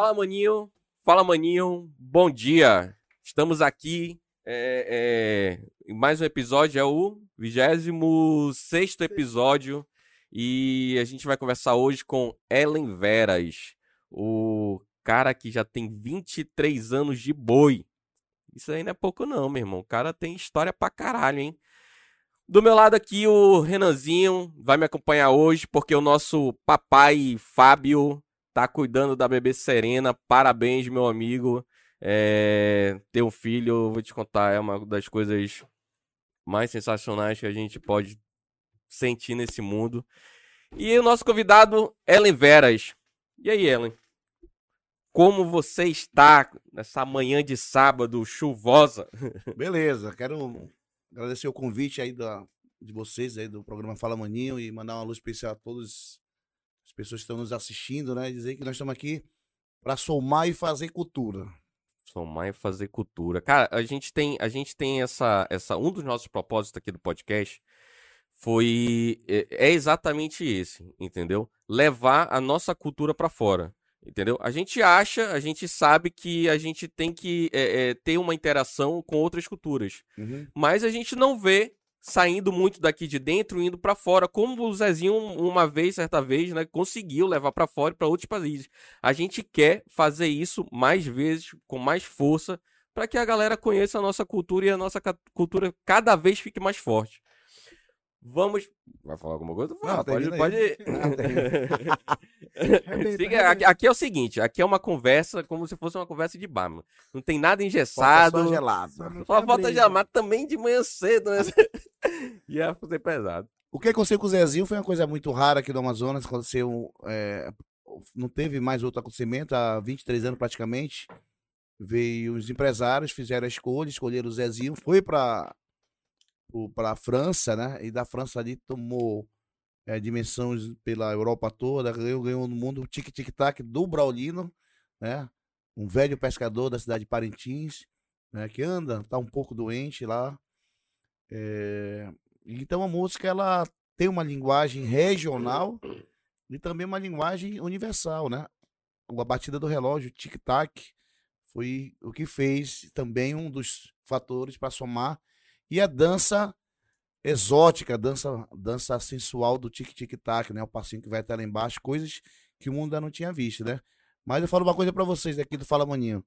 Fala, maninho. Fala, maninho. Bom dia. Estamos aqui é, é, em mais um episódio. É o 26 episódio. E a gente vai conversar hoje com Ellen Veras, o cara que já tem 23 anos de boi. Isso aí não é pouco, não, meu irmão. O cara tem história pra caralho, hein? Do meu lado aqui, o Renanzinho vai me acompanhar hoje, porque o nosso papai Fábio tá cuidando da bebê Serena. Parabéns, meu amigo. É... Ter um filho, vou te contar, é uma das coisas mais sensacionais que a gente pode sentir nesse mundo. E o nosso convidado, Ellen Veras. E aí, Ellen? Como você está nessa manhã de sábado chuvosa? Beleza, quero agradecer o convite aí da, de vocês aí do programa Fala Maninho e mandar uma luz especial a todas as pessoas que estão nos assistindo, né? Dizer que nós estamos aqui para somar e fazer cultura. Somar e fazer cultura. Cara, a gente tem, a gente tem essa, essa um dos nossos propósitos aqui do podcast foi é, é exatamente esse, entendeu? Levar a nossa cultura para fora. Entendeu? A gente acha, a gente sabe que a gente tem que é, é, ter uma interação com outras culturas. Uhum. Mas a gente não vê saindo muito daqui de dentro, indo para fora, como o Zezinho uma vez, certa vez, né, conseguiu levar para fora para outros países. A gente quer fazer isso mais vezes, com mais força, para que a galera conheça a nossa cultura e a nossa cultura cada vez fique mais forte. Vamos. Vai falar alguma coisa? Não, pode. pode... Siga, aqui, aqui, é o seguinte: aqui é uma conversa como se fosse uma conversa de bar. Mano. Não tem nada engessado. Só gelado. Só falta gelado, também de manhã cedo, né? Ia fazer pesado. O que aconteceu com o Zezinho foi uma coisa muito rara aqui no Amazonas. Aconteceu. É, não teve mais outro acontecimento há 23 anos praticamente. Veio os empresários, fizeram a escolha, escolheram o Zezinho, foi para para a França, né? E da França ali tomou é, dimensões pela Europa toda, ganhou, ganhou no mundo o tic-tic-tac do Braulino, né? Um velho pescador da cidade de Parintins, né? Que anda, tá um pouco doente lá. É... Então a música ela tem uma linguagem regional e também uma linguagem universal, né? A batida do relógio, tic-tac, foi o que fez também um dos fatores para somar e a dança exótica, a dança, dança sensual do tic-tic-tac, né? O passinho que vai até lá embaixo, coisas que o mundo ainda não tinha visto, né? Mas eu falo uma coisa para vocês aqui do Fala Maninho.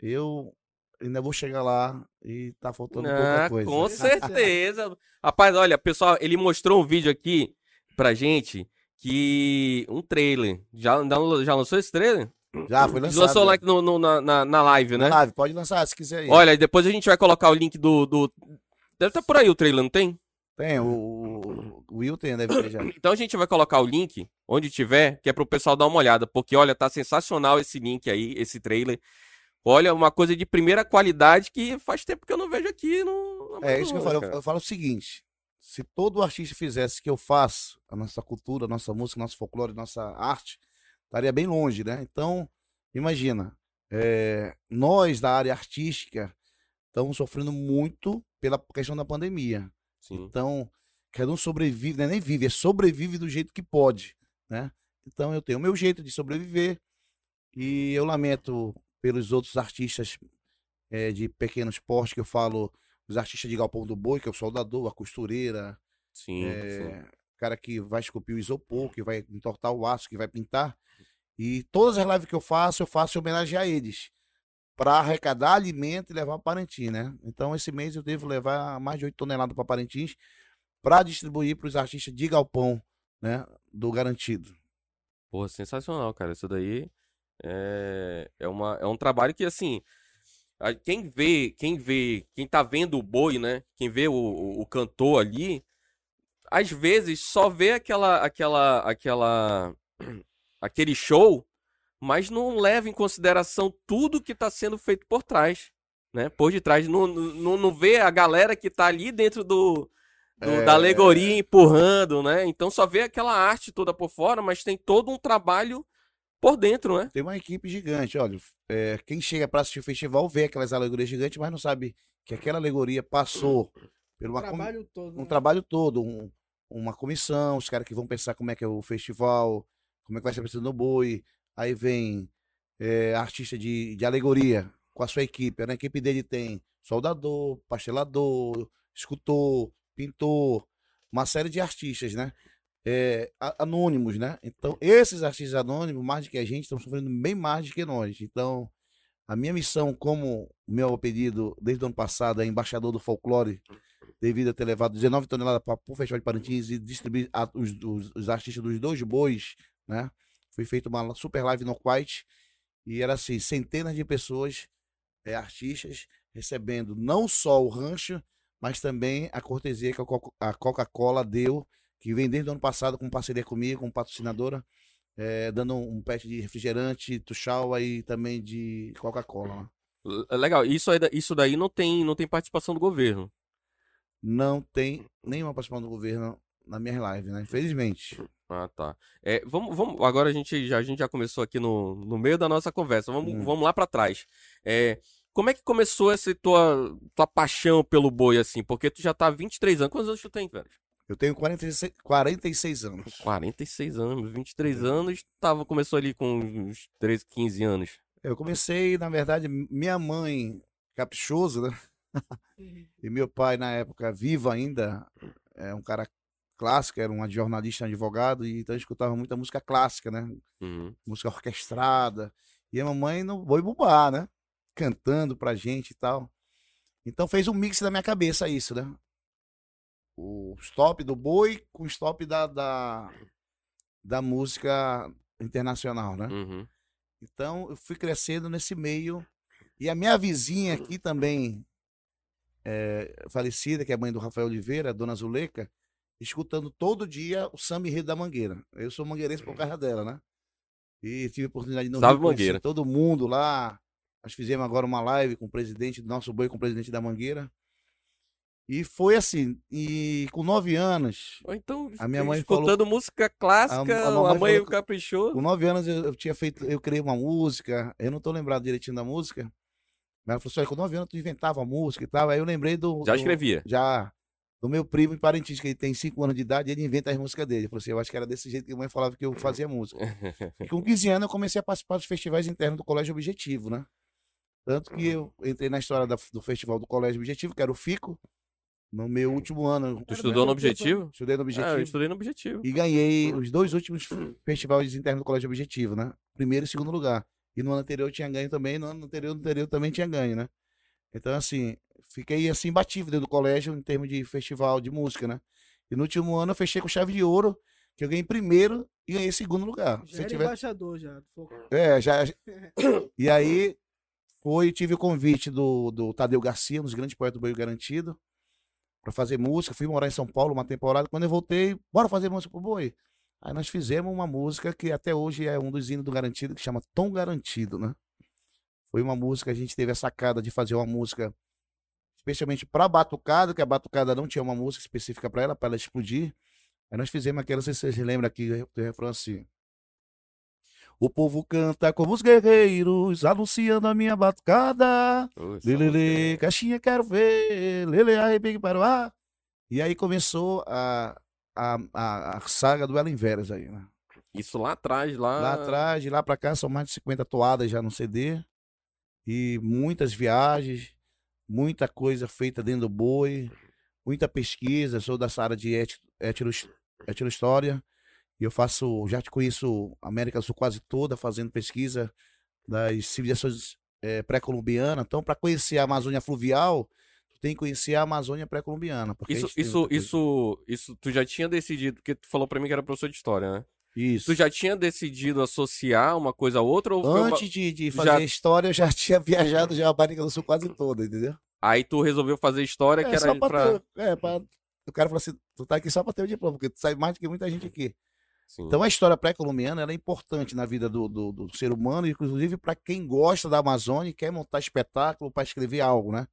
Eu ainda vou chegar lá e tá faltando ah, pouca coisa. Com certeza. Rapaz, olha, pessoal, ele mostrou um vídeo aqui pra gente que um trailer. Já, já lançou esse trailer? Já, foi lançado. Lançou lá no, no, na, na live, né? Na live, pode lançar se quiser aí. Olha, depois a gente vai colocar o link do, do Deve estar tá por aí o trailer, não tem? Tem, o, o Will tem, deve ter já. Então a gente vai colocar o link onde tiver, que é pro pessoal dar uma olhada, porque olha, tá sensacional esse link aí, esse trailer. Olha, uma coisa de primeira qualidade que faz tempo que eu não vejo aqui no. É isso que eu falo. Eu, eu falo o seguinte: se todo artista fizesse o que eu faço, a nossa cultura, a nossa música, nosso folclore, nossa arte, estaria bem longe, né? Então, imagina, é, nós da área artística estamos sofrendo muito pela questão da pandemia. Sim. Então, cada um sobrevive, né? nem vive, é sobrevive do jeito que pode, né? Então eu tenho o meu jeito de sobreviver e eu lamento pelos outros artistas é, de pequenos porte que eu falo, os artistas de Galpão do Boi, que é o soldador, a costureira, sim, é, sim. cara que vai esculpir o isopor, que vai entortar o aço, que vai pintar. E todas as lives que eu faço, eu faço em homenagem a eles para arrecadar alimento e levar para Parintins, né? Então, esse mês eu devo levar mais de 8 toneladas para Parintins para distribuir para os artistas de galpão, né? Do garantido. Pô, sensacional, cara. Isso daí é, é, uma, é um trabalho que, assim, quem vê, quem vê, quem tá vendo o boi, né? Quem vê o, o, o cantor ali, às vezes só vê aquela, aquela, aquela, aquele show mas não leva em consideração tudo que está sendo feito por trás, né? Por detrás, não, não, não vê a galera que está ali dentro do, do é... da alegoria empurrando, né? Então só vê aquela arte toda por fora, mas tem todo um trabalho por dentro, né? Tem uma equipe gigante, olha. É, quem chega para assistir o festival vê aquelas alegorias gigantes, mas não sabe que aquela alegoria passou por uma, um trabalho com... todo, um né? trabalho todo, um, uma comissão, os caras que vão pensar como é que é o festival, como é que vai ser a no boi, aí vem é, artista de, de alegoria com a sua equipe. Na equipe dele tem soldador, pastelador, escultor, pintor, uma série de artistas, né? É, anônimos, né? Então, esses artistas anônimos, mais do que a gente, estão sofrendo bem mais do que nós. Então, a minha missão, como meu pedido desde o ano passado, é embaixador do folclore, devido a ter levado 19 toneladas para o Festival de Parintins e distribuir a, os, os, os, artistas dos dois bois, né? Foi feita uma super live no White e era assim, centenas de pessoas, é, artistas, recebendo não só o rancho, mas também a cortesia que a Coca-Cola deu, que vem desde o ano passado com parceria comigo, com patrocinadora, é, dando um pet de refrigerante, tuxaua e também de Coca-Cola. Legal, isso, aí, isso daí não tem, não tem participação do governo. Não tem nenhuma participação do governo na minha live, né? Infelizmente. Ah, tá. É, vamos, vamos, agora a gente já, a gente já começou aqui no, no meio da nossa conversa. Vamos, hum. vamos lá para trás. É, como é que começou essa tua, tua paixão pelo boi, assim? Porque tu já tá há 23 anos. Quantos anos tu tem, velho? Eu tenho 46, 46 anos. 46 anos, 23 é. anos. Tava, começou ali com uns 13, 15 anos. Eu comecei, na verdade, minha mãe, caprichoso, né? Uhum. e meu pai, na época, vivo ainda, é um cara clássico, era um jornalista, um advogado, e então escutava muita música clássica, né? Uhum. Música orquestrada. E a mamãe no boi bubá, né? cantando pra gente e tal. Então fez um mix na minha cabeça isso, né? O stop do boi com o stop da, da, da música internacional, né? Uhum. Então eu fui crescendo nesse meio. E a minha vizinha aqui também, é, falecida, que é a mãe do Rafael Oliveira, Dona Zuleika, escutando todo dia o samba enredo da Mangueira. Eu sou mangueirense por causa dela, né? E tive a oportunidade de não Salve Mangueira. todo mundo lá, nós fizemos agora uma live com o presidente do nosso boi, com o presidente da Mangueira. E foi assim, e com nove anos. então, a minha mãe escutando falou, música clássica, a, a, a mãe falou, caprichou. Com nove anos eu, eu, tinha feito, eu criei uma música, eu não tô lembrado direitinho da música. Mas ela falou assim: com nove anos tu inventava música e tal. Aí eu lembrei do. Já do, escrevia? Já. Do meu primo em Parintins, que ele tem cinco anos de idade, ele inventa as músicas dele. Eu falei assim: eu acho que era desse jeito que a mãe falava que eu fazia música. e com 15 anos eu comecei a participar dos festivais internos do Colégio Objetivo, né? Tanto que eu entrei na história da, do festival do Colégio Objetivo, que era o FICO, no meu último ano. Tu estudou no Objetivo? Estudei no Objetivo. Ah, eu estudei no Objetivo. E ganhei os dois últimos festivais internos do Colégio Objetivo, né? Primeiro e segundo lugar. E no ano anterior eu tinha ganho também, no ano anterior, no anterior também tinha ganho, né? Então, assim, fiquei assim, batido dentro do colégio em termos de festival de música, né? E no último ano eu fechei com chave de ouro, que eu ganhei primeiro e ganhei segundo lugar. Já era tiver... embaixador, já. É, já. e aí, foi, tive o convite do, do Tadeu Garcia, um dos grandes poetas do Boi Garantido, para fazer música. Fui morar em São Paulo uma temporada. Quando eu voltei, bora fazer música pro Boi. Aí nós fizemos uma música que até hoje é um dos hinos do Garantido, que chama Tom Garantido, né? Foi uma música, a gente teve a sacada de fazer uma música especialmente para batucada, que a batucada não tinha uma música específica para ela, para ela explodir. Aí nós fizemos aquela, não sei se vocês lembram aqui, do refrão assim. O povo canta como os guerreiros, anunciando a minha batucada. Lelele, caixinha quero ver, lele, arrepique para o ar. E aí começou a, a, a, a saga do Ellen Veras aí, né? Isso lá atrás, lá... Lá atrás, de lá pra cá, são mais de 50 toadas já no CD. E muitas viagens, muita coisa feita dentro do boi, muita pesquisa. Sou dessa área de etno-história. E eu faço, já te conheço a América do Sul quase toda, fazendo pesquisa das civilizações é, pré-colombianas. Então, para conhecer a Amazônia fluvial, tu tem que conhecer a Amazônia pré-colombiana. Isso, isso, isso, isso, tu já tinha decidido, porque tu falou para mim que era professor de história, né? Isso. Tu já tinha decidido associar uma coisa a outra? Ou Antes uma... de, de fazer já... história, eu já tinha viajado já a América do Sul quase toda, entendeu? Aí tu resolveu fazer história, é, que era pra... pra... É, pra... O cara falou assim, tu tá aqui só pra ter o diploma, porque tu sabe mais do que muita gente aqui. Sim. Então a história pré-colombiana é importante na vida do, do, do ser humano, inclusive para quem gosta da Amazônia e quer montar espetáculo para escrever algo, né?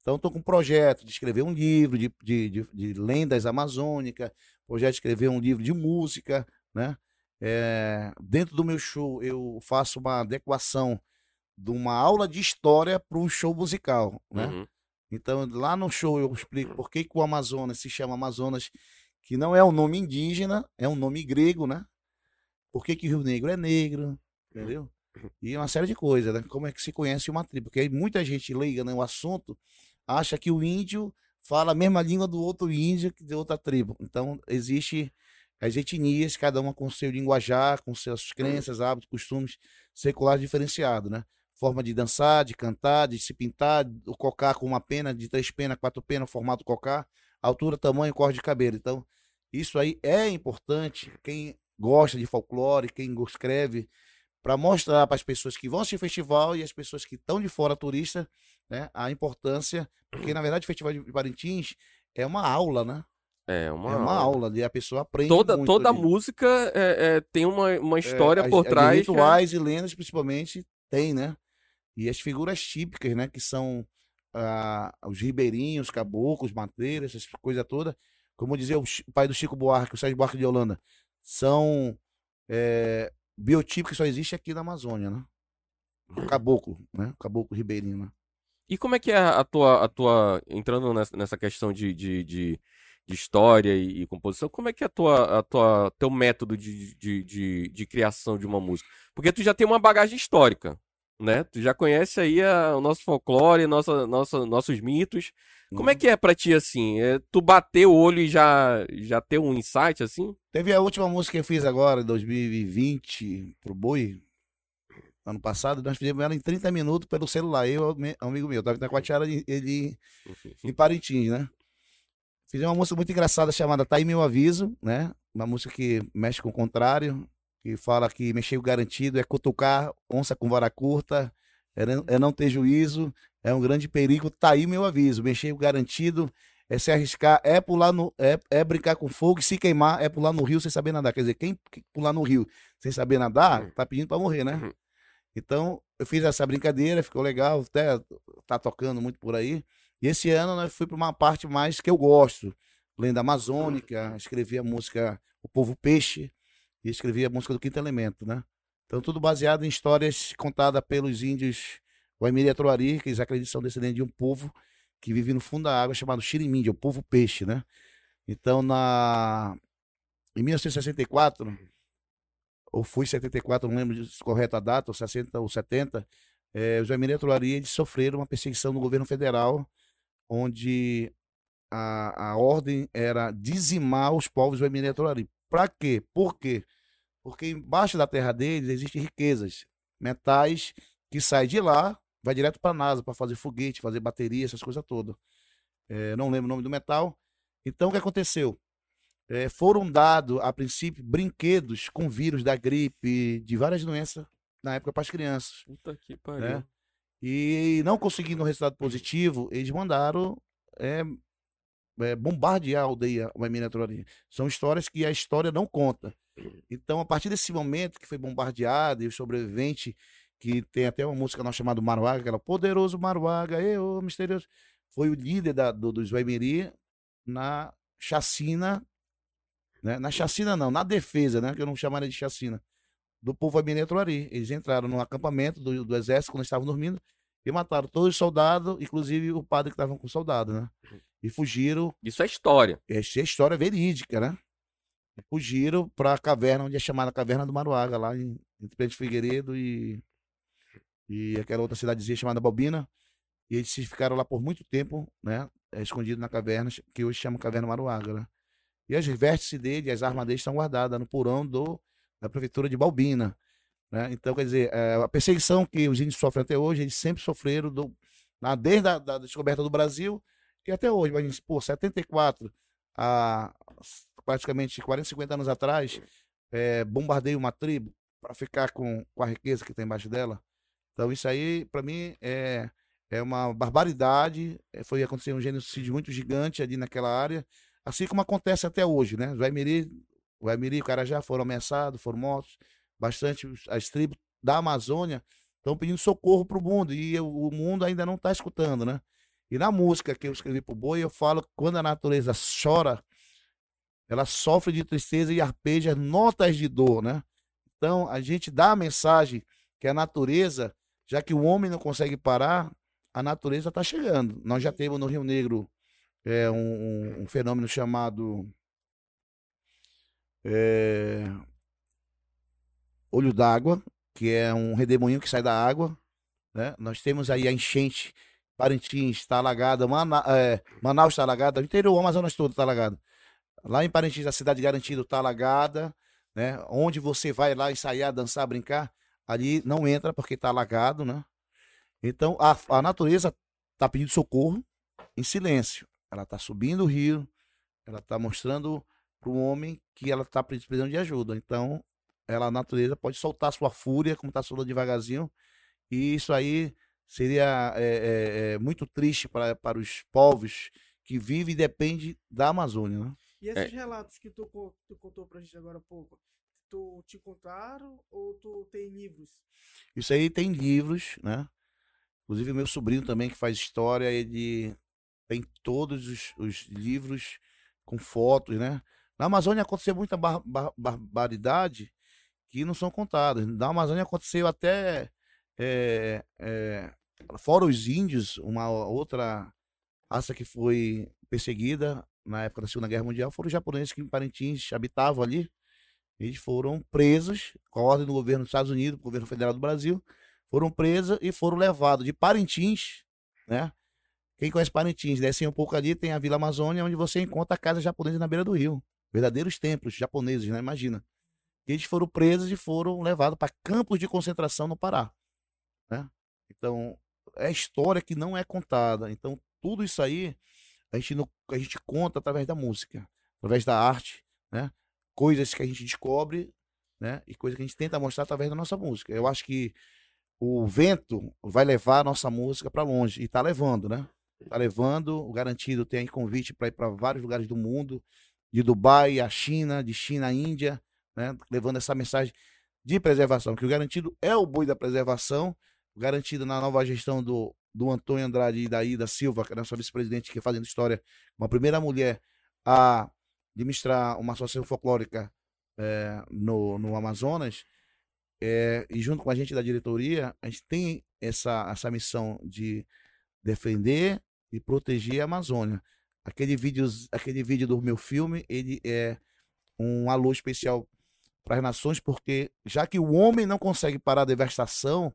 Então estou com um projeto de escrever um livro de, de, de, de, lendas amazônicas, projeto de escrever um livro de música, né? É, dentro do meu show eu faço uma adequação de uma aula de história para um show musical, né? Uhum. Então lá no show eu explico por que, que o Amazonas se chama Amazonas que não é um nome indígena, é um nome grego, né? Por que, que Rio Negro é negro? Entendeu? E uma série de coisas, né? Como é que se conhece uma tribo? Porque aí muita gente leiga no assunto acha que o índio fala a mesma língua do outro índio que de outra tribo. Então, existe as etnias, cada uma com seu linguajar, com suas crenças, hábitos, costumes seculares diferenciados, né? Forma de dançar, de cantar, de se pintar, o cocá com uma pena, de três penas, quatro penas, formato cocá, altura, tamanho, cor de cabelo. Então, isso aí é importante. Quem gosta de folclore, quem escreve, para mostrar para as pessoas que vão assistir festival e as pessoas que estão de fora turista, né, a importância, porque na verdade o Festival de Parintins é uma aula, né? É uma, é uma aula. aula, e a pessoa aprende Toda, toda ali. música é, é, tem uma, uma É, história as- por as trás. que é- Rituais e lendas, principalmente, tem, né? E as figuras típicas, né? Que são ah, os ribeirinhos, caboclos, matreiros, essas coisas todas. Como dizia o, pai do Chico Buarque, o Sérgio Buarque de Holanda, são é, biotipos que só existe aqui na Amazônia, né? O caboclo, né? O caboclo ribeirinho, né? E como é que é a tua, a tua entrando nessa, nessa questão de, de, de, de história e, e composição, como é que é a tua, a tua, teu método de, de, de, de criação de uma música? Porque tu já tem uma bagagem histórica, né? Tu já conhece aí a- o nosso folclore, nossa, nossa, nossos mitos. Como é que é pra ti assim? É, tu bater o olho e já, já ter um insight assim? Teve a última música que eu fiz agora, em 2020, pro Boi. Ano passado, nós fizemos ela em 30 minutos pelo celular. Eu, amigo meu, tava com a tiara de- ele em Parintins, né? Fizemos uma música muito engraçada chamada Tá aí meu aviso, né? Uma música que mexe com o contrário, que fala que mexer o garantido é cutucar onça com vara curta, é não, é não ter juízo, é um grande perigo, tá aí meu aviso. Mexer o garantido é se arriscar, é pular no. É, é brincar com fogo e se queimar, é pular no rio sem saber nadar. Quer dizer, quem que pular no rio sem saber nadar, tá pedindo pra morrer, né? Então, eu fiz essa brincadeira, ficou legal, até tá tocando muito por aí. E esse ano nós fui para uma parte mais que eu gosto, lenda amazônica, escrevi a música O Povo Peixe e escrevi a música do Quinto Elemento, né? Então, tudo baseado em histórias contadas pelos índios Guaimiri e Troari, que eles acreditam são descendentes de um povo que vive no fundo da água chamado Xirimíndia, o povo peixe, né? Então, na... em 1964, ou foi 74, não lembro correta a data, ou 60 ou 70, eh, os Guaimiri e eles sofreram uma perseguição no governo federal, onde a, a ordem era dizimar os povos Guaimiri e Troari. Para quê? Por quê? Porque embaixo da terra deles existem riquezas, metais que saem de lá, vai direto para a NASA para fazer foguete, fazer bateria, essas coisas todas. Eh, não lembro o nome do metal. Então o que aconteceu? Eh, foram dados, a princípio, brinquedos com vírus da gripe, de várias doenças, na época para as crianças. Puta que pariu. Né? E não conseguindo um resultado positivo, eles mandaram é, é, bombardear a aldeia Guaimiri Troari. São histórias que a história não conta. Então, a partir desse momento que foi bombardeado e o sobrevivente, que tem até uma música nossa chamada Maruaga, aquela Poderoso Maruaga, eu, misterioso, foi o líder da, do, dos Guaimiri na chacina, né? na chacina não, na defesa, né? que eu não chamaria de chacina, do povo Troari. Eles entraram no acampamento do, do exército quando estavam dormindo e mataram todos os soldados, inclusive o padre que estava com o soldado, né? E fugiram Isso é história. essa é história verídica, né? Fugiram para a caverna, onde é chamada Caverna do Maruaga, lá em, entre Pedro Figueiredo e, e aquela outra cidadezinha chamada Balbina. E eles ficaram lá por muito tempo, né? eh, Escondidos na caverna, que hoje chama Caverna Maruaga, né? E as vértices dele, as armas dele estão guardadas no porão do, da prefeitura de Balbina. Né? Então, quer dizer, eh, a perseguição que os índios sofrem até hoje, eles sempre sofreram do, na, desde a da descoberta do Brasil e até hoje. Mas, pô, 74, a, praticamente 40, 50 anos atrás, é, bombardeia uma tribo para ficar com, com a riqueza que tem embaixo dela. Então, isso aí, para mim, é, é uma barbaridade. É, foi acontecer um genocídio muito gigante ali naquela área, assim como acontece até hoje, né? Os Waimiri, o Waimiri e o Carajá foram ameaçados, foram mortos. Bastante as tribos da Amazônia estão pedindo socorro para o mundo e o, o mundo ainda não está escutando, né? E na música que eu escrevi pro Boi, eu falo que quando a natureza chora, ela sofre de tristeza e arpeja notas de dor, né? Então, a gente dá a mensagem que a natureza, já que o homem não consegue parar, a natureza está chegando. Nós já temos no Rio Negro é, um- um fenômeno chamado é, olho d'água, que é um redemoinho que sai da água. Né? Nós temos aí a enchente, Parintins está alagada, Mana, é, Manaus está alagada, o interior, o Amazonas todo está alagado. Lá em Parintins, a cidade garantida está alagada, né? Onde você vai lá ensaiar, dançar, brincar, ali não entra porque está alagado, né? Então a, a natureza está pedindo socorro em silêncio. Ela está subindo o rio, ela está mostrando para o homem que ela está precisando de ajuda. Então, ela, a natureza pode soltar sua fúria, como está soltando devagarzinho, e isso aí seria é, é, é, muito triste para, para os povos que vivem e dependem da Amazônia. Né? E esses relatos que tu, tu contou para a gente agora há pouco, tu te contaram ou tu tem livros? Isso aí tem livros, né? Inclusive meu sobrinho também que faz história, ele tem todos os, os livros com fotos, né? Na Amazônia aconteceu muita bar bar barbaridade que não são contadas. Na Amazônia aconteceu até é, é, fora os índios, uma outra raça que foi perseguida na época da Segunda Guerra Mundial foram os japoneses que em Parintins habitavam ali. Eles foram presos com a ordem do governo dos Estados Unidos, do governo federal do Brasil, foram presos e foram levados de Parintins, né? Quem conhece Parintins, desce um pouco ali, tem a Vila Amazônia, onde você encontra a casa japonesa na beira do rio. Verdadeiros templos japoneses, né? Imagina. Eles foram presos e foram levados para campos de concentração no Pará. Né? Então, é história que não é contada. Então, tudo isso aí a gente, não, a gente conta através da música, através da arte, né? Coisas que a gente descobre, né? E coisas que a gente tenta mostrar através da nossa música. Eu acho que o vento vai levar a nossa música para longe e está levando, né? Está levando, garantido tem convite para ir para vários lugares do mundo, de Dubai à China, de China à Índia, né? Levando essa mensagem de preservação, que o garantido é o boi da preservação, garantido na nova gestão do, do Antônio Andrade e da Ida Silva, que é a nossa vice-presidente, que é fazendo história, uma primeira mulher a administrar uma associação folclórica é, no, no Amazonas, é, e junto com a gente da diretoria, a gente tem essa, essa missão de defender e proteger a Amazônia. Aquele vídeo, aquele vídeo do meu filme, ele é um alô especial para as nações, porque já que o homem não consegue parar a devastação,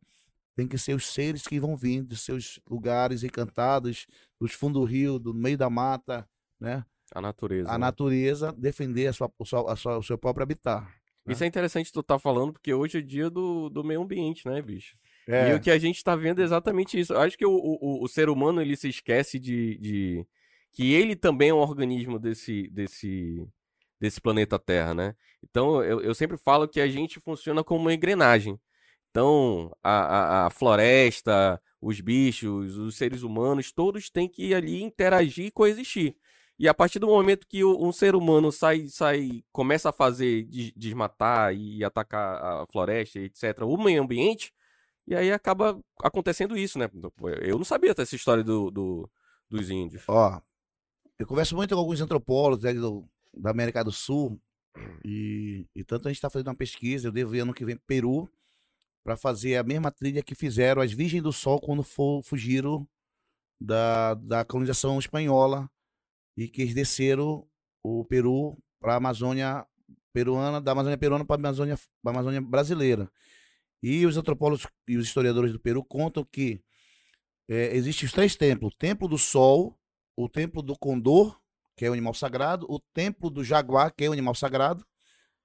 tem que ser os seres que vão vir dos seus lugares encantados, dos fundos do rio, do meio da mata, né? A natureza. A né? natureza defender a sua, a sua, o seu próprio habitat. Né? Isso é interessante tu tá falando, porque hoje é dia do, do meio ambiente, né, bicho? É. E o que a gente está vendo é exatamente isso. Eu acho que o, o, o, ser humano ele se esquece de, de que ele também é um organismo desse, desse, desse planeta Terra, né? Então eu, eu sempre falo que a gente funciona como uma engrenagem. Então, a, a, a, floresta, os bichos, os seres humanos, todos têm que ali interagir e coexistir. E a partir do momento que um ser humano sai, sai começa a fazer, desmatar e atacar a floresta, etc., o meio ambiente, e aí acaba acontecendo isso, né? Eu não sabia dessa história do, do dos índios. Ó, eu converso muito com alguns antropólogos né, do, da América do Sul, e, e tanto a gente está fazendo uma pesquisa, eu devo ir ano que vem para Peru, para fazer a mesma trilha que fizeram as Virgens do Sol quando for, fugiram da, da colonização espanhola e que eles desceram o Peru para a Amazônia peruana, da Amazônia peruana para a Amazônia, Amazônia brasileira. E os antropólogos e os historiadores do Peru contam que é, existem os três templos: o Templo do Sol, o Templo do Condor, que é o animal sagrado, o Templo do Jaguar, que é o animal sagrado,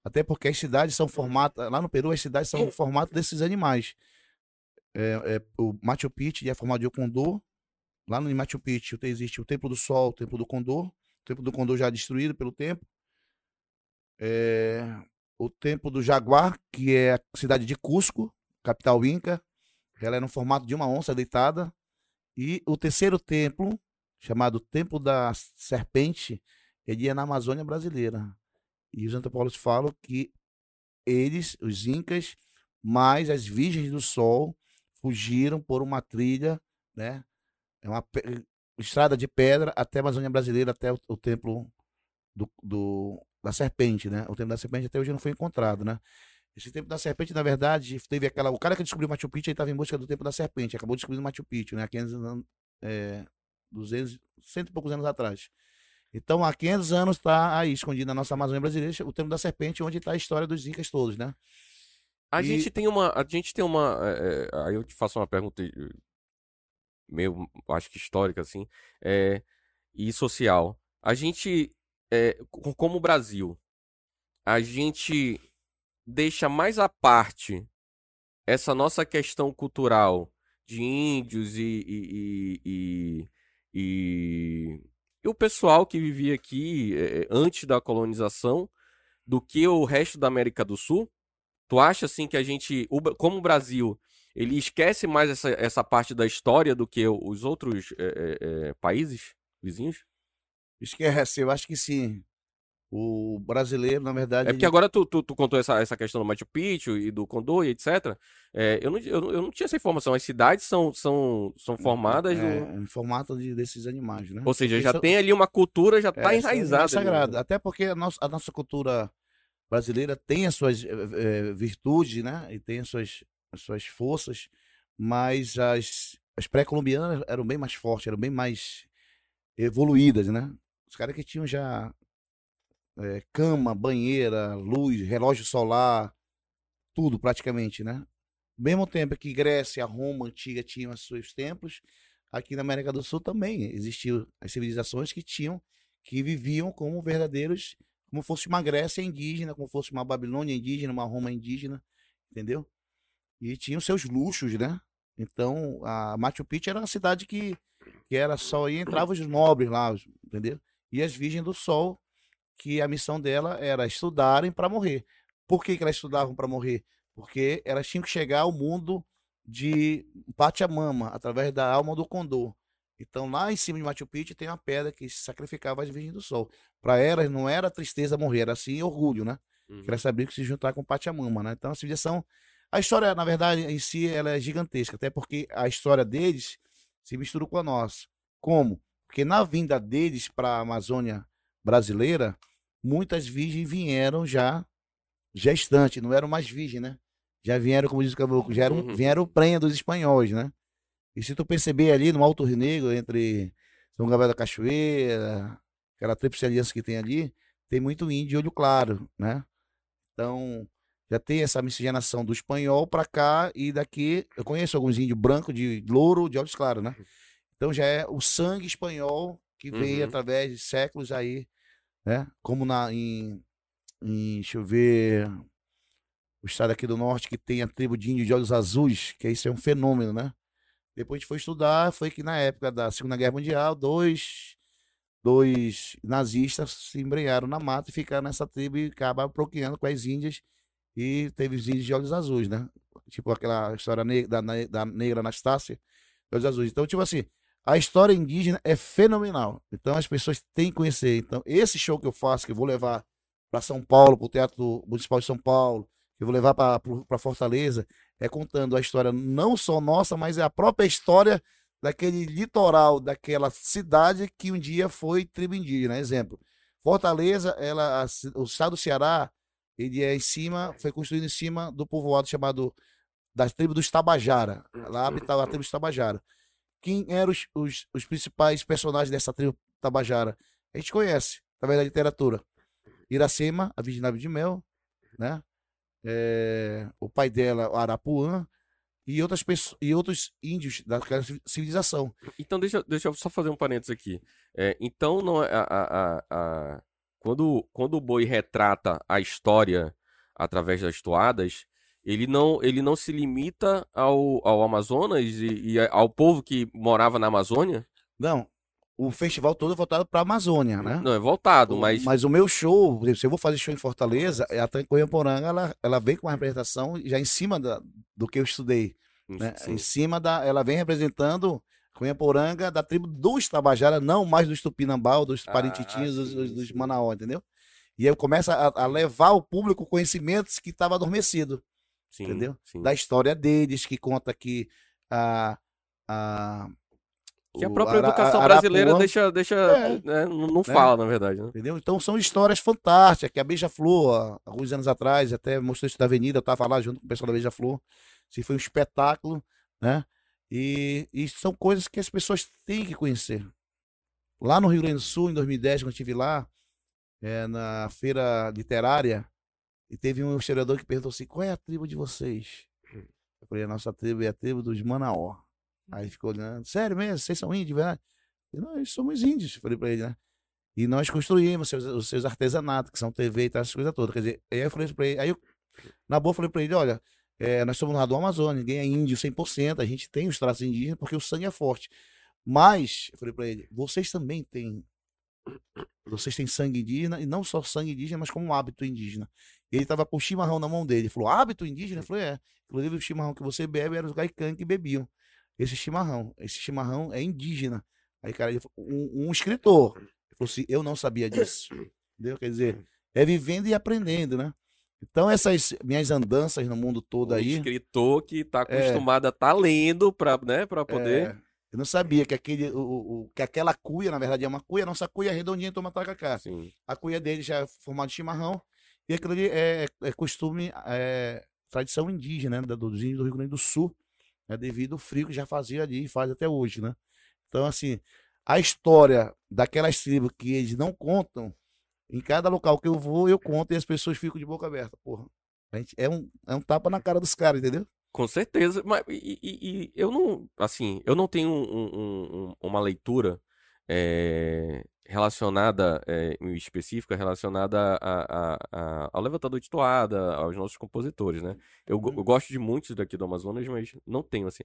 até porque as cidades são formadas, lá no Peru, as cidades são formato desses animais. É, é, o Machu Picchu é formado de Condor. Lá no Machu Picchu existe o Templo do Sol, o Templo do Condor. O Templo do Condor já destruído pelo tempo. É, o Templo do Jaguar, que é a cidade de Cusco, capital inca. Ela é no formato de uma onça deitada. E o terceiro templo, chamado Templo da Serpente, ele é na Amazônia brasileira. E os antropólogos falam que eles, os incas, mais as virgens do sol, fugiram por uma trilha, né? É uma estrada de pedra até a Amazônia brasileira, até o, o templo do, do, da serpente, né? O templo da serpente até hoje não foi encontrado, né? Esse templo da serpente, na verdade, teve aquela. O cara que descobriu Machu Picchu, estava em busca do templo da serpente, acabou descobrindo Machu Picchu, né? 500 anos, é, 200, cento e poucos anos atrás. Então, há 500 anos está aí escondido na nossa Amazônia brasileira o Templo da Serpente, onde está a história dos Incas todos, né? A E- gente tem uma. A gente tem uma. é, aí eu te faço uma pergunta eh, meio, acho que histórica, assim, é, e social. A gente, é, co- como o Brasil, a gente deixa mais à parte essa nossa questão cultural de índios e, e, e, e, e- e o pessoal que vivia aqui é, antes da colonização do que o resto da América do Sul? Tu acha assim que a gente, o como o Brasil, ele esquece mais essa, essa parte da história do que os outros é, é, países vizinhos? Esquece, eu acho que sim. O brasileiro, na verdade. É porque ele- agora tu, tu, tu contou essa, essa questão do Machu Picchu e do Condor e etc. É, eu, não, eu, eu não tinha essa informação. As cidades são, são, são formadas, é, no- em formato de, desses animais, né? ou seja, Porque já são- tem ali uma cultura, já é, tá são enraizada. né? Até porque a nossa, a nossa cultura brasileira tem as suas eh, virtudes, né? E tem as suas, as suas forças, mas as, as pré-colombianas eram bem mais fortes, eram bem mais evoluídas, né? Os caras que tinham já eh, cama, banheira, luz, relógio solar, tudo praticamente, né? Ao mesmo tempo que Grécia, Roma antiga tinham seus templos, aqui na América do Sul também existiam as civilizações que tinham, que viviam como verdadeiros, como fosse uma Grécia indígena, como fosse uma Babilônia indígena, uma Roma indígena, entendeu? E tinham seus luxos, né? Então, a Machu Picchu era uma cidade que, que era só e entravam os nobres lá, entendeu? E as virgens do sol, que a missão dela era estudarem para morrer. Por que, que elas estudavam para morrer? Porque elas tinham que chegar ao mundo de Pachamama, através da alma do condor. Então, lá em cima de Machu Picchu tem uma pedra que sacrificava as virgens do sol. Para elas não era tristeza morrer, era sim orgulho, né? Uhum. Que elas sabiam que se juntar com Pachamama, né? Então, a civilização... A história, na verdade, em si, ela é gigantesca. Até porque a história deles se mistura com a nossa. Como? Porque na vinda deles para a Amazônia brasileira, muitas virgens vieram já gestantes, não eram mais virgens, né? Já vieram, como diz o caboclo, já eram, Uhum. vieram prenha dos espanhóis, né? E se tu perceber ali no Alto Rio Negro, entre São Gabriel da Cachoeira, aquela tríplice aliança que tem ali, tem muito índio de olho claro, né? Então, já tem essa miscigenação do espanhol para cá e daqui, eu conheço alguns índios brancos de louro, de olhos claros, né? Então já é o sangue espanhol que veio Uhum. através de séculos aí, né? Como na em, em deixa eu ver, o estado aqui do norte que tem a tribo de índio de olhos azuis, que isso é um fenômeno, né? Depois a gente foi estudar, foi que na época da Segunda Guerra Mundial, dois, dois nazistas se embrenharam na mata e ficaram nessa tribo e acabaram procriando com as índias e teve os índios de olhos azuis, né? Tipo aquela história da, da negra Anastácia, olhos azuis. Então, tipo assim, a história indígena é fenomenal. Então as pessoas têm que conhecer. Então, esse show que eu faço, que eu vou levar para São Paulo, para o Teatro Municipal de São Paulo, que eu vou levar para Fortaleza, é contando a história não só nossa, mas é a própria história daquele litoral, daquela cidade que um dia foi tribo indígena. Exemplo, Fortaleza, ela, a o estado do Ceará, ele é em cima, foi construído em cima do povoado chamado das tribos dos Tabajara. Lá habitava a tribo dos Tabajara. Quem eram os, os, os principais personagens dessa tribo Tabajara? A gente conhece, através da literatura. Iracema, a Virgem de Mel, né? É, o pai dela, o Arapuã, e, outras pessoas, e outros índios daquela ci- civilização. Então, deixa, deixa eu só fazer um parênteses aqui. É, então, não é- a, a- a- quando, quando o boi retrata a história através das toadas, ele não, ele não se limita ao, ao Amazonas e, e ao povo que morava na Amazônia? Não, o festival todo é voltado para a Amazônia, né? Não, é voltado, O- mas. o meu show, se eu vou fazer show em Fortaleza, a Trancoiamporanga, ela, ela vem com uma representação já em cima da, do que eu estudei. Né? Sim. Em cima da. Ela vem representando Cunhaporanga da tribo dos Tabajara, não mais dos Tupinambá, ou dos Ah, Parintitins, dos, dos, dos. Manaó, entendeu? E aí começa a, a levar ao público conhecimentos que estavam adormecidos, sim, entendeu? sim. da história deles, que conta que a. a Que a própria Ara- educação Arapuã- brasileira deixa. deixa É. né, não não fala, na verdade. Né? Entendeu? Então são histórias fantásticas, que a Beija-Flor, há alguns anos atrás, até mostrou isso da Avenida, eu estava lá junto com o pessoal da Beija-Flor. Se foi um espetáculo, né? E, e são coisas que as pessoas têm que conhecer. Lá no Rio Grande do Sul, em 2010, quando eu estive lá, é, na feira literária, E teve um historiador que perguntou assim: qual é a tribo de vocês? Eu falei: a nossa tribo é a tribo dos Manaó. Aí ficou olhando: sério mesmo? Vocês são índios, verdade? Eu, nós somos índios. Eu falei pra ele, né? E nós construímos seus, os seus artesanatos, que são TV e tal, essas coisas todas. Quer dizer, aí eu falei pra ele, aí eu, na boa, eu falei pra ele: olha, é, nós somos lá do Amazonas, ninguém é índio 100%, a gente tem os traços indígenas porque o sangue é forte. Mas, eu falei pra ele, vocês também têm vocês têm sangue indígena, e não só sangue indígena, mas como hábito indígena. Ele estava com o chimarrão na mão dele. Ele falou, hábito indígena? Eu falei, é. Inclusive, o chimarrão que você bebe era os gaican que bebiam. Esse chimarrão. Esse chimarrão é indígena. Aí, cara, ele, um, um escritor. Ele falou assim, eu não sabia disso. Entendeu? Quer dizer, é vivendo e aprendendo, né? Então, essas minhas andanças no mundo todo Um aí. escritor que tá acostumado a estar lendo pra, né, pra poder. é, eu não sabia que, aquele, o, o- que aquela cuia, na verdade, é uma cuia. Nossa cuia é redondinha, toma tacacá. Sim. A cuia dele já é formada de chimarrão. E aquilo ali é, é costume, é tradição indígena, né, dos índios do Rio Grande do Sul, né, devido ao frio que já fazia ali e faz até hoje, né? Então, assim, a história daquelas tribos que eles não contam, em cada local que eu vou, eu conto e as pessoas ficam de boca aberta. Porra, gente, é, um, é um tapa na cara dos caras, entendeu? Com certeza, mas e, e- e eu não, assim, eu não tenho um- um- um- uma leitura eh, relacionada, eh, em específica, relacionada a- a- a- ao levantador de toada, aos nossos compositores, né? Eu, Uhum. eu gosto de muitos daqui do Amazonas, mas não tenho, assim.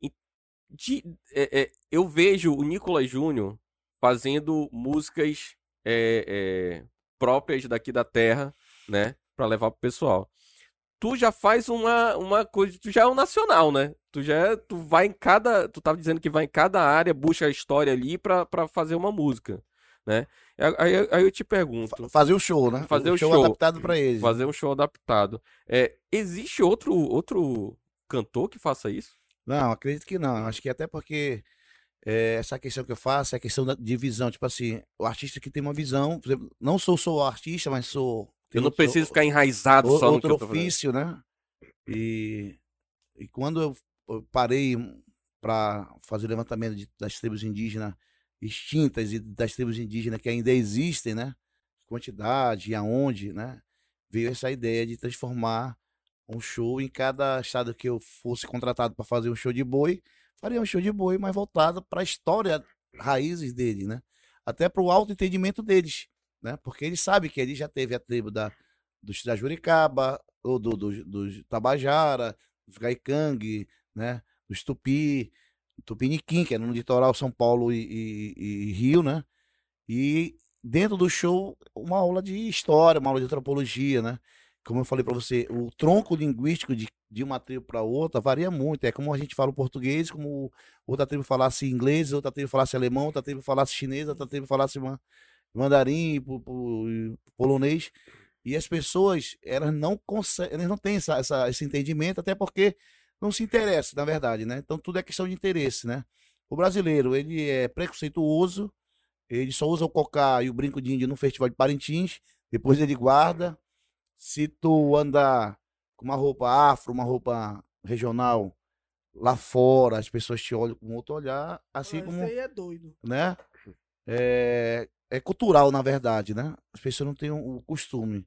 E de- eh, eh, eu vejo o Nicolas Júnior fazendo músicas eh, eh, próprias daqui da terra, né? Pra levar pro pessoal tu já faz uma, uma coisa, tu já é um nacional, né? Tu já é- tu vai em cada, tu tava dizendo que vai em cada área, busca a história ali pra, pra fazer uma música, né? Aí, aí- eu te pergunto, Fa- Fazer o show, né? Fazer o show, show. adaptado pra eles. fazer um show adaptado, é, existe outro outro cantor que faça isso? Não, acredito que não. Acho que até porque é, essa questão que eu faço é a questão da- de visão. Tipo assim, o artista que tem uma visão, exemplo, não sou só artista, mas sou. Eu não outro- preciso ficar enraizado só no que outro ofício, né? E, e quando eu, parei para fazer o levantamento de- das tribos indígenas extintas e das tribos indígenas que ainda existem, né? Quantidade e aonde, né? Veio essa ideia de transformar um show em cada estado que eu fosse contratado para fazer um show de boi, faria um show de boi, mas voltado para a história, raízes dele, né? Até para o alto entendimento deles, né? Porque eles sabem que ele já teve a tribo da, dos da Juricaba, ou do, dos dos Tabajara, dos Gaikangue, né? Dos Tupi, Tupiniquim, que é no litoral São Paulo e, e- e Rio, né? E dentro do show, uma aula de história, uma aula de antropologia, né? Como eu falei para você, o tronco linguístico de, de uma tribo para outra varia muito. É como a gente fala o português, como outra tribo falasse inglês, outra tribo falasse alemão, outra tribo falasse chinês, outra tribo falasse ma- mandarim, polonês. E as pessoas, elas não conseguem, elas não têm essa, essa- esse entendimento, até porque não se interessam, na verdade, né? Então tudo é questão de interesse, né? O brasileiro, ele é preconceituoso, ele só usa o cocá e o brinco de índio no festival de Parintins, depois ele guarda. Se tu andar com uma roupa afro, uma roupa regional lá fora, as pessoas te olham com outro olhar, assim Ah, como Esse aí é doido. né? É, é cultural, na verdade, né? As pessoas não têm o costume.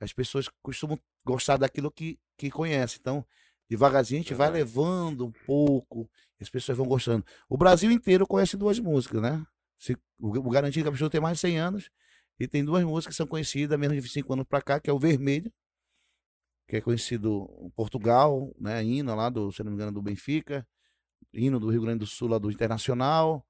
As pessoas costumam gostar daquilo que, que conhecem. Então, devagarzinho a gente vai levando um pouco, as pessoas vão gostando. O Brasil inteiro conhece duas músicas, né? Se, o, o Garantido Caprichoso tem mais de 100 anos, e tem duas músicas que são conhecidas, menos de 25 anos pra cá, que é o Vermelho, que é conhecido em Portugal, né? Hino lá, do, se não me engano, do Benfica, hino do Rio Grande do Sul, lá do Internacional,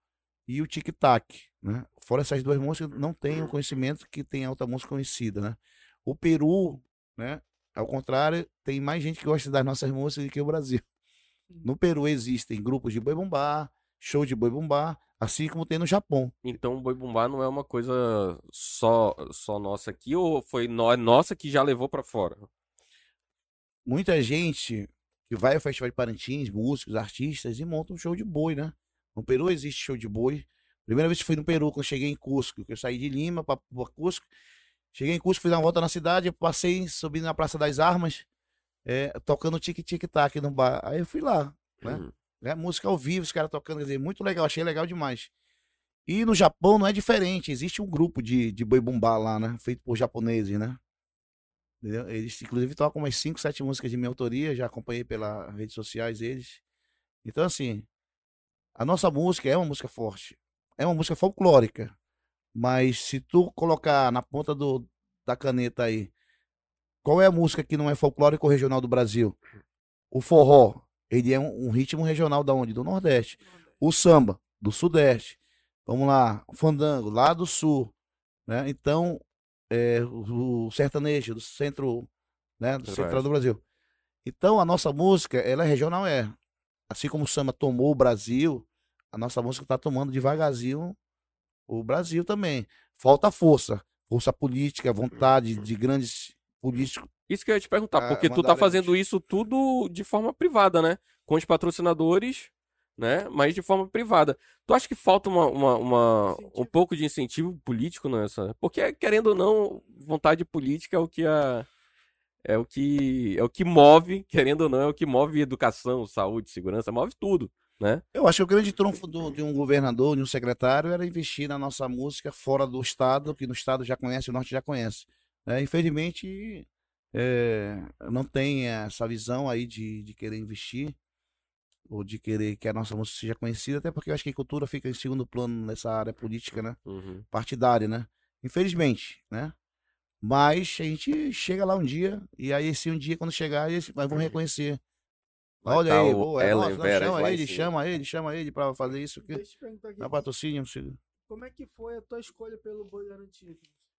e o Tic Tac, né? Fora essas duas músicas, não tem o conhecimento que tem a outra música conhecida, né? O Peru, né? Ao contrário, tem mais gente que gosta das nossas músicas do que o Brasil. No Peru existem grupos de boi bumbá, show de boi bumbá, assim como tem no Japão. Então o boi bumbá não é uma coisa só só nossa aqui ou foi no- nossa que já levou pra fora? Muita gente que vai ao Festival de Parintins, músicos, artistas, e monta um show de boi, né? No Peru existe show de boi. Primeira vez que fui no Peru, quando eu cheguei em Cusco, que eu saí de Lima para Cusco. Cheguei em Cusco, fiz uma volta na cidade, eu passei, subi na Praça das Armas, é, tocando tic-tic-tac no bar. Aí eu fui lá, né? Uhum. É música ao vivo, os caras tocando, quer dizer, muito legal, achei legal demais. E no Japão não é diferente, existe um grupo de, de boi bumbá lá, né? Feito por japoneses, né? Entendeu? Eles, inclusive, tocam umas 5, 7 músicas de minha autoria, já acompanhei pelas redes sociais eles. Então, assim, a nossa música é uma música forte. É uma música folclórica. Mas se tu colocar na ponta do, da caneta aí, qual é a música que não é folclórico regional do Brasil? O forró, ele é um, um ritmo regional da onde? Do Nordeste. O samba, do Sudeste. Vamos lá, o fandango, lá do Sul. Né? Então, é, o, o sertanejo do centro, né, do central do Brasil. Então, a nossa música, ela é regional, é. Assim como o samba tomou o Brasil, a nossa música está tomando devagarzinho o Brasil também. Falta força, força política, vontade de grandes políticos. Isso que eu ia te perguntar, porque tu tá fazendo isso tudo de forma privada, né? Com os patrocinadores, né? Mas de forma privada. Tu acha que falta uma, uma, uma um pouco de incentivo político nessa? Porque, querendo ou não, vontade política é o que a. É o que é o que move, querendo ou não, é o que move educação, saúde, segurança, move tudo, né? Eu acho que o grande trunfo do, de um governador, de um secretário, era investir na nossa música fora do estado, que no estado já conhece, o norte já conhece. É, infelizmente, é, não tem essa visão aí de, de querer investir ou de querer que a nossa música seja conhecida, até porque eu acho que a cultura fica em segundo plano nessa área política, né? Uhum. Partidária, né? Infelizmente, né? Mas a gente chega lá um dia, e aí esse um dia, quando chegar, eles vão uhum. reconhecer. Vai Olha tá aí, boa, é, chama ele, chama ele, chama ele pra fazer isso aqui. Deixa eu perguntar aqui. Na patrocínio, Como é que foi a tua escolha pelo boi garantido?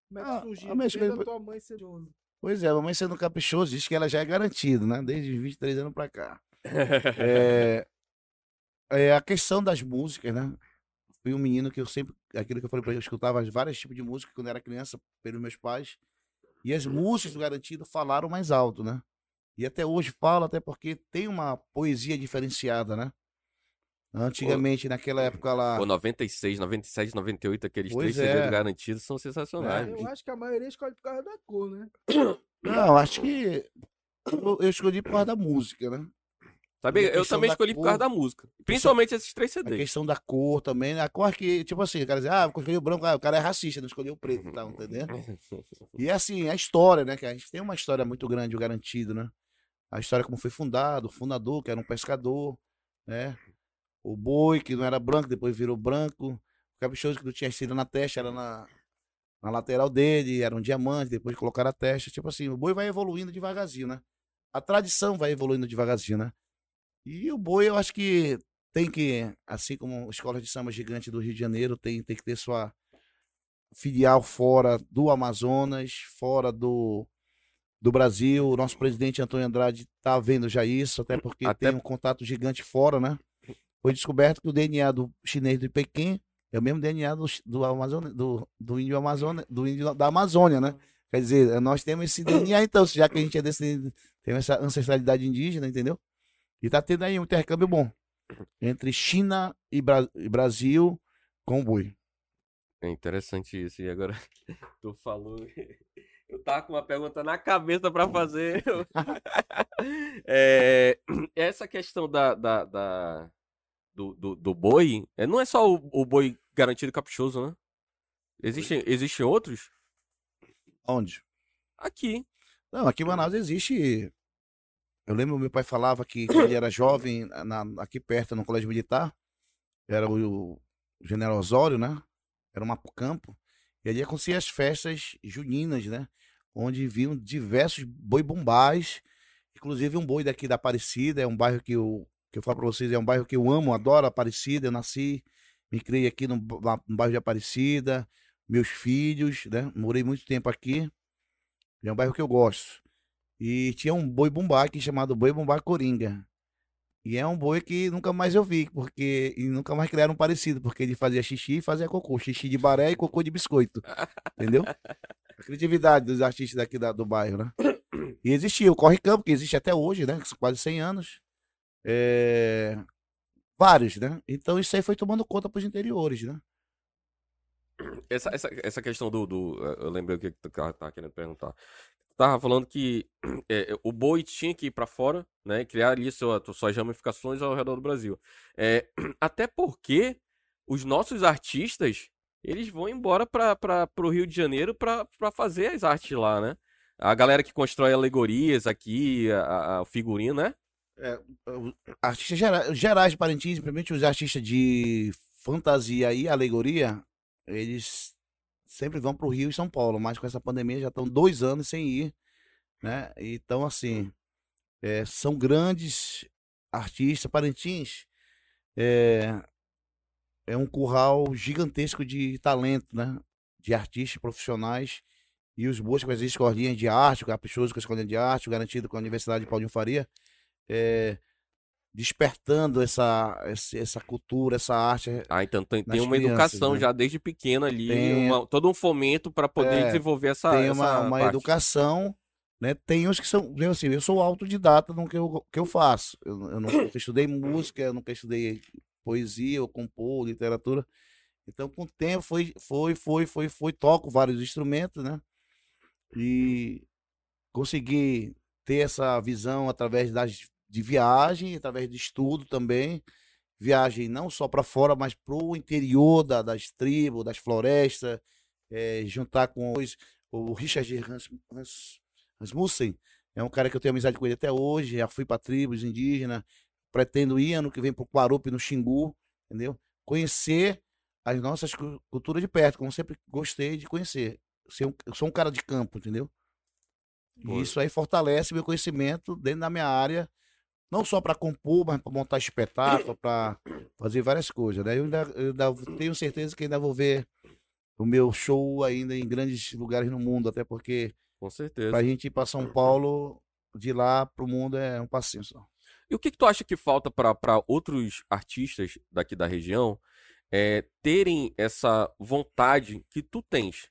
Como é que ah, surgiu? A minha escolha... tua mãe sendo Pois é, a mamãe sendo caprichoso, diz que ela já é garantida, né? Desde 23 anos pra cá. é, é, a questão das músicas, né? Fui um menino que eu sempre, aquilo que eu falei pra ele, eu escutava vários tipos de música quando era criança, pelos meus pais. E as músicas do Garantido falaram mais alto, né? E até hoje falo, até porque tem uma poesia diferenciada, né? Antigamente, naquela época lá. O 96, 97, 98, aqueles pois três é. CDs garantidos são sensacionais. É, eu acho que a maioria escolhe por causa da cor, né? Não, acho que eu escolhi por causa da música, né? Sabe, eu também escolhi cor, por causa da música. Principalmente esses três CDs. A questão da cor também, né? A cor que, tipo assim, o cara diz, ah, eu escolhi o branco, ah, o cara é racista, não escolheu o preto, tá entendendo? E assim, a história, né? Que a gente tem uma história muito grande, o garantido, né? A história como foi fundado, o fundador, que era um pescador, né? o boi, que não era branco, depois virou branco. O caprichoso que não tinha estrela na testa, era na, na lateral dele, era um diamante, depois colocaram a testa. Tipo assim, o boi vai evoluindo devagarzinho, né? A tradição vai evoluindo devagarzinho, né? E o boi, eu acho que tem que, assim como a escola de samba gigante do Rio de Janeiro, tem, tem que ter sua filial fora do Amazonas, fora do, do Brasil. O nosso presidente Antônio Andrade tá vendo já isso, até porque até... tem um contato gigante fora, né? foi descoberto que o DNA do chinês de Pequim é o mesmo DNA do, do, Amazônia, do, do índio Amazônia, do índio da Amazônia, né? Quer dizer, nós temos esse DNA, então, já que a gente é desse, tem essa ancestralidade indígena, entendeu? E tá tendo aí um intercâmbio bom entre China e, Bra e Brasil com o boi. É interessante isso. E agora tu falou. Eu tava com uma pergunta na cabeça para fazer. é, essa questão da, da, da, do, do, do boi, é, não é só o, o boi garantido caprichoso, né? Existem, existem outros? Onde? Aqui. Não, aqui em Manaus existe. Eu lembro meu pai falava que quando ele era jovem, na, aqui perto, no colégio militar, era o, o General Osório, né? Era um Mapucampo. E ali acontecia as festas juninas, né? Onde viam diversos boi bombais, inclusive um boi daqui da Aparecida, é um bairro que o que eu falo para vocês, é um bairro que eu amo, adoro Aparecida, eu nasci, me criei aqui no, no bairro de Aparecida, meus filhos, né? Morei muito tempo aqui. É um bairro que eu gosto. E tinha um boi bumbá aqui chamado Boi Bumbá Coringa. E é um boi que nunca mais eu vi, porque e nunca mais criaram um parecido, porque ele fazia xixi e fazia cocô, xixi de baré e cocô de biscoito. entendeu? A criatividade dos artistas daqui da, do bairro, né? E existia o Corre Campo, que existe até hoje, né? Quase 100 anos. É... Vários, né? Então isso aí foi tomando conta para os interiores, né? Essa, essa, essa questão do, do. Eu lembrei o que tu tava querendo perguntar. Tava falando que é, o boi tinha que ir para fora, né? Criar ali sua, suas ramificações ao redor do Brasil. É, até porque os nossos artistas eles vão embora para o Rio de Janeiro para fazer as artes lá, né? A galera que constrói alegorias aqui, a, figurino, né? É, artistas gera- gerais de Parintins, principalmente os artistas de fantasia e alegoria, eles sempre vão para o Rio e São Paulo, mas com essa pandemia já estão dois anos sem ir, né? Então, assim, é, são grandes artistas. Parintins é, é um curral gigantesco de talento, né? De artistas profissionais e os boas com as escolinhas de arte, o caprichoso com a escolinha de arte, o garantido com a Universidade de Paulinho Faria, é, despertando essa, essa cultura, essa arte. Ah, então tem, tem uma crianças, educação né? já desde pequeno ali, Tem- uma- todo um fomento para poder É, desenvolver essa, tem essa uma, uma parte. educação, né? Tem uns que são, eu, assim, eu sou autodidata no que eu, que eu faço. Eu, eu nunca estudei música, eu nunca estudei poesia, ou compor, literatura. Então, com o tempo, foi, foi, foi, foi, foi, toco vários instrumentos, né? E consegui ter essa visão através das, de viagem, através de estudo também. Viagem não só para fora, mas para o interior da, das tribos, das florestas, eh, juntar com os, o Richard Hans, Hans, é um cara que eu tenho amizade com ele até hoje, já fui para tribos indígenas, pretendo ir ano que vem para o Quarupi, no Xingu, entendeu? Conhecer as nossas cu- culturas de perto, como sempre gostei de conhecer. Eu sou um cara de campo, entendeu? E isso aí fortalece meu conhecimento dentro da minha área, não só para compor, mas para montar espetáculo, para fazer várias coisas. Né? Eu, ainda, eu ainda tenho certeza que ainda vou ver o meu show ainda em grandes lugares no mundo, até porque Com certeza. pra gente ir para São Paulo, de lá pro mundo é um passinho só. E o que, que tu acha que falta para outros artistas daqui da região é, terem essa vontade que tu tens,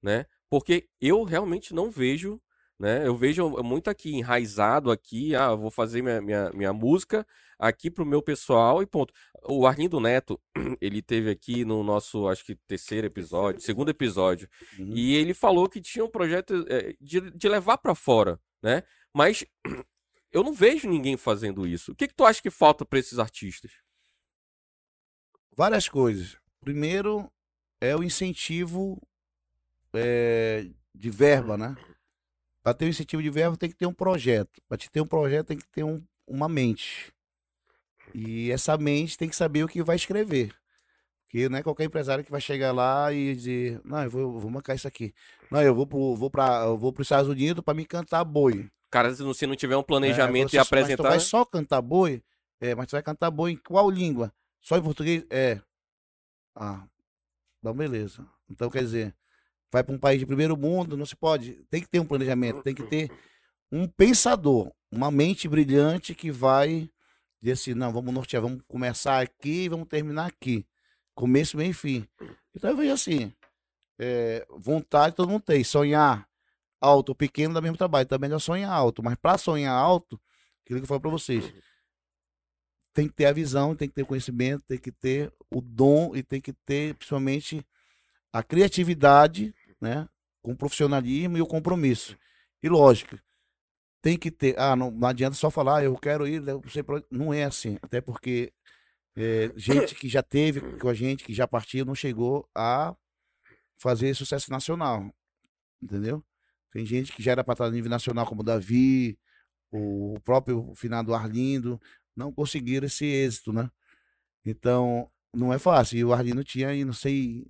né? Porque eu realmente não vejo, né? Eu vejo muito aqui enraizado aqui, ah, vou fazer minha, minha, minha música aqui pro meu pessoal e ponto. O Arlindo Neto, ele teve aqui no nosso, acho que terceiro episódio, segundo episódio, Uhum. e ele falou que tinha um projeto eh, de, de levar pra fora, né? Mas eu não vejo ninguém fazendo isso. O que, que tu acha que falta pra esses artistas? Várias coisas. Primeiro é o incentivo é, de verba, né? Para ter um incentivo de verba tem que ter um projeto. Para te ter um projeto tem que ter um- uma mente. E essa mente tem que saber o que vai escrever. Porque não é qualquer empresário que vai chegar lá e dizer, não, eu vou, vou marcar isso aqui. Não, eu vou pro, vou vou pros Estados Unidos para me cantar boi. Cara, se não, tiver um É, planejamento você- e Mas tu apresentar. vai só cantar boi? É, mas tu vai cantar boi em qual língua? Só em português? É. Ah, então beleza. Então quer dizer, vai para um país de primeiro mundo, não se pode. Tem que ter um planejamento, tem que ter um pensador, uma mente brilhante que vai dizer assim, não, vamos nortear, vamos começar aqui e vamos terminar aqui. Começo, meio e fim. Então eu vejo assim, é, vontade todo mundo tem, sonhar alto ou pequeno dá mesmo trabalho, também é sonhar alto, mas para sonhar alto, aquilo que eu falo para vocês, tem que ter a visão, tem que ter o conhecimento, tem que ter o dom e tem que ter principalmente a criatividade, né, com o profissionalismo e o compromisso. E lógico, tem que ter, ah, não, não adianta só falar, "Ah, eu quero ir, eu sei pra onde", não é assim, até porque é, gente que já teve com a gente, que já partiu, não chegou a fazer sucesso nacional, entendeu? Tem gente que já era para estar a nível nacional, como o Davi, o próprio finado Arlindo, não conseguiram esse êxito, né? Então, não é fácil. E o Arlindo tinha aí, não sei,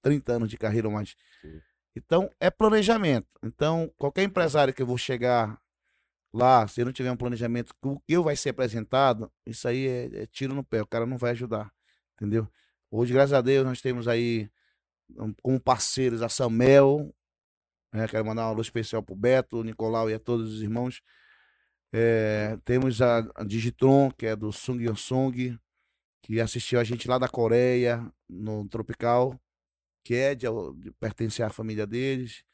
30 anos de carreira ou mais. Sim. Então, é planejamento. Então, qualquer empresário que eu vou chegar lá, se não tiver um planejamento, o que vai ser apresentado, isso aí é, é tiro no pé, o cara não vai ajudar, entendeu? Hoje, graças a Deus, nós temos aí como parceiros a Samuel, né? quero mandar um alô especial pro Beto, Nicolau e a todos os irmãos. É, temos a, Digitron, que é do Sung Yong Sung, que assistiu a gente lá da Coreia, no Tropical, que é de, de pertencer à família deles.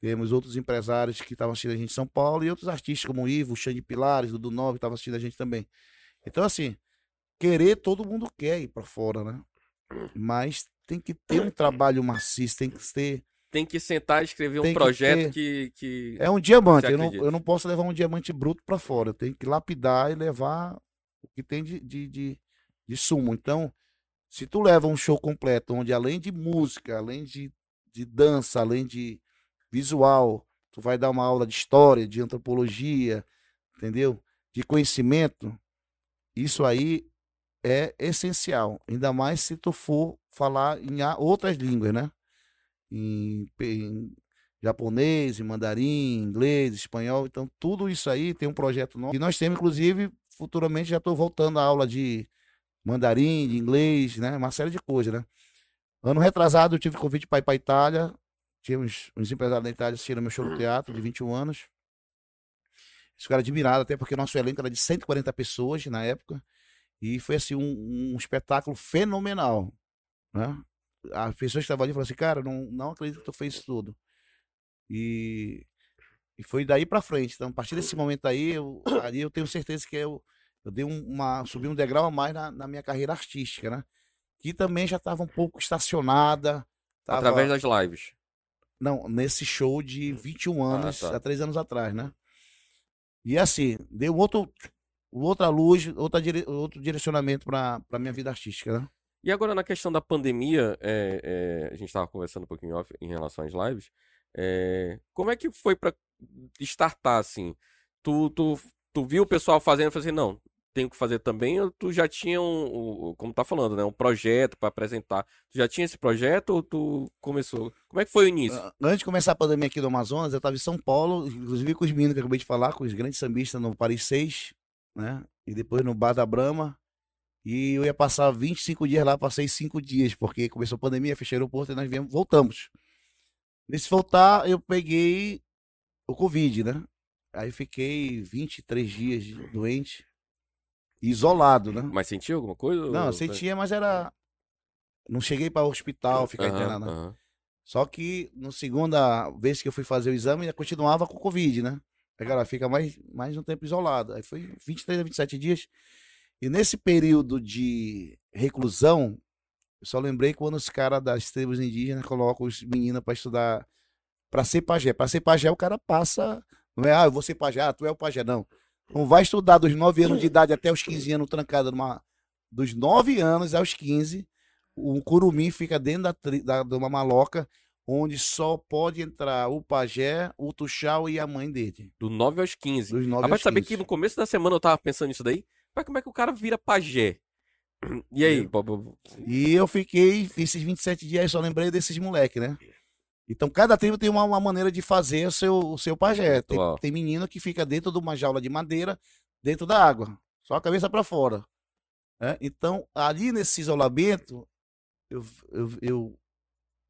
Temos outros empresários que estavam assistindo a gente em São Paulo e outros artistas como o Ivo, o Xande Pilares, Dudu Nove, estavam assistindo a gente também. Então, assim, querer todo mundo quer ir para fora, né? Mas tem que ter um trabalho maciço, tem que ter. Tem que sentar e escrever um Tem que projeto ter- que, que... É um diamante. Eu não, eu não posso levar um diamante bruto para fora. Eu tenho que lapidar e levar o que tem de, de, de, de sumo. Então, se tu leva um show completo, onde além de música, além de, de dança, além de visual, tu vai dar uma aula de história, de antropologia, entendeu? De conhecimento, isso aí é essencial. Ainda mais se tu for falar em outras línguas, né? Em, em japonês, em mandarim, inglês, espanhol. Então, tudo isso aí tem um projeto nosso. E nós temos, inclusive, futuramente já estou voltando à aula de mandarim, de inglês, né? Uma série de coisas, né? Ano retrasado eu tive convite para ir para a Itália. Tinha uns, empresários da Itália assistindo meu show no teatro de 21 anos. Eles ficaram admirados, até porque nosso elenco era de 140 pessoas na época. E foi assim um, um espetáculo fenomenal. Né? As pessoas que estavam ali falaram assim, cara, não, não acredito que tu fez isso tudo. E, e foi daí pra frente. Então, a partir desse momento aí, eu, ali eu tenho certeza que eu, eu dei um- uma. subi um degrau a mais na, na minha carreira artística, né? Que também já estava um pouco estacionada. tava- Através das lives. não, nesse show de 21 anos, tá. há três anos atrás, né? E assim, deu outro, outra luz, outra dire- outro direcionamento para minha vida artística, né? E agora na questão da pandemia, é, é, a gente estava conversando um pouquinho off em relação às lives. é, como é que foi para startar assim? Tu, tu, tu viu o pessoal fazendo e falou assim, não, tenho que fazer também, ou tu já tinha um, um- como tá falando, né, um projeto para apresentar. Tu já tinha esse projeto ou tu começou? Como é que foi o início? Ah, Antes de começar a pandemia aqui do Amazonas, eu estava em São Paulo, inclusive com os meninos que eu acabei de falar, com os grandes sambistas no Paris 6, né? E depois no Bar da Brama. E eu ia passar 25 dias lá, passei 5 dias, porque começou a pandemia, fechei o aeroporto e nós viemos, voltamos. Nesse voltar, eu peguei o Covid, né? Aí fiquei 23 dias doente, isolado, né? Mas sentiu alguma coisa? Não, sentia, mas era. Não cheguei para o hospital, ficar Aham, internado. aham. Só que na segunda vez que eu fui fazer o exame, ainda continuava com Covid, né? Aí, cara, fica mais, mais um tempo isolado. Aí foi 23 a 27 dias. E nesse período de reclusão, eu só lembrei quando os caras das tribos indígenas colocam os meninos para estudar, para ser pajé. Para ser pajé, o cara passa. Não é, ah, eu vou ser pajé, ah, tu é o pajé, não. Não vai estudar dos 9 anos de idade até os 15 anos trancado numa. Dos 9 anos aos 15, o curumim fica dentro da, tri- da, de uma maloca onde só pode entrar o pajé, o tuxau e a mãe dele. Do 9 aos 15. Dos 9 Rapaz, aos saber 15. que no começo da semana eu tava pensando nisso daí. Mas como é que o cara vira pajé? E aí? Bobo? E eu fiquei, esses 27 dias, só lembrei desses moleques, né? Então, cada tribo tem uma, uma maneira de fazer o seu, o seu pajé. Tem, tem menino que fica dentro de uma jaula de madeira, dentro da água, só a cabeça para fora. né? Então, ali nesse isolamento, eu, eu, eu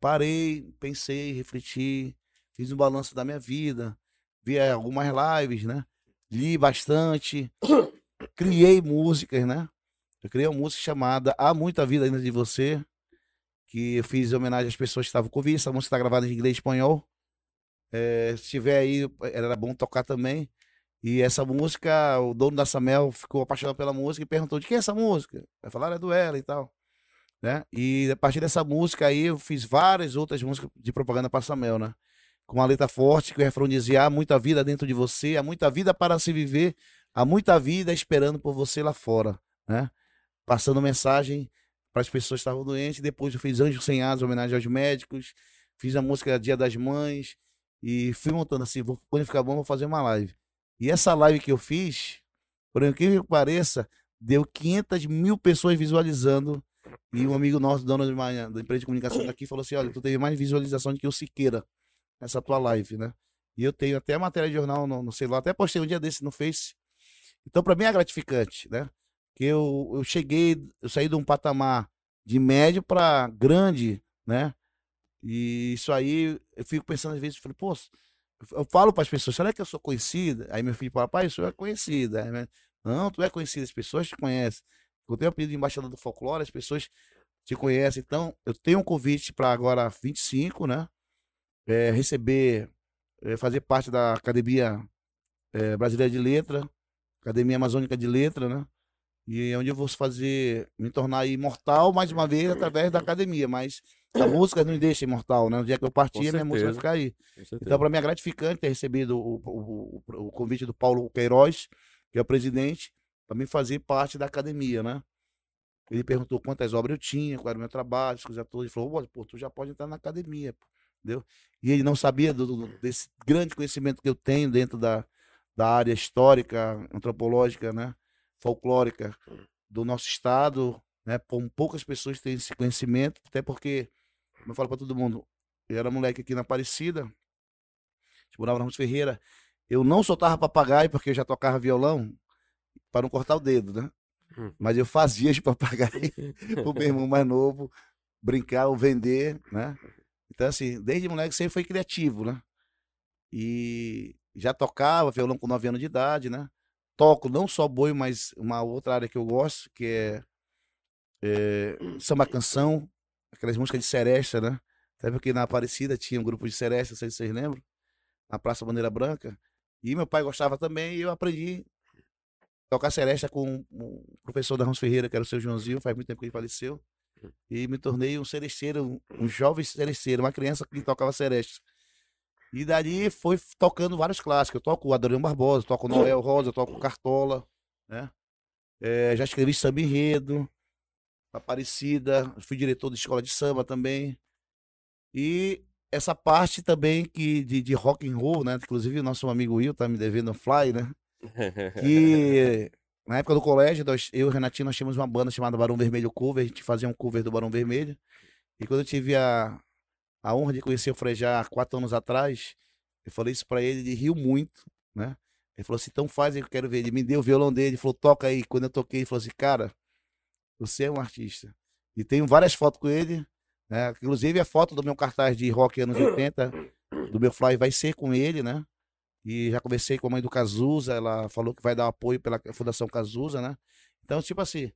parei, pensei, refleti, fiz um balanço da minha vida, vi algumas lives, né? Li bastante, criei músicas, né? Eu criei uma música chamada Há Muita Vida Ainda de Você, que eu fiz em homenagem às pessoas que estavam com Covid. Essa música está gravada em inglês e espanhol. É, se tiver aí, era bom tocar também. E essa música, o dono da Samel ficou apaixonado pela música e perguntou de quem é essa música. Vai falar, é do ela e tal. Né? E a partir dessa música aí, eu fiz várias outras músicas de propaganda para Samel, né? Com uma letra forte, que o refrão dizia: há muita vida dentro de você, há muita vida para se viver, há muita vida esperando por você lá fora, né? Passando mensagem para as pessoas que estavam doentes. Depois eu fiz Anjos Sem Asas, homenagem aos médicos. Fiz a música Dia das Mães. E fui montando assim, vou, quando ficar bom, vou fazer uma live. E essa live que eu fiz, por incrível que pareça, deu 500 mil pessoas visualizando. E um amigo nosso, dono de uma, da empresa de comunicação daqui, falou assim: Olha, tu teve mais visualização do que o Siqueira nessa tua live, né? E eu tenho até matéria de jornal no, no celular, até postei um dia desse no Face. Então, para mim é gratificante, né? Que eu, eu cheguei, eu saí de um patamar de médio para grande, né? E isso aí, eu fico pensando às vezes, eu falei, pô, eu falo para as pessoas, será que eu sou conhecida? Aí meu filho fala, pai, o senhor é conhecida. Aí, minha- não, tu é conhecida, as pessoas te conhecem. Eu tenho o apelido de embaixador do folclore, as pessoas te conhecem. Então, eu tenho um convite para agora 25, né? É, receber, é, fazer parte da Academia é, Brasileira de Letra, Academia Amazônica de Letra, né? E é onde eu vou fazer, me tornar imortal mais uma vez através da academia, mas a música não me deixa imortal, né? No dia que eu partir, minha música vai ficar aí. Então, para mim é gratificante ter recebido o, o, o, o convite do Paulo Queiroz, que é o presidente, para mim fazer parte da academia, né? Ele perguntou quantas obras eu tinha, qual era o meu trabalho, as coisas todas. Ele falou, "Olha, pô, tu já pode entrar na academia. pô." entendeu? E ele não sabia do, do- desse grande conhecimento que eu tenho dentro da, da área histórica, antropológica, né? folclórica do nosso estado, né? Pou- Poucas pessoas têm esse conhecimento, até porque, como eu falo para todo mundo, eu era moleque aqui na Aparecida, a gente morava na Ramos Ferreira, eu não soltava papagaio porque eu já tocava violão para não cortar o dedo, né? Hum. Mas eu fazia de papagaio pro meu irmão mais novo brincar ou vender, né? Então, assim, desde moleque sempre foi criativo, né? E já tocava violão com 9 anos de idade, né? Toco não só boi, mas uma outra área que eu gosto, que é, é samba canção, aquelas músicas de seresta, né? Até porque na Aparecida tinha um grupo de seresta, não sei se vocês lembram, na Praça Bandeira Branca. E meu pai gostava também, e eu aprendi a tocar seresta com o professor da Ramos Ferreira, que era o seu Joãozinho, faz muito tempo que ele faleceu. E me tornei um seresteiro, um, jovem seresteiro, uma criança que tocava seresta. E dali foi tocando vários clássicos. Eu toco o Adriano Barbosa, toco o Noel Rosa, toco o Cartola, né? Eh, já escrevi samba enredo, Aparecida, fui diretor de escola de samba também. E essa parte também que de, de rock and roll, né? Inclusive o nosso amigo Will tá me devendo um fly, né? Que na época do colégio, nós- eu e o Renatinho, nós tínhamos uma banda chamada Barão Vermelho Cover, a gente fazia um cover do Barão Vermelho. E quando eu tive a, a honra de conhecer o Frejá há quatro anos atrás, eu falei isso pra ele, ele riu muito, né? Ele falou assim, então faz aí que eu quero ver. Ele me deu o violão dele, ele falou, toca aí. Quando eu toquei, ele falou assim, cara, você é um artista. E tenho várias fotos com ele, né? Inclusive a foto do meu cartaz de rock anos 80, do meu fly, vai ser com ele, né? E já conversei com a mãe do Cazuza, ela falou que vai dar apoio pela Fundação Cazuza, né? Então, tipo assim,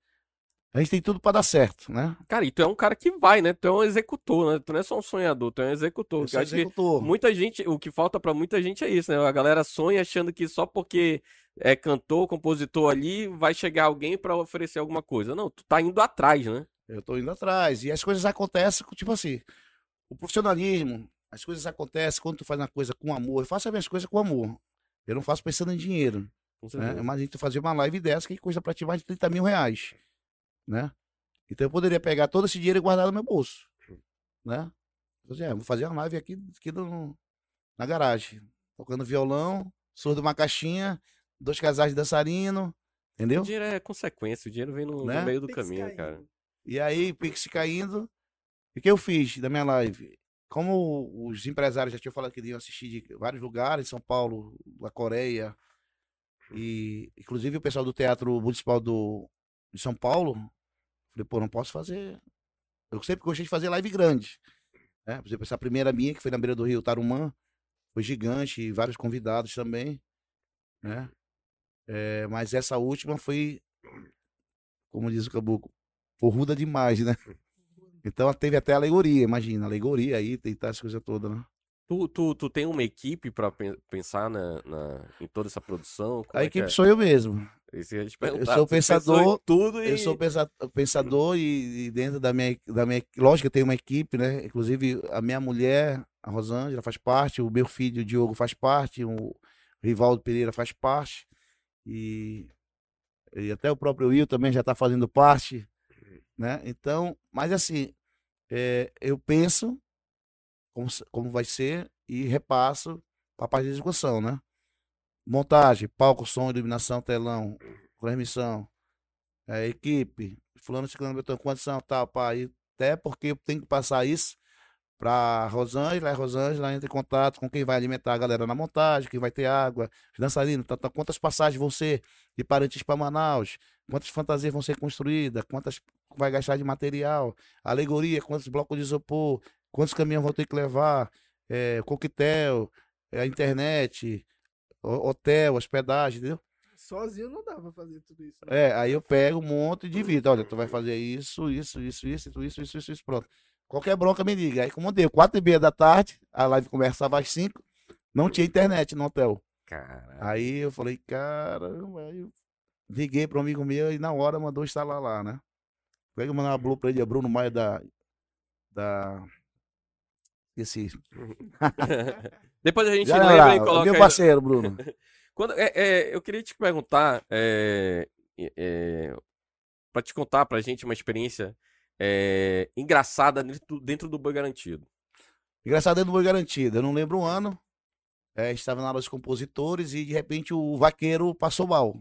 a gente tem tudo pra dar certo, né? Cara, e tu é um cara que vai, né? Tu é um executor, né? Tu não é só um sonhador, tu é um executor. Eu sou executor. muita gente, o que falta pra muita gente é isso, né? A galera sonha achando que só porque é cantor, compositor ali, vai chegar alguém pra oferecer alguma coisa. Não, tu tá indo atrás, né? Eu tô indo atrás. E as coisas acontecem, tipo assim, o profissionalismo, as coisas acontecem quando tu faz uma coisa com amor. Eu faço as minhas coisas com amor. Eu não faço pensando em dinheiro. Né? certeza. Imagina tu fazer uma live dessa que custa pra ti mais de 30 mil reais. Né? Então eu poderia pegar todo esse dinheiro e guardar no meu bolso. Né? Eu disse, é, vou fazer uma live aqui, aqui no, na garagem. Tocando violão, surdo uma caixinha, dois casais de dançarino. Entendeu? O dinheiro é consequência, o dinheiro vem no, no Né? meio do Pix caminho, caindo. cara. E aí, Pix caindo. E o que eu fiz da minha live? Como os empresários já tinham falado que iriam assistir de vários lugares, São Paulo, da Coreia, e inclusive o pessoal do Teatro Municipal do, de São Paulo, falei, pô, não posso fazer. Eu sempre gostei de fazer live grande. Né? Por exemplo, essa primeira minha, que foi na beira do Rio Tarumã, foi gigante, e vários convidados também. Né? É, mas essa última foi, como diz o Caboclo, porruda demais, né? Então teve até alegoria, imagina, alegoria aí, tem essas coisas todas, né? Tu, tu, tu tem uma equipe pen- pensar na, na- em toda essa produção? Como A é equipe é? sou eu mesmo. Eu sou pensador, tudo e... Eu sou pensa- pensador e, e dentro da minha, da minha. Lógico eu tenho uma equipe, né? Inclusive a minha mulher, a Rosângela, faz parte, o meu filho, o Diogo, faz parte, o Rivaldo Pereira faz parte. E, e até o próprio Will também já está fazendo parte, né? Então, mas assim, é, eu penso como, como vai ser e repasso para a parte de execução, né? Montagem, palco, som, iluminação, telão, transmissão, é, equipe, fulano, ciclano, betão, condição, tal, pá, e até porque eu tenho que passar isso para Rosângela, a Rosângela entra em contato com quem vai alimentar a galera na montagem, quem vai ter água, os dançarinos, tá, tá, quantas passagens vão ser de Parintins para Manaus, quantas fantasias vão ser construídas, quantas vai gastar de material, alegoria, quantos blocos de isopor, quantos caminhões vão ter que levar, é, coquetel, é, a internet, hotel, hospedagem, entendeu? Sozinho não dá pra fazer tudo isso. Né? É, aí eu pego um monte de vida. Olha, tu vai fazer isso, isso, isso, isso, isso, isso, isso, isso pronto. Qualquer bronca me liga. Aí como deu, quatro e meia da tarde, a live começava às cinco, não tinha internet no hotel. Caramba. Aí eu falei, caramba, aí eu liguei para um amigo meu e na hora mandou instalar lá, né? Foi é que eu mandei uma blue pra ele, é Bruno Maia da. Da. Esse. Depois a gente Já lembra lá, e coloca meu parceiro, Bruno. Quando, é, é, eu queria te perguntar, é, é, para te contar pra gente uma experiência é, engraçada dentro, do- dentro do Boi Garantido. Engraçado dentro do Boi Garantido. Eu não lembro o ano. É, estava na aula dos compositores e de repente o vaqueiro passou mal.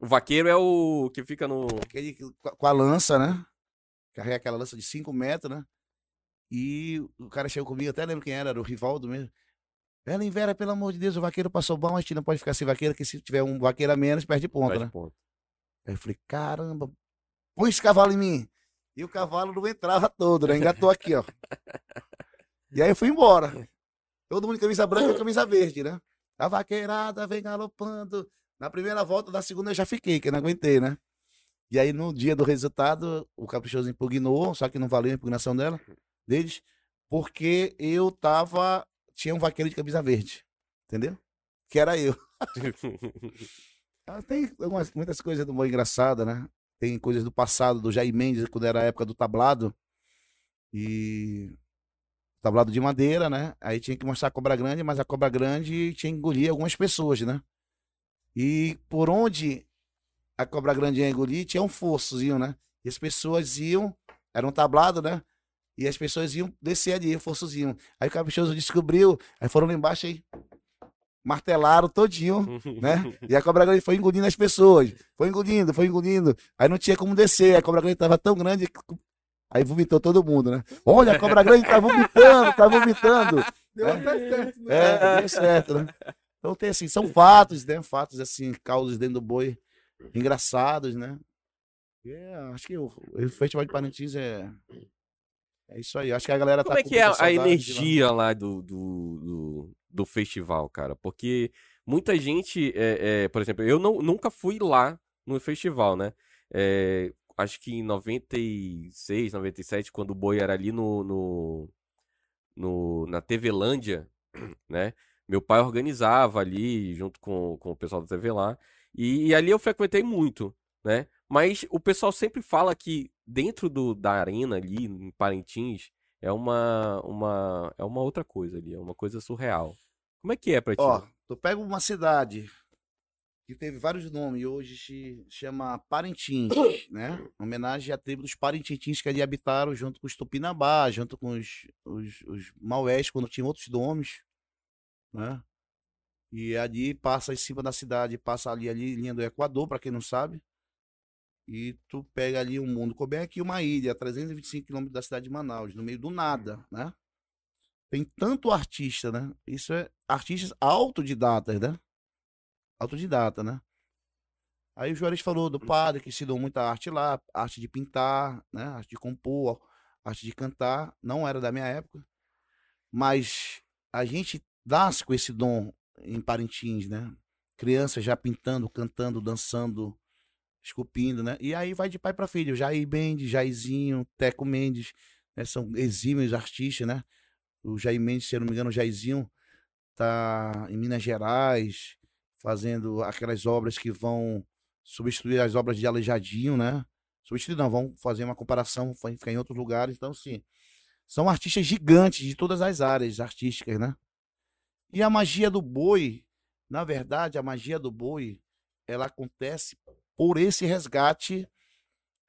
O vaqueiro é o que fica no. Aquele com a lança, né? Carrega aquela lança de 5 metros, né? E o cara chegou comigo, até lembro quem era, era o Rivaldo mesmo. Ela Vera, pelo amor de Deus, o vaqueiro passou mal, a gente não pode ficar sem vaqueiro, que se tiver um vaqueiro a menos, perde ponto, Faz né? ponto. Aí eu falei, caramba, põe esse cavalo em mim. E o cavalo não entrava todo, né? Engatou aqui, ó. E aí eu fui embora. Todo mundo de camisa branca e camisa verde, né? A vaqueirada vem galopando. Na primeira volta, da segunda eu já fiquei, que eu não aguentei, né? E aí no dia do resultado, o Caprichoso impugnou, só que não valeu a impugnação dela, deles, porque eu tava. Tinha um vaqueiro de camisa verde. Entendeu? Que era eu. Ah, Tem algumas, muitas coisas do humor engraçada, né? Tem coisas do passado, do Jair Mendes, quando era a época do tablado. E. Tablado de madeira, né? Aí tinha que mostrar a cobra grande, mas a cobra grande tinha que engolir algumas pessoas, né? E por onde a cobra grande ia engolir, tinha um fossozinho, né? E as pessoas iam, era um tablado, né? E as pessoas iam descer ali, o fossozinho. Aí o caprichoso descobriu, aí foram lá embaixo aí, martelaram todinho, né? E a cobra grande foi engolindo as pessoas. Foi engolindo, foi engolindo. Aí não tinha como descer. A cobra grande tava tão grande. que- Aí vomitou todo mundo, né? Olha, a cobra grande tá vomitando, tá vomitando. Deu É. até certo, né? É, deu certo, né? Então tem assim, são fatos, né? Fatos assim, causos dentro do boi, engraçados, né? É, acho que o, o Festival de Parintins é. É isso aí. Acho que a galera Como tá é com que é a de lá. energia lá do, do, do, do festival, cara? Porque muita gente, é, é, por exemplo, eu não, nunca fui lá no festival, né? É, acho que em 96, 97, quando o Boi era ali no, no, no, na TV Lândia, né? Meu pai organizava ali, junto com, com o pessoal da TV lá, e, e ali eu frequentei muito, né? Mas o pessoal sempre fala que dentro do, da arena ali, em Parintins, é uma, uma, é uma outra coisa ali, é uma coisa surreal. Como é que é pra ti? Ó, tu pega uma cidade que teve vários nomes e hoje se chama Parintins, né? Em Homenagem à tribo dos Parintins que ali habitaram junto com os Tupinambá, junto com os, os, os Maués, quando tinham outros nomes, né? E ali passa em cima da cidade, passa ali, ali linha do Equador, para quem não sabe. E tu pega ali um mundo, como é aqui uma ilha, a 325 quilômetros da cidade de Manaus, no meio do nada, né? Tem tanto artista, né? Isso é artistas autodidatas, né? Autodidata, né? Aí o Juarez falou do padre que ensinou muita arte lá, arte de pintar, né? Arte de compor, arte de cantar. Não era da minha época, mas a gente nasce com esse dom em Parintins, né? Criança já pintando, cantando, dançando, esculpindo, né? E aí vai de pai para filho. Jair Mendes, Jairzinho, Teco Mendes, né? são exímios artistas, né? O Jair Mendes, se eu não me engano, o Jairzinho tá em Minas Gerais fazendo aquelas obras que vão substituir as obras de Aleijadinho, né? Substituir não, vão fazer uma comparação, vai ficar em outros lugares. Então, sim, são artistas gigantes de todas as áreas artísticas, né? E a magia do boi, na verdade, a magia do boi, ela acontece por esse resgate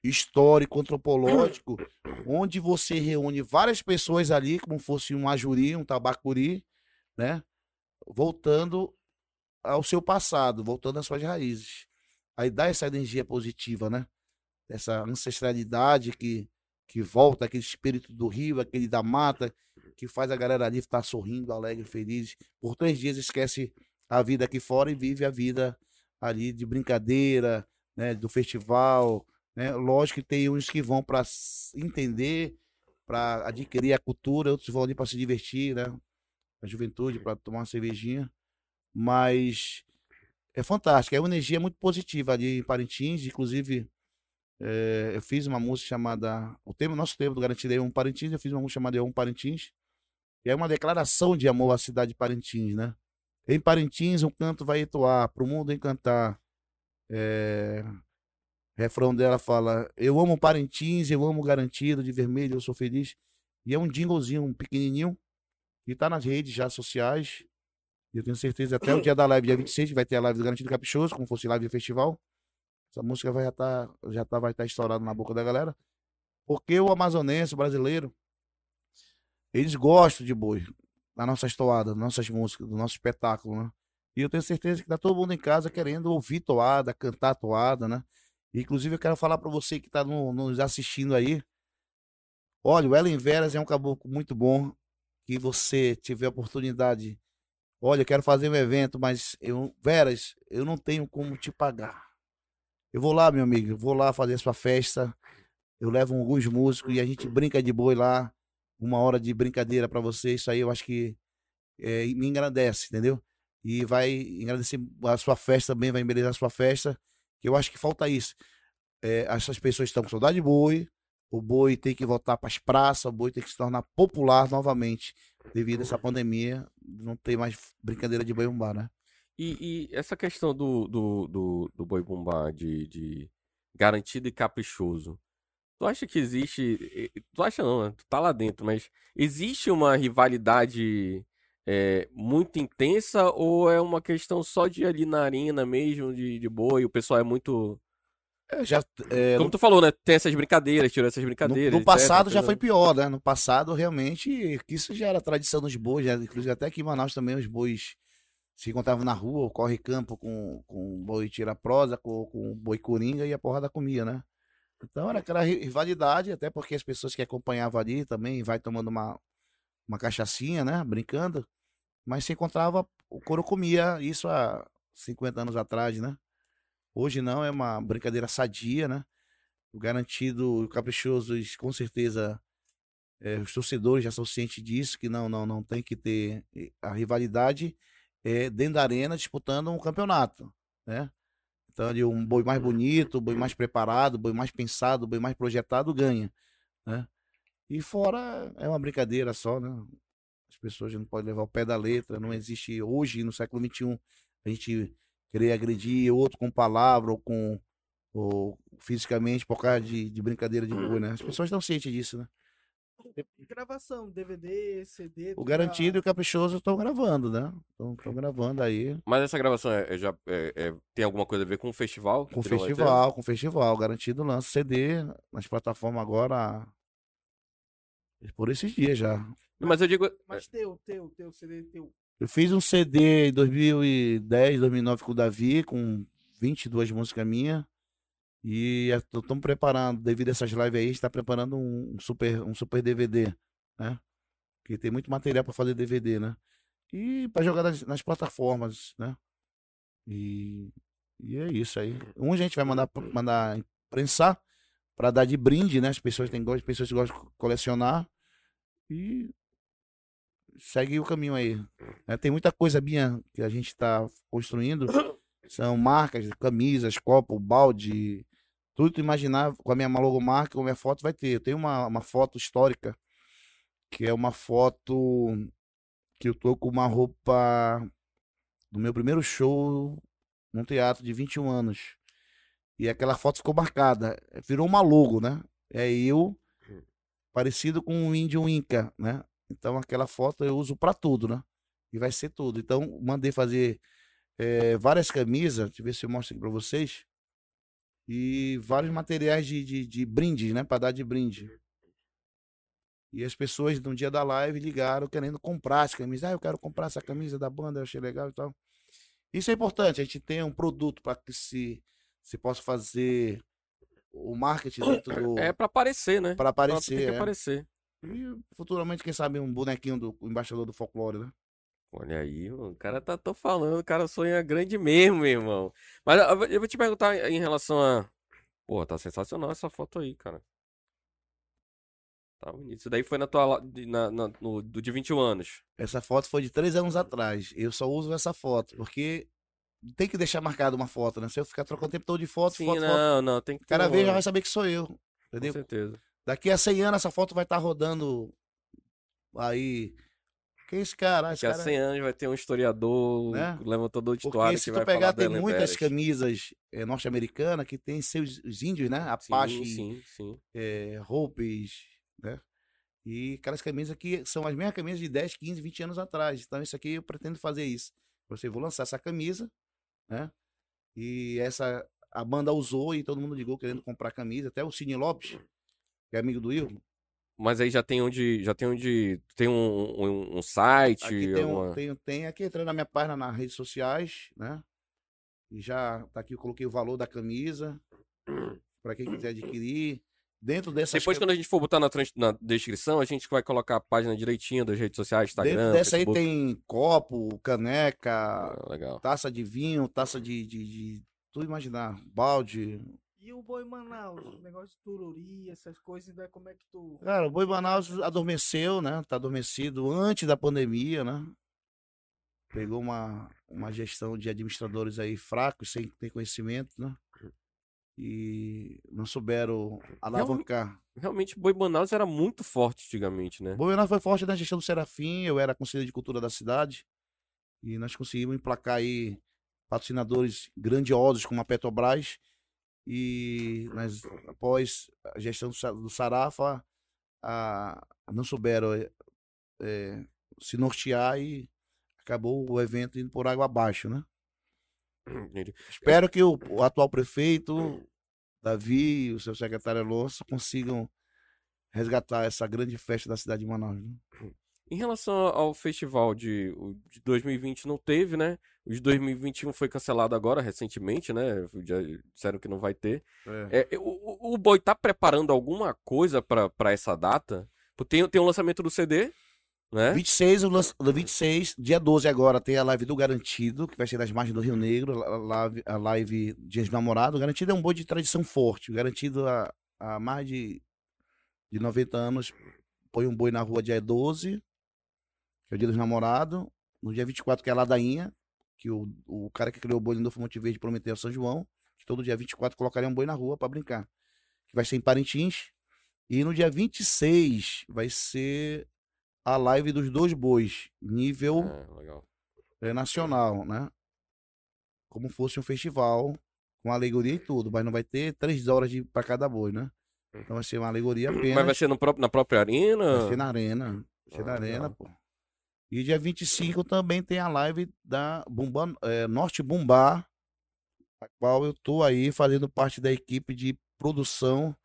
histórico, antropológico, onde você reúne várias pessoas ali, como fosse um ajuri, um tabacuri, né? Voltando ao seu passado, voltando às suas raízes. Aí dá essa energia positiva, né? Essa ancestralidade que, que volta, aquele espírito do rio, aquele da mata, que faz a galera ali estar sorrindo, alegre, feliz. Por três dias esquece a vida aqui fora e vive a vida ali de brincadeira, né? Do festival, né? Lógico que tem uns que vão para entender, para adquirir a cultura, outros vão ali para se divertir, né? A juventude, para tomar uma cervejinha. Mas é fantástico, é uma energia muito positiva ali em Parintins, inclusive eh, eu fiz uma música chamada, o tema, nosso tema do Garantido é um Parintins, eu fiz uma música chamada É um Parintins, e é uma declaração de amor à cidade de Parintins, né? Em Parintins um canto vai etoar, pro mundo encantar. É... Refrão dela fala: Eu amo Parintins, eu amo Garantido, de vermelho eu sou feliz. E é um jinglezinho um pequenininho, que tá nas redes já sociais. E eu tenho certeza, até o dia da live, dia 26, vai ter a live do Garantido Caprichoso, como fosse live do festival. Essa música vai já tá, já tá, vai estar estourada na boca da galera. Porque o amazonense, o brasileiro, eles gostam de boi, da nossa toada, das nossas músicas, do nosso espetáculo, né? E eu tenho certeza que tá todo mundo em casa querendo ouvir toada, cantar toada, né? Inclusive, eu quero falar para você que está no, nos assistindo aí. Olha, o Ellen Veras é um caboclo muito bom. Que você tiver oportunidade. Olha, eu quero fazer um evento, mas eu, Veras, eu não tenho como te pagar. Eu vou lá, meu amigo, eu vou lá fazer sua festa. Eu levo alguns músicos e a gente brinca de boi lá. Uma hora de brincadeira para você. Isso aí eu acho que é, me engrandece, entendeu? E vai engrandecer a sua festa também, vai embelezar a sua festa que eu acho que falta isso. É, essas pessoas estão com saudade de boi, o boi tem que voltar para as praças, o boi tem que se tornar popular novamente. Devido a essa pandemia, não tem mais brincadeira de boi bumbá, né? E, e, essa questão do, do, do, do boi bumbá de, de garantido e caprichoso, tu acha que existe. Tu acha não, né? Tu tá lá dentro, mas existe uma rivalidade é, muito intensa ou é uma questão só de ali na arena mesmo, de, de boa, e o pessoal é muito. É, já, é, Como no, tu falou, né? Tem essas brincadeiras, tirou essas brincadeiras. No, no passado etc, já foi pior, né? No passado, realmente, isso já era tradição dos bois, já, inclusive até aqui em Manaus também os bois se encontravam na rua, corre campo com, com boi tira prosa, com, com boi coringa e a porrada comia, né? Então era aquela rivalidade, até porque as pessoas que acompanhavam ali também vai tomando uma, uma cachaçinha, né? Brincando mas se encontrava, o couro comia isso há 50 anos atrás, né? Hoje não, é uma brincadeira sadia, né? O garantido, o caprichoso, com certeza, é, os torcedores já são cientes disso, que não, não, não tem que ter a rivalidade é, dentro da arena disputando um campeonato, né? Então, ali, um boi mais bonito, boi mais preparado, boi mais pensado, boi mais projetado ganha, né? E fora é uma brincadeira só, né? As pessoas não podem levar o pé da letra. Não existe hoje, no século XXI, a gente querer agredir outro com palavra ou com ou fisicamente por causa de, de brincadeira de rua, né? As pessoas estão cientes disso, né? Gravação, DVD, CD. O Garantido e o Caprichoso estão gravando, né? Estão gravando aí. Mas essa gravação é, é já é, é, tem alguma coisa a ver com o festival? Com o festival, com o festival. Garantido lança CD nas plataformas agora por esses dias já. Mas eu digo. Mas teu, teu, teu, CD teu. Eu fiz um CD em 2010, 2009 com o Davi, com 22 músicas minhas. E estamos preparando, devido a essas lives aí, está preparando um super, um super DVD, né? Que tem muito material para fazer DVD, né? E para jogar nas, nas, plataformas, né? E, e é isso aí. Um a gente vai mandar, mandar prensar para dar de brinde, né? As pessoas têm as pessoas que gostam de colecionar. E segue o caminho aí. É, tem muita coisa minha que a gente está construindo. São marcas, camisas, copo, balde, tudo que imaginar com a minha logomarca, com a minha foto vai ter. Eu tenho uma, uma foto histórica, que é uma foto que eu tô com uma roupa do meu primeiro show num teatro de 21 anos. E aquela foto ficou marcada. Virou uma logo, né? É eu, parecido com um índio inca, né? Então aquela foto eu uso para tudo, né? E vai ser tudo. Então mandei fazer é, várias camisas, deixa eu ver se eu mostro aqui para vocês. E vários materiais de, de, de brinde, né? Para dar de brinde. E as pessoas no dia da live ligaram querendo comprar as camisas. Ah, eu quero comprar essa camisa da banda, eu achei legal e tal. Isso é importante, a gente tem um produto para que se, se possa fazer o marketing dentro do. É para aparecer, né? Para aparecer. Tem que é. aparecer. E futuramente, quem sabe, um bonequinho do embaixador do folclore, né? Olha aí, o cara tá tô falando, o cara sonha grande mesmo, meu irmão. Mas eu vou te perguntar em relação a. Pô, tá sensacional essa foto aí, cara. Tá bonito. Isso daí foi na tua. Na, na, no, do de 21 anos. Essa foto foi de 3 anos atrás. Eu só uso essa foto, porque tem que deixar marcado uma foto, né? Se eu ficar trocando o tempo todo de foto, Sim, foto, não, foto. não, tem que. Cada vez já vai saber que sou eu. Entendeu? Com certeza. Daqui a 100 anos essa foto vai estar tá rodando aí. Quem é esse cara? Esse Daqui a 100 anos vai ter um historiador, né? levantador de Porque se tu pegar, tem muitas camisas é, norte-americanas que tem seus os índios, né? Apache, sim, sim, sim. É, Hopes, né? E aquelas camisas que são as mesmas camisas de 10, 15, 20 anos atrás. Então isso aqui eu pretendo fazer isso. Você vou lançar essa camisa, né? E essa a banda usou e todo mundo ligou querendo comprar camisa. Até o Cine Lopes, que é amigo do Will, Mas aí já tem onde. Já tem onde. Tem um, um, um site. Aqui tem, um, alguma- tem, tem aqui entrando na minha página nas redes sociais, né? E já tá aqui, eu coloquei o valor da camisa para quem quiser adquirir. Dentro dessas Depois, quando a gente for botar na, trans- na descrição, a gente vai colocar a página direitinho das redes sociais, Instagram. dentro dessa aí Facebook. tem copo, caneca, Ah, taça de vinho, taça de, de, de tudo imaginar, balde. E o boi Manaus, o negócio de tururi, essas coisas, ainda como é que tu. Cara, o Boi Manaus adormeceu, né? Tá adormecido antes da pandemia, né? Pegou uma, uma gestão de administradores aí fracos, sem ter conhecimento, né? E não souberam alavancar. Realmente, Boi Manaus era muito forte antigamente, né? O Boi Manaus foi forte na gestão do Serafim, eu era conselheiro de cultura da cidade. E nós conseguimos emplacar aí patrocinadores grandiosos como a Petrobras. E nós, após a gestão do, Sa- do Sarafa, a- não souberam eh, se nortear e acabou o evento indo por água abaixo, né? Entendi. Espero que o, o atual prefeito, Davi e o seu secretário Alonso consigam resgatar essa grande festa da cidade de Manaus. né? Em relação ao festival de, de 2020 não teve, né? O de 2021 foi cancelado agora, recentemente, né? Já disseram que não vai ter. É. É, o, o- Boi tá preparando alguma coisa pra pra essa data? Tem, tem o lançamento do CD, né? 26, o lança- no 26, dia 12 agora, tem a live do Garantido, que vai ser nas margens do Rio Negro, a live, a live Dias do Namorado. O Garantido é um boi de tradição forte. O Garantido, há, há mais de, de 90 anos, põe um boi na rua dia 12, que é o dia dos namorados. No dia 24, que é a ladainha, que o, o cara que criou o boi no Monte Verde prometeu São João, que todo dia 24 colocaria um boi na rua para brincar. Que vai ser em Parintins. E no dia 26 vai ser a live dos dois bois, nível É, legal. eh, nacional, né? Como fosse um festival, com alegoria e tudo, mas não vai ter três horas para cada boi, né? Então vai ser uma alegoria apenas. Mas vai ser no próprio, na própria arena? Vai ser na arena. Vai ser na Ah, arena, legal. pô. E dia 25 também tem a live da Bumba, eh, Norte Bumbá, a qual eu tô aí fazendo parte da equipe de produção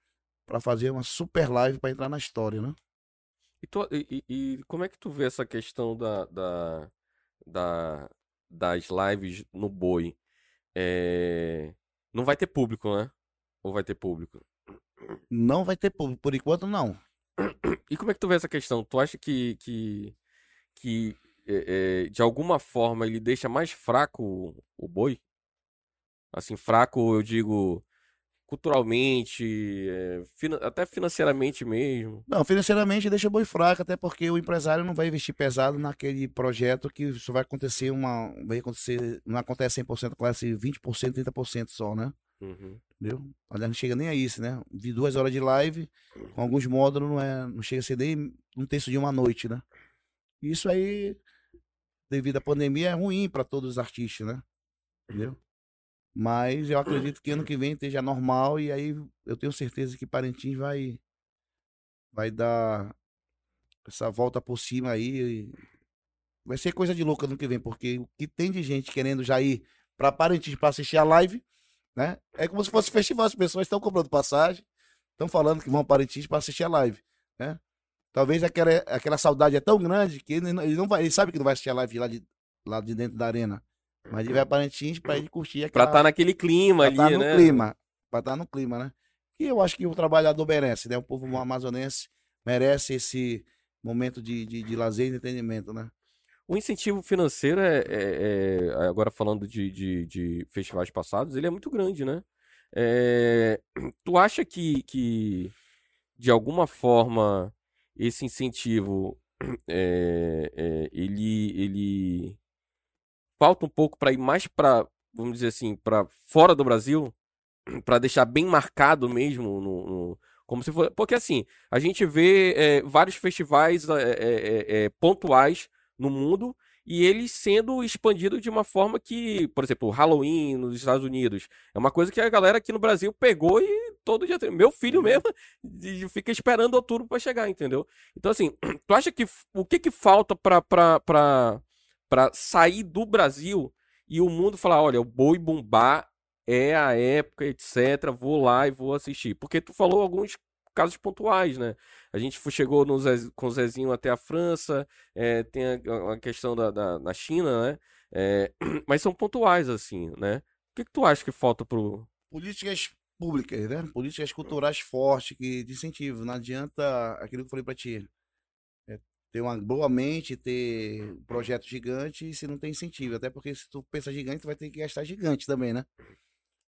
para fazer uma super live para entrar na história, né? E, tu- e- e como é que tu vê essa questão da, da, da- das lives no Boi? É, Não vai ter público, né? Ou vai ter público? Não vai ter público, por enquanto não. E como é que tu vê essa questão? Tu acha que, que, que é, é, de alguma forma ele deixa mais fraco o, boi? Assim, fraco, eu digo, culturalmente, é, fina- até financeiramente mesmo. Não, financeiramente deixa o boi fraco, até porque o empresário não vai investir pesado naquele projeto que só vai acontecer uma. Vai acontecer. Não acontece 100%, classe 20%, 30% só, né? Uhum. Entendeu? Aliás, não chega nem a isso, né? Vi duas horas de live, com alguns módulos, não, é, não chega a ser nem um terço de uma noite, né? Isso aí, devido à pandemia, é ruim para todos os artistas, né? Entendeu? Mas eu acredito que ano que vem esteja normal e aí eu tenho certeza que Parintins vai vai dar essa volta por cima aí. Vai ser coisa de louco ano que vem, porque o que tem de gente querendo já ir para Parintins para assistir a live, né? É como se fosse festival, as pessoas estão comprando passagem, estão falando que vão para Parintins para assistir a live, né? Talvez aquela, aquela saudade é tão grande que ele não, ele não vai, ele sabe que não vai assistir a live lá de, lá de dentro da arena. Mas ele vai para Parintins para ele curtir Pra aquela estar naquele clima pra ali, tá no né? clima. Pra estar no clima, né? E eu acho que o trabalhador merece, né? O povo amazonense merece esse momento de, de, de lazer e entretenimento, né? O incentivo financeiro é, é- é- agora falando de, de, de festivais passados, ele é muito grande, né? É, tu acha que, que de alguma forma esse incentivo é, é, ele, ele falta um pouco para ir mais para, vamos dizer assim, para fora do Brasil, para deixar bem marcado mesmo no, no- como se for, porque assim a gente vê é, vários festivais pontuais no mundo e eles sendo expandidos de uma forma que, por exemplo, Halloween nos Estados Unidos é uma coisa que a galera aqui no Brasil pegou e todo dia tem. Meu filho mesmo de- fica esperando outubro para chegar, entendeu? Então, assim, tu acha que o que que falta para para sair do Brasil e o mundo falar, olha, o Boi Bumbá é a época, etc. Vou lá e vou assistir. Porque tu falou alguns casos pontuais, né? A gente chegou no Zez- com o Zezinho até a França, é, tem a, a questão da, da, na China, né? É, mas são pontuais, assim, né? O que, que tu acha que falta pro. políticas públicas, né? Políticas culturais fortes que de incentivo. Não adianta aquilo que eu falei pra ti. É ter uma boa mente, ter um projeto gigante se não tem incentivo. Até porque se tu pensa gigante, tu vai ter que gastar gigante também, né?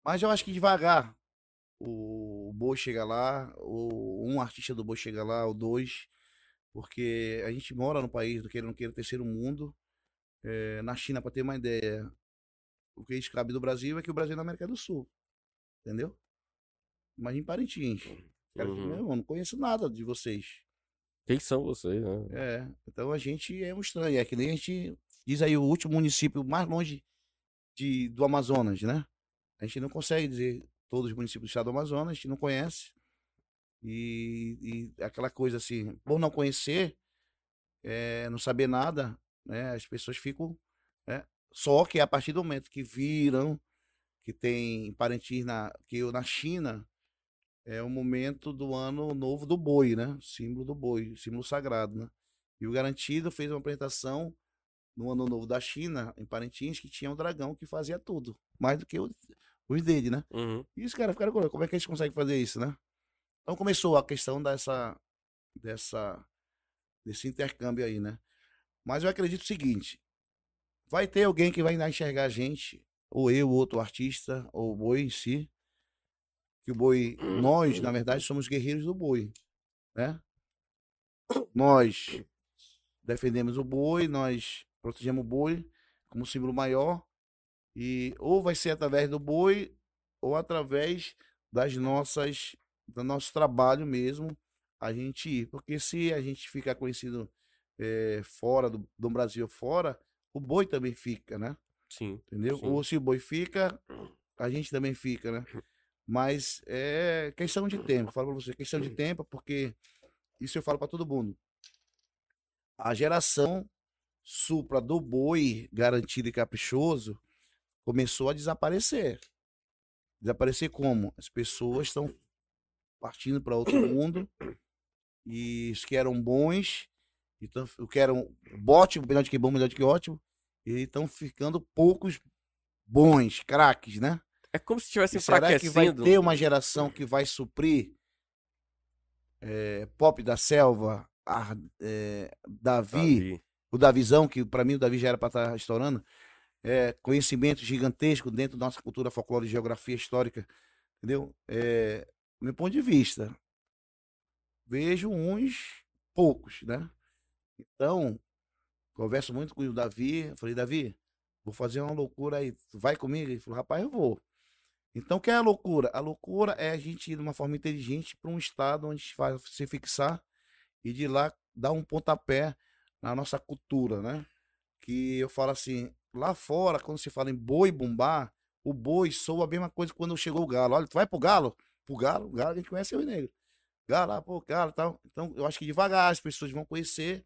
Mas eu acho que devagar o boi chega lá, ou um artista do boi chega lá, ou dois, porque a gente mora no país do queira ou não queira, terceiro mundo. É, na China, para ter uma ideia, o que cabe do Brasil é que o Brasil é na América do Sul. Entendeu? Imagina em Parintins. Cara, Uhum. irmão, não conheço nada de vocês. Quem são vocês, né? É, então a gente é um estranho. É que nem a gente diz aí o último município mais longe de, do Amazonas, né? A gente não consegue dizer todos os municípios do estado do Amazonas, gente não conhece. E, e aquela coisa assim, por não conhecer, é, não saber nada, né? As pessoas ficam. né? Só que a partir do momento que viram que tem Parintins na, que eu- na China, é o momento do ano novo do boi, né? Símbolo do boi, símbolo sagrado, né? E o Garantido fez uma apresentação no ano novo da China, em Parintins, que tinha um dragão que fazia tudo, mais do que o- os dele, né? Uhum. E os caras ficaram, "Pô, como é que eles conseguem fazer isso, né? Então começou a questão dessa, dessa, desse intercâmbio aí, né? Mas eu acredito o seguinte, vai ter alguém que vai enxergar a gente, ou eu, ou outro artista, ou o boi em si, que o boi, nós, na verdade, somos guerreiros do boi, né? Nós defendemos o boi, nós protegemos o boi como símbolo maior, e ou vai ser através do boi, ou através das nossas, do nosso trabalho mesmo, a gente ir. Porque se a gente ficar conhecido eh, fora do, do Brasil fora, o boi também fica, né? Sim. Entendeu? Sim. Ou se o boi fica, a gente também fica, né? Mas é questão de tempo, falo pra você, questão de tempo, porque isso eu falo pra todo mundo. A geração supra do boi garantido e caprichoso começou a desaparecer. Desaparecer como? As pessoas estão partindo para outro mundo e os que eram bons, então, o que eram ótimo, melhor do que bom, melhor do que ótimo, e estão ficando poucos bons, craques, né? É como se estivesse E será que vai ter uma geração que vai suprir eh, Pop da Selva, Ar- eh, Davi, Davi. o Davizão, que para mim o Davi já era para estar estourando, é, conhecimento gigantesco dentro da nossa cultura, folclore, geografia histórica, entendeu? É, meu ponto de vista, vejo uns poucos, né? Então, converso muito com o Davi, falei, Davi, vou fazer uma loucura aí, tu vai comigo? Ele falou, rapaz, eu vou. Então, o que é a loucura? A loucura é a gente ir de uma forma inteligente para um estado onde vai se fixar e de lá dar um pontapé na nossa cultura, né? Que eu falo assim, lá fora, quando se fala em boi bumbá, o boi soa a mesma coisa que quando chegou o galo. Olha, tu vai pro galo? Pro galo, o galo a gente conhece o negro. Galo, lá, pô, galo tal. Então, eu acho que devagar as pessoas vão conhecer,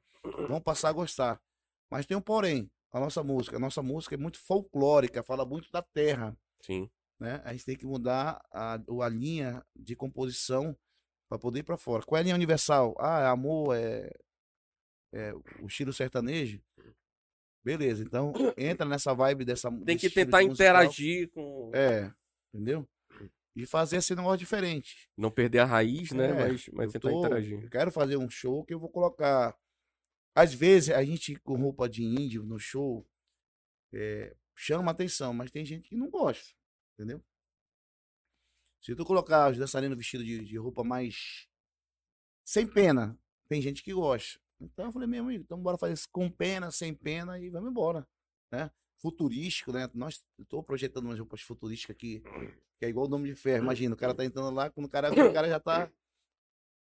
vão passar a gostar. Mas tem um porém, a nossa música. A nossa música é muito folclórica, fala muito da terra Sim. né? A gente tem que mudar a, a linha de composição para poder ir para fora. Qual é a linha universal? Ah, é amor, é, é o estilo sertanejo. Beleza, então entra nessa vibe dessa Tem que tentar interagir com. É, entendeu? E fazer esse negócio diferente. Não perder a raiz, né? É, mas mas eu tentar tô- interagir. Eu quero fazer um show que eu vou colocar. Às vezes a gente com roupa de índio no show é, chama atenção, mas tem gente que não gosta, entendeu? Se tu colocar os dançarinos vestidos de, de roupa mais sem pena, tem gente que gosta. Então eu falei, meu amigo, então bora fazer isso com pena, sem pena e vamos embora, né? Futurístico, né? Nós tô projetando umas roupas futurísticas aqui, que é igual o nome de ferro. Imagina, o cara tá entrando lá, quando o cara, o cara já tá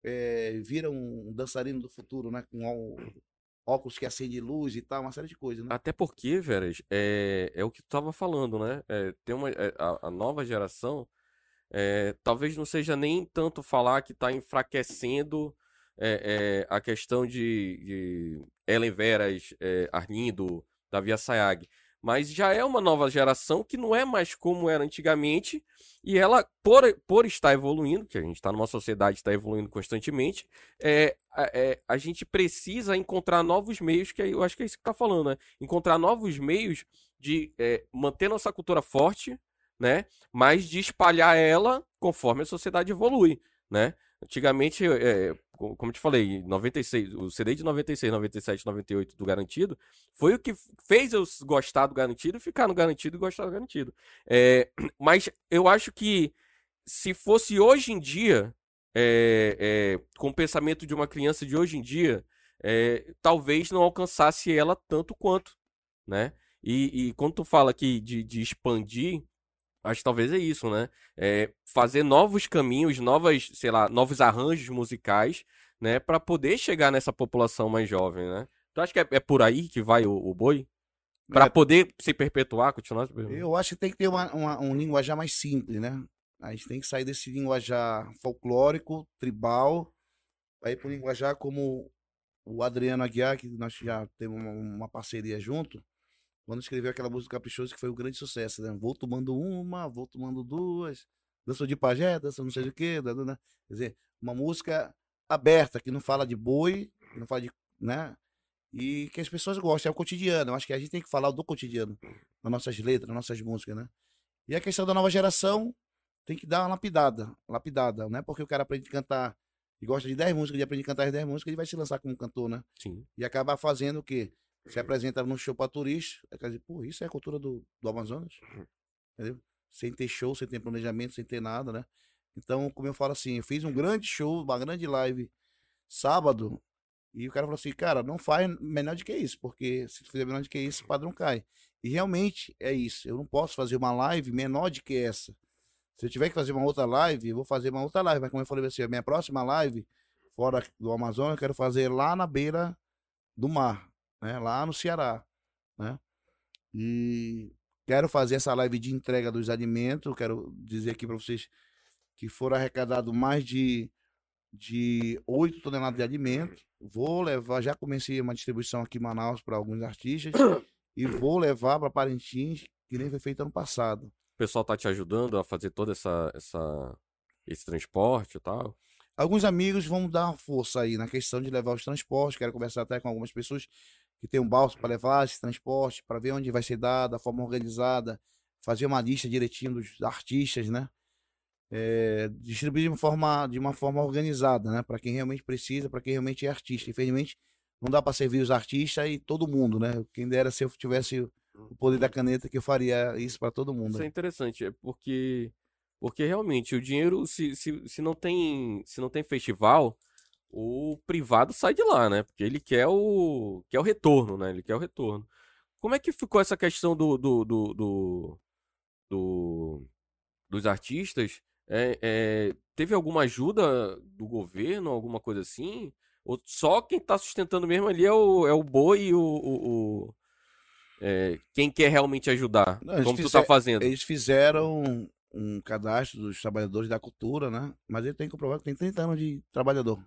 é, vira um dançarino do futuro, né? Com ó- óculos que acende luz e tal, uma série de coisas, né? Até porque, Veras, é, é o que tu tava falando, né? É, tem uma, é, a, a nova geração, é, talvez não seja nem tanto falar que tá enfraquecendo é, é, a questão de, de Ellen Veras, é, Arlindo, Davi Assayag, mas já é uma nova geração que não é mais como era antigamente, e ela, por, por estar evoluindo, que a gente está numa sociedade que está evoluindo constantemente, é, é, a gente precisa encontrar novos meios, que eu acho que é isso que está falando, né? Encontrar novos meios de é, manter nossa cultura forte, né? Mas de espalhar ela conforme a sociedade evolui, né? Antigamente, é, como eu te falei, 96, o CD de 96, 97, 98 do Garantido foi o que fez eu gostar do Garantido, ficar no Garantido e gostar do Garantido. É, mas eu acho que se fosse hoje em dia, é, é, com o pensamento de uma criança de hoje em dia, é, talvez não alcançasse ela tanto quanto, né? E, e quando tu fala aqui de, de expandir, Acho que talvez é isso, né? É fazer novos caminhos, novas, sei lá, novos arranjos musicais, né? Para poder chegar nessa população mais jovem, né? Tu acha que é, é por aí que vai o, o boi? Para é, poder se perpetuar, continuar? Eu acho que tem que ter uma, uma, um linguajar mais simples, né? A gente tem que sair desse linguajar folclórico, tribal, aí para o linguajar como o Adriano Aguiar, que nós já temos uma, uma parceria junto, quando escreveu aquela música Caprichoso, que foi um grande sucesso, né? Vou tomando uma, vou tomando duas, dança de pajé, dança não sei o quê, né? quer dizer, uma música aberta, que não fala de boi, que não fala de, né? E que as pessoas gostam, é o cotidiano. Eu acho que a gente tem que falar do cotidiano, nas nossas letras, nas nossas músicas, né? E a questão da nova geração tem que dar uma lapidada, lapidada, né? Porque o cara aprende a cantar e gosta de 10 músicas, ele aprende a cantar as 10 músicas, ele vai se lançar como cantor, né? Sim. E acabar fazendo o quê? Se apresenta num show para turista, quer dizer, pô, isso é a cultura do, do Amazonas, uhum. entendeu? Sem ter show, sem ter planejamento, sem ter nada, né? Então, como eu falo assim, eu fiz um grande show, uma grande live sábado, e o cara falou assim, cara, não faz menor do que isso, porque se tu fizer menor do que isso, o padrão cai. E realmente é isso, eu não posso fazer uma live menor do que essa. Se eu tiver que fazer uma outra live, eu vou fazer uma outra live, mas como eu falei assim, a minha próxima live, fora do Amazonas, eu quero fazer lá na beira do mar, né? Lá no Ceará, né? E quero fazer essa live de entrega dos alimentos. Quero dizer aqui para vocês que foram arrecadados mais de de 8 toneladas de alimento. Vou levar, já comecei uma distribuição aqui em Manaus para alguns artistas e vou levar para Parintins, que nem foi feito ano passado. O pessoal tá te ajudando a fazer toda essa, essa esse transporte e tal? Alguns amigos vão dar uma força aí na questão de levar os transportes. Quero conversar até com algumas pessoas que tem um balso para levar esse transporte, para ver onde vai ser dado, a forma organizada, fazer uma lista direitinho dos artistas, né? É, distribuir de uma forma, de uma forma organizada, né? Para quem realmente precisa, para quem realmente é artista. Infelizmente, não dá para servir os artistas e todo mundo, né? Quem dera se eu tivesse o poder da caneta que eu faria isso para todo mundo. Isso é interessante, é porque porque realmente o dinheiro se, se, se não tem se não tem festival, o privado sai de lá, né? Porque ele quer o, quer o retorno, né? Ele quer o retorno. Como é que ficou essa questão do, do, do, do, do dos artistas? É, é, teve alguma ajuda do governo, alguma coisa assim? Ou só quem está sustentando mesmo ali é o, é o boi e o, o, o é, quem quer realmente ajudar, Não, como tu tá fazendo? Eles fizeram um cadastro dos trabalhadores da cultura, né? Mas ele tem que comprovar que tem 30 anos de trabalhador.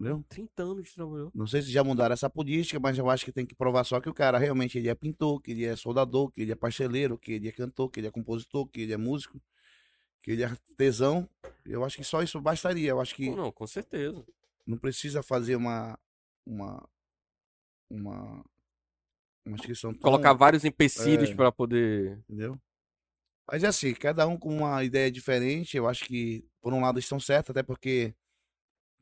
Entendeu? 30 anos de trabalhou. Não sei se já mudaram essa política, mas eu acho que tem que provar só que o cara realmente ele é pintor, que ele é soldador, que ele é parceleiro, que ele é cantor, que ele é compositor, que ele é músico, que ele é artesão. Eu acho que só isso bastaria. Eu acho que. Não, com certeza. Não precisa fazer uma. Uma. Uma. Uma inscrição. Tão... Colocar vários empecilhos é... para poder. Entendeu? Mas é assim, cada um com uma ideia diferente. Eu acho que, por um lado, estão certos, até porque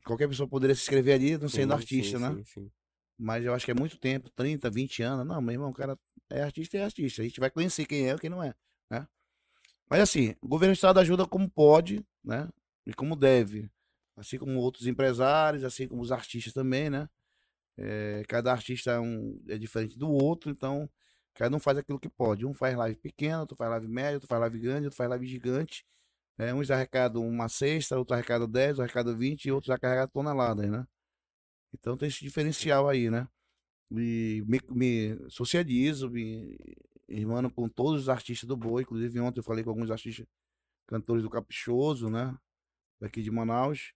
qualquer pessoa poderia se inscrever ali não sendo sim, artista, sim, né? Sim, sim. Mas eu acho que é muito tempo, 30, 20 anos. Não, meu irmão, o cara é artista é artista. A gente vai conhecer quem é e quem não é, né? Mas assim, o governo do estado ajuda como pode, né? E como deve. Assim como outros empresários, assim como os artistas também, né? É, cada artista é, um, é diferente do outro, então cada um faz aquilo que pode. Um faz live pequena, outro faz live média, outro faz live grande, outro faz live gigante. É, uns arrecadam uma cesta, outros arrecadam 10, outros arrecadam 20 e outros arrecadam toneladas, né? Então tem esse diferencial aí, né? E me, me socializo, me irmano com todos os artistas do boi. Inclusive ontem eu falei com alguns artistas cantores do Caprichoso, né? Daqui de Manaus.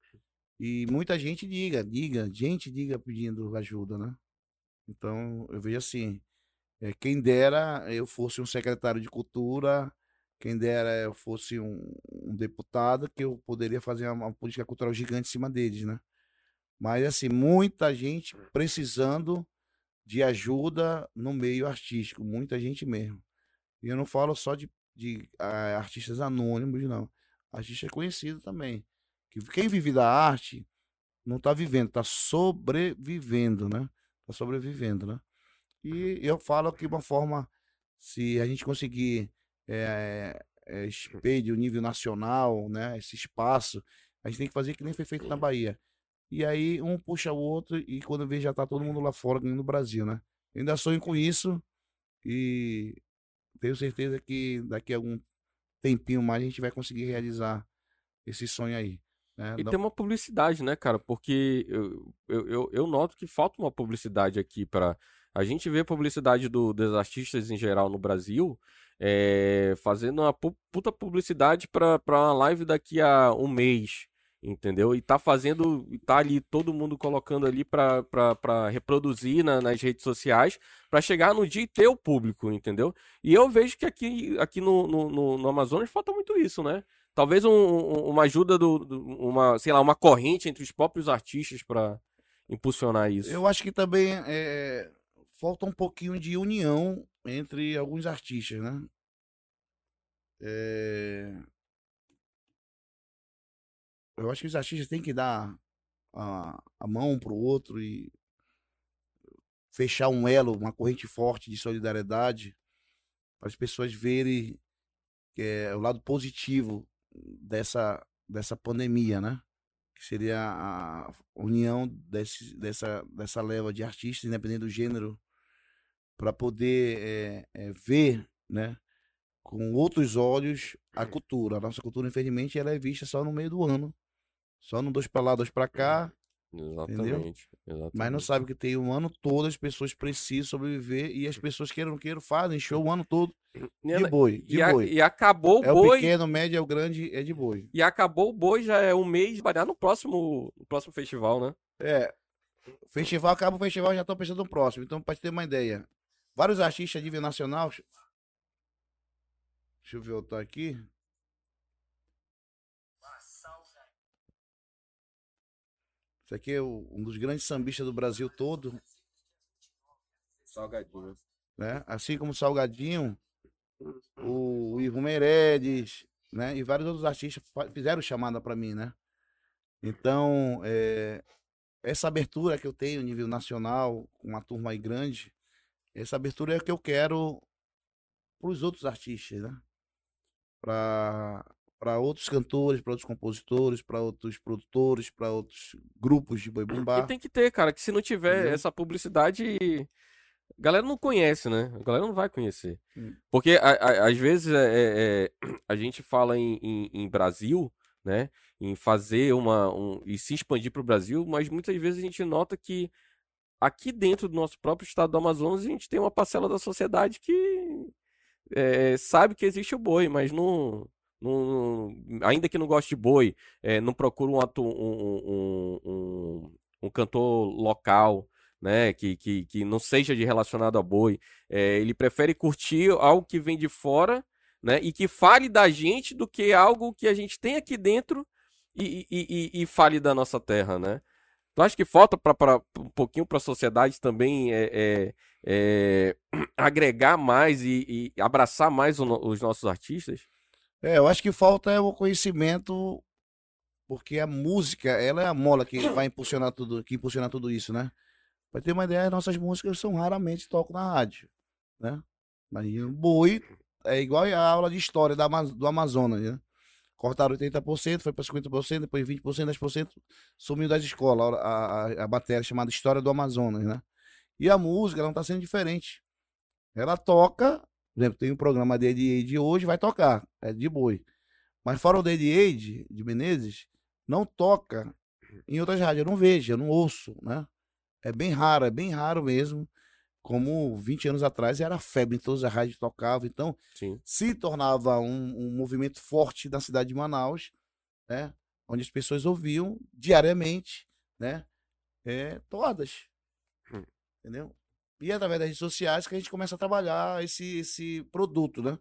E muita gente diga, diga, gente diga pedindo ajuda, né? Então eu vejo assim, É, quem dera eu fosse um secretário de cultura, quem dera eu fosse um, um deputado, que eu poderia fazer uma, uma política cultural gigante em cima deles, né? Mas, assim, muita gente precisando de ajuda no meio artístico, muita gente mesmo. E eu não falo só de, de ah, artistas anônimos, não. Artista conhecido também. Que quem vive da arte não está vivendo, está sobrevivendo, né? Está sobrevivendo, né? E eu falo que uma forma, se a gente conseguir é, é, o nível nacional, né? Esse espaço, a gente tem que fazer que nem foi feito na Bahia. E aí um puxa o outro e quando vê já tá todo mundo lá fora, no Brasil, né? Eu ainda sonho com isso e tenho certeza que daqui a algum tempinho mais a gente vai conseguir realizar esse sonho aí. Né? E tem uma publicidade, né, cara? Porque eu, eu, eu, eu noto que falta uma publicidade aqui para A gente vê publicidade do, dos artistas em geral no Brasil é, fazendo uma puta publicidade para uma live daqui a um mês entendeu? E tá fazendo, tá ali todo mundo colocando ali para reproduzir na, nas redes sociais, para chegar no dia e ter o público, entendeu? E eu vejo que aqui, aqui no, no, no Amazonas falta muito isso, né? Talvez um, uma ajuda do, do, uma, sei lá, uma corrente entre os próprios artistas para impulsionar isso. Eu acho que também é, falta um pouquinho de união entre alguns artistas, né? É, eu acho que os artistas têm que dar a, a mão um pro outro e fechar um elo, uma corrente forte de solidariedade para as pessoas verem que é o lado positivo dessa, dessa pandemia, né? Que seria a união desse, dessa, dessa leva de artistas, independente do gênero, para poder é, é, ver, né? Com outros olhos a cultura. A nossa cultura, infelizmente, ela é vista só no meio do ano. Só no dois para lá, dois para cá. Exatamente, exatamente, Mas não sabe que tem um ano todo, as pessoas precisam sobreviver e as pessoas queiram não queiram, fazem show o ano todo de boi. De e, boi. A, e acabou é o boi. É o pequeno, médio, é o grande, é de boi. E acabou o boi, já é um mês, vai dar no próximo, no próximo festival, né? É. Festival, acaba o festival, já tô pensando no próximo. Então, te ter uma ideia, vários artistas de nível nacional. Deixa eu voltar aqui. Isso aqui é um dos grandes sambistas do Brasil todo. Salgadinho. Né? Assim como Salgadinho, o, Ivo Meirelles, né? E vários outros artistas fizeram chamada para mim, né? Então, é, essa abertura que eu tenho nível nacional, com uma turma aí grande, essa abertura é o que eu quero para os outros artistas, né? Para outros cantores, para outros compositores, para outros produtores, para outros grupos de boi bumbá. E tem que ter, cara, que se não tiver Entendeu? essa publicidade, a galera não conhece, né? A galera não vai conhecer. Hum. Porque a, a, às vezes é, é, é a gente fala em, em, em, Brasil, né? Em fazer uma. Um, e se expandir para o Brasil, mas muitas vezes a gente nota que aqui dentro do nosso próprio estado do Amazonas a gente tem uma parcela da sociedade que é, sabe que existe o boi, mas não não, ainda que não goste de boi, é, não procura um, um, um, um, um, cantor local, né, que, que, que não seja de relacionado a boi. É, ele prefere curtir algo que vem de fora, né, e que fale da gente do que algo que a gente tem aqui dentro e, e, e, e fale da nossa terra, né? Tu acha que falta para um pouquinho para a sociedade também é, é, é, agregar mais e, e abraçar mais o, os nossos artistas? É, eu acho que falta é o conhecimento, porque a música, ela é a mola que vai impulsionar tudo, que impulsiona tudo isso, né? Pra ter uma ideia, nossas músicas são raramente tocam na rádio, né? Mas boi é igual a aula de história da, do Amazonas, né? Cortaram 80%, foi para 50%, depois 20%, 10%, sumiu das escolas a, a, a matéria chamada História do Amazonas, né? E a música, ela não tá sendo diferente. Ela toca por exemplo, tem um programa de de hoje, vai tocar, é de boi. Mas fora o Daddy Aid de Menezes, não toca em outras rádios. Eu não vejo, eu não ouço, né? É bem raro, é bem raro mesmo. Como 20 anos atrás era febre, em todas as rádios tocavam. Então, Sim. se tornava um, um movimento forte na cidade de Manaus, né? Onde as pessoas ouviam diariamente, né? É, todas. Hum. Entendeu? E é através das redes sociais que a gente começa a trabalhar esse, esse produto, né?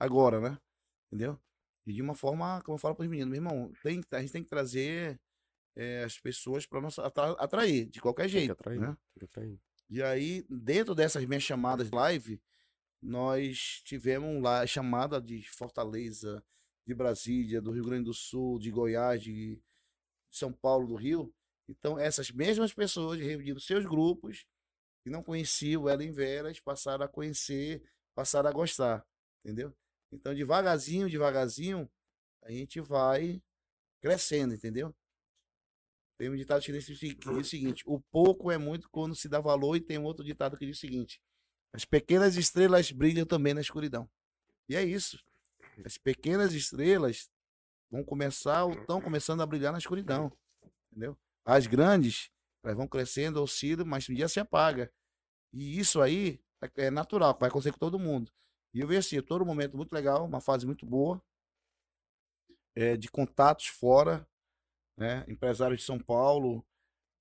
Agora, né? Entendeu? E de uma forma, como eu falo para os meninos, meu irmão, tem, a gente tem que trazer é, as pessoas para nossa atra, atrair, de qualquer jeito. atrair, né? Tem que atrair. E aí, dentro dessas minhas chamadas live, nós tivemos lá chamada de Fortaleza, de Brasília, do Rio Grande do Sul, de Goiás, de São Paulo, do Rio. Então, essas mesmas pessoas reuniram seus grupos que não conheciam o Ellen Veras, passaram a conhecer, passaram a gostar, entendeu? Então, devagarzinho, devagarzinho, a gente vai crescendo, entendeu? Tem um ditado chinês que diz o seguinte: o pouco é muito quando se dá valor, e tem um outro ditado que diz o seguinte: as pequenas estrelas brilham também na escuridão. E é isso. As pequenas estrelas vão começar ou estão começando a brilhar na escuridão. Entendeu? As grandes, elas vão crescendo, oscilam, mas um dia se apaga. E isso aí é é natural, vai acontecer com todo mundo. E eu vejo assim, todo momento muito legal, uma fase muito boa, é, de contatos fora, né? De São Paulo.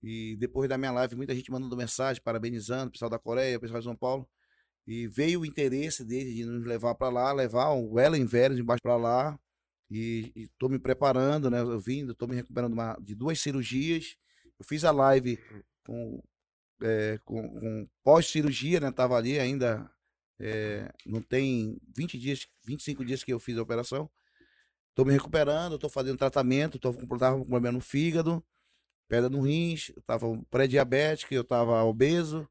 E depois da minha live, muita gente mandando mensagem, parabenizando, o pessoal da Coreia, o pessoal de São Paulo. E veio o interesse deles de nos levar para lá, levar o Ellen Veras embaixo para lá. E estou me preparando, né? Eu estou me recuperando uma- de duas cirurgias. Eu fiz a live com, é, com, com pós-cirurgia, né? Tava ali ainda. é, não tem 20 dias, 25 dias que eu fiz a operação. Tô me recuperando, tô fazendo tratamento, tô com, tava com problema no fígado, pedra no rins, eu tava pré-diabético, eu tava obeso,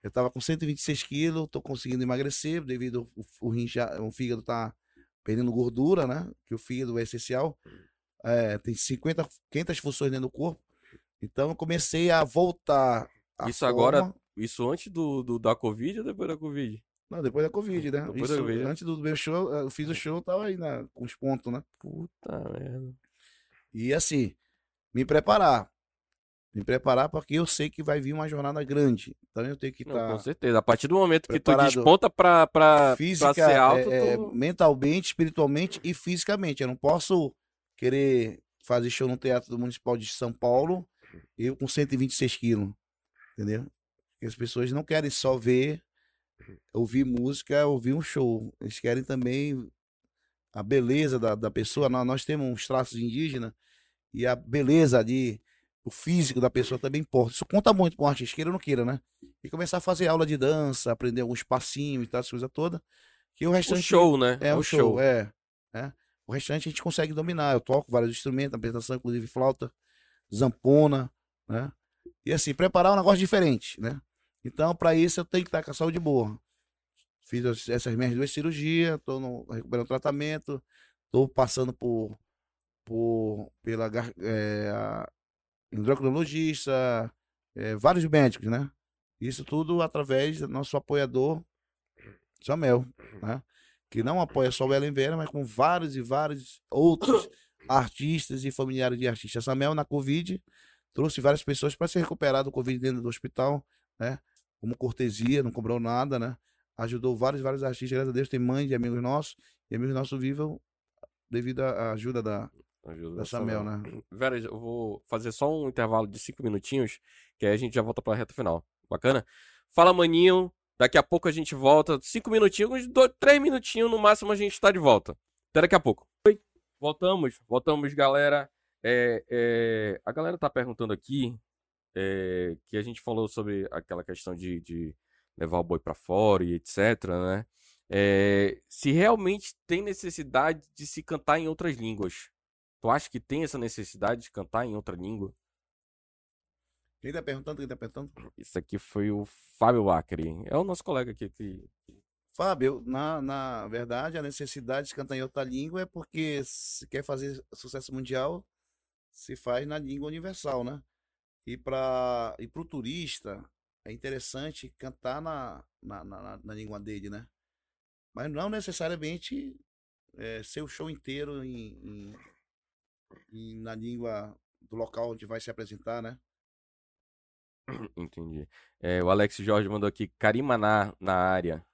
eu tava com 126 quilos, tô conseguindo emagrecer devido o, o rins já, o fígado tá perdendo gordura, né? Que o fígado é essencial. É, tem 50, 500 funções dentro do corpo. Então eu comecei a voltar. Isso agora- forma- Isso antes do, do- da Covid ou depois da Covid? Não, depois da Covid, né? Depois da Isso, Covid. Antes do meu show, eu fiz o show, tava aí na, com os pontos, né? Puta merda. E assim, me preparar. Me preparar porque eu sei que vai vir uma jornada grande. Então eu tenho que estar com certeza. A partir do momento que tu desponta pra, pra, física, pra ser alto, é, é, tu... mentalmente, espiritualmente e fisicamente. Eu não posso querer fazer show no Teatro do Municipal de São Paulo, eu com 126 quilos. Entendeu? Porque as pessoas não querem só ver, ouvir música, ouvir um show. Eles querem também a beleza da, da pessoa. Nós, nós temos uns traços indígenas e a beleza ali, o físico da pessoa também importa. Isso conta muito com o artista, queira ou não queira, né? E começar a fazer aula de dança, aprender alguns passinhos e tal, essa coisa toda. Que o O restante show, né? é o show, é, é. O restante a gente consegue dominar. Eu toco vários instrumentos, apresentação, inclusive flauta, zampona, né? E assim, preparar um negócio diferente, né? Então, para isso, eu tenho que estar com a saúde boa. Fiz as- essas minhas duas cirurgias, no, recuperando o tratamento, tô passando por, por pela é, endocrinologista, é, vários médicos, né? Isso tudo através do nosso apoiador, Samuel, né? que não apoia só o Ellen Vera, mas com vários e vários outros artistas e familiares de artistas. Samuel, na Covid, trouxe várias pessoas para se recuperar do Covid dentro do hospital, né? Como cortesia, não cobrou nada, né? Ajudou vários, vários artistas, graças a Deus, tem mães de amigos nossos, e amigos nossos vivem devido à ajuda da, Ajuda da né? Vera, eu vou fazer só um intervalo de cinco minutinhos, que aí a gente já volta pra reta final. Bacana? Fala, maninho. Daqui a pouco a gente volta. Cinco minutinhos, dois, três minutinhos no máximo a gente tá de volta. Até daqui a pouco. Oi. Voltamos, voltamos, galera. É, é, a galera tá perguntando aqui é, que a gente falou sobre aquela questão de, de levar o boi pra fora e etc, né? É, se realmente tem necessidade de se cantar em outras línguas. Tu acha que tem essa necessidade de cantar em outra língua? Quem tá perguntando? Quem tá perguntando? Isso aqui foi o Fábio Acre. É o nosso colega aqui. Que... Fábio, na, na verdade, a necessidade de cantar em outra língua é porque se quer fazer sucesso mundial, se faz na língua universal, né? E para e o turista, é interessante cantar na, na, na, na língua dele, né? Mas não necessariamente é, ser o show inteiro em, em- em- na língua do local onde vai se apresentar, né? Entendi. É, o Alex Jorge mandou aqui Carimaná na área.